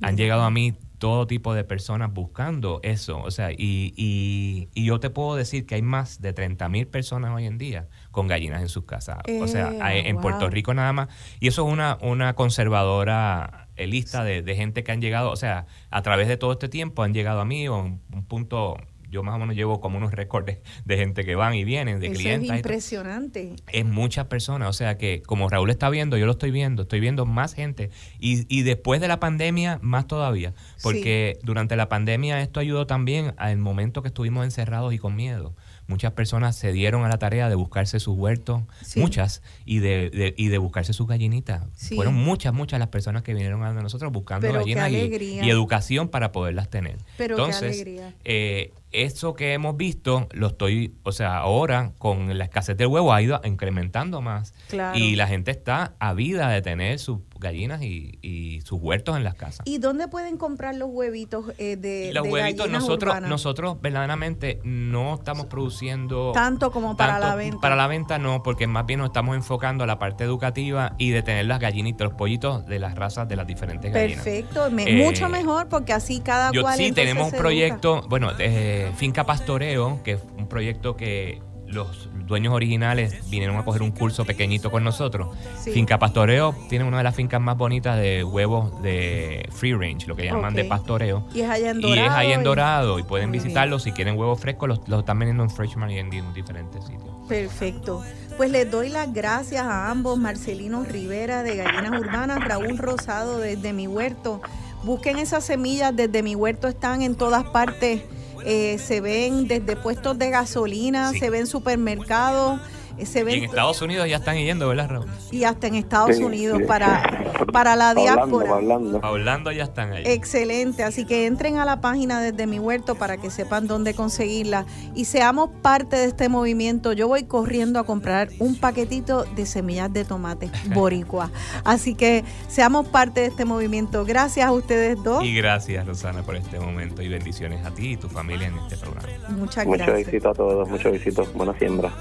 [SPEAKER 3] Han llegado a mí todo tipo de personas buscando eso. O sea, y, y, y yo te puedo decir que hay más de 30 mil personas hoy en día con gallinas en sus casas. o sea, eh, en Puerto Rico nada más. Y eso es una, una conservadora lista de, de, gente que han llegado, o sea, a través de todo este tiempo han llegado a mí o un punto yo más o menos llevo como unos récords de, gente que van y vienen, de clientes.
[SPEAKER 2] Es impresionante.
[SPEAKER 3] Es muchas personas, o sea que como Raúl está viendo, yo lo estoy viendo, estoy viendo más gente y, y después de la pandemia más todavía, porque durante la pandemia esto ayudó también al momento que estuvimos encerrados y con miedo muchas personas se dieron a la tarea de buscarse sus huertos, muchas, y de, y de buscarse sus gallinitas. Fueron muchas, muchas las personas que vinieron a nosotros buscando gallinas y, educación para poderlas tener.
[SPEAKER 2] Pero
[SPEAKER 3] Entonces, eh, eso que hemos visto, lo estoy, o sea, ahora con la escasez del huevo ha ido incrementando más. Y la gente está avida de tener sus gallinas y, y, sus huertos en las casas.
[SPEAKER 2] ¿Y dónde pueden comprar los huevitos eh, de
[SPEAKER 3] Los huevitos nosotros nosotros verdaderamente no estamos produciendo
[SPEAKER 2] tanto como para la venta.
[SPEAKER 3] Para la venta no, porque más bien nos estamos enfocando a la parte educativa y de tener las gallinitas, los pollitos de las razas de las diferentes gallinas.
[SPEAKER 2] Perfecto, mucho eh, mejor porque así cada
[SPEAKER 3] yo,
[SPEAKER 2] cual
[SPEAKER 3] Sí, tenemos un proyecto, bueno, eh, Finca Pastoreo, que es un proyecto que los dueños originales vinieron a coger un curso pequeñito con nosotros. Finca Pastoreo tiene una de las fincas más bonitas de huevos de free range, lo que llaman de pastoreo.
[SPEAKER 2] Y es allá en Dorado.
[SPEAKER 3] Y es allá en Dorado. Y, pueden visitarlo si quieren huevos frescos, los, los están vendiendo en Freshman y en, diferentes sitios.
[SPEAKER 2] Perfecto. Pues les doy las gracias a ambos, Marcelino Rivera de Gallinas Urbanas, Raúl Rosado desde Mi Huerto. Busquen esas semillas desde Mi Huerto, están en todas partes eh, se ven desde puestos de gasolina, se ven supermercados. Se ven,
[SPEAKER 3] y en Estados Unidos ya están yendo, ¿verdad, Raúl?
[SPEAKER 2] Y hasta en Estados Unidos para, para la diáspora.
[SPEAKER 3] Hablando, ya están ahí.
[SPEAKER 2] Excelente, así que entren a la página desde mi huerto para que sepan dónde conseguirla y seamos parte de este movimiento. Yo voy corriendo a comprar un paquetito de semillas de tomate boricua. Así que seamos parte de este movimiento. Gracias a ustedes dos.
[SPEAKER 3] Y gracias, Rosana, por este momento y bendiciones a ti y tu familia en este programa.
[SPEAKER 2] Muchas gracias. Mucho
[SPEAKER 6] visito a todos, mucho visito. Buena siembra.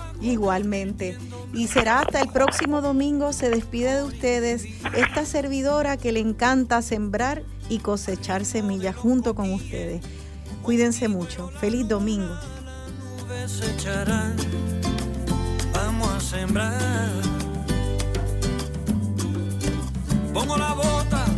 [SPEAKER 2] Y será hasta el próximo domingo. Se despide de ustedes esta servidora que le encanta sembrar y cosechar semillas junto con ustedes. Cuídense mucho. Feliz domingo.
[SPEAKER 7] Vamos a sembrar. Pongo la bota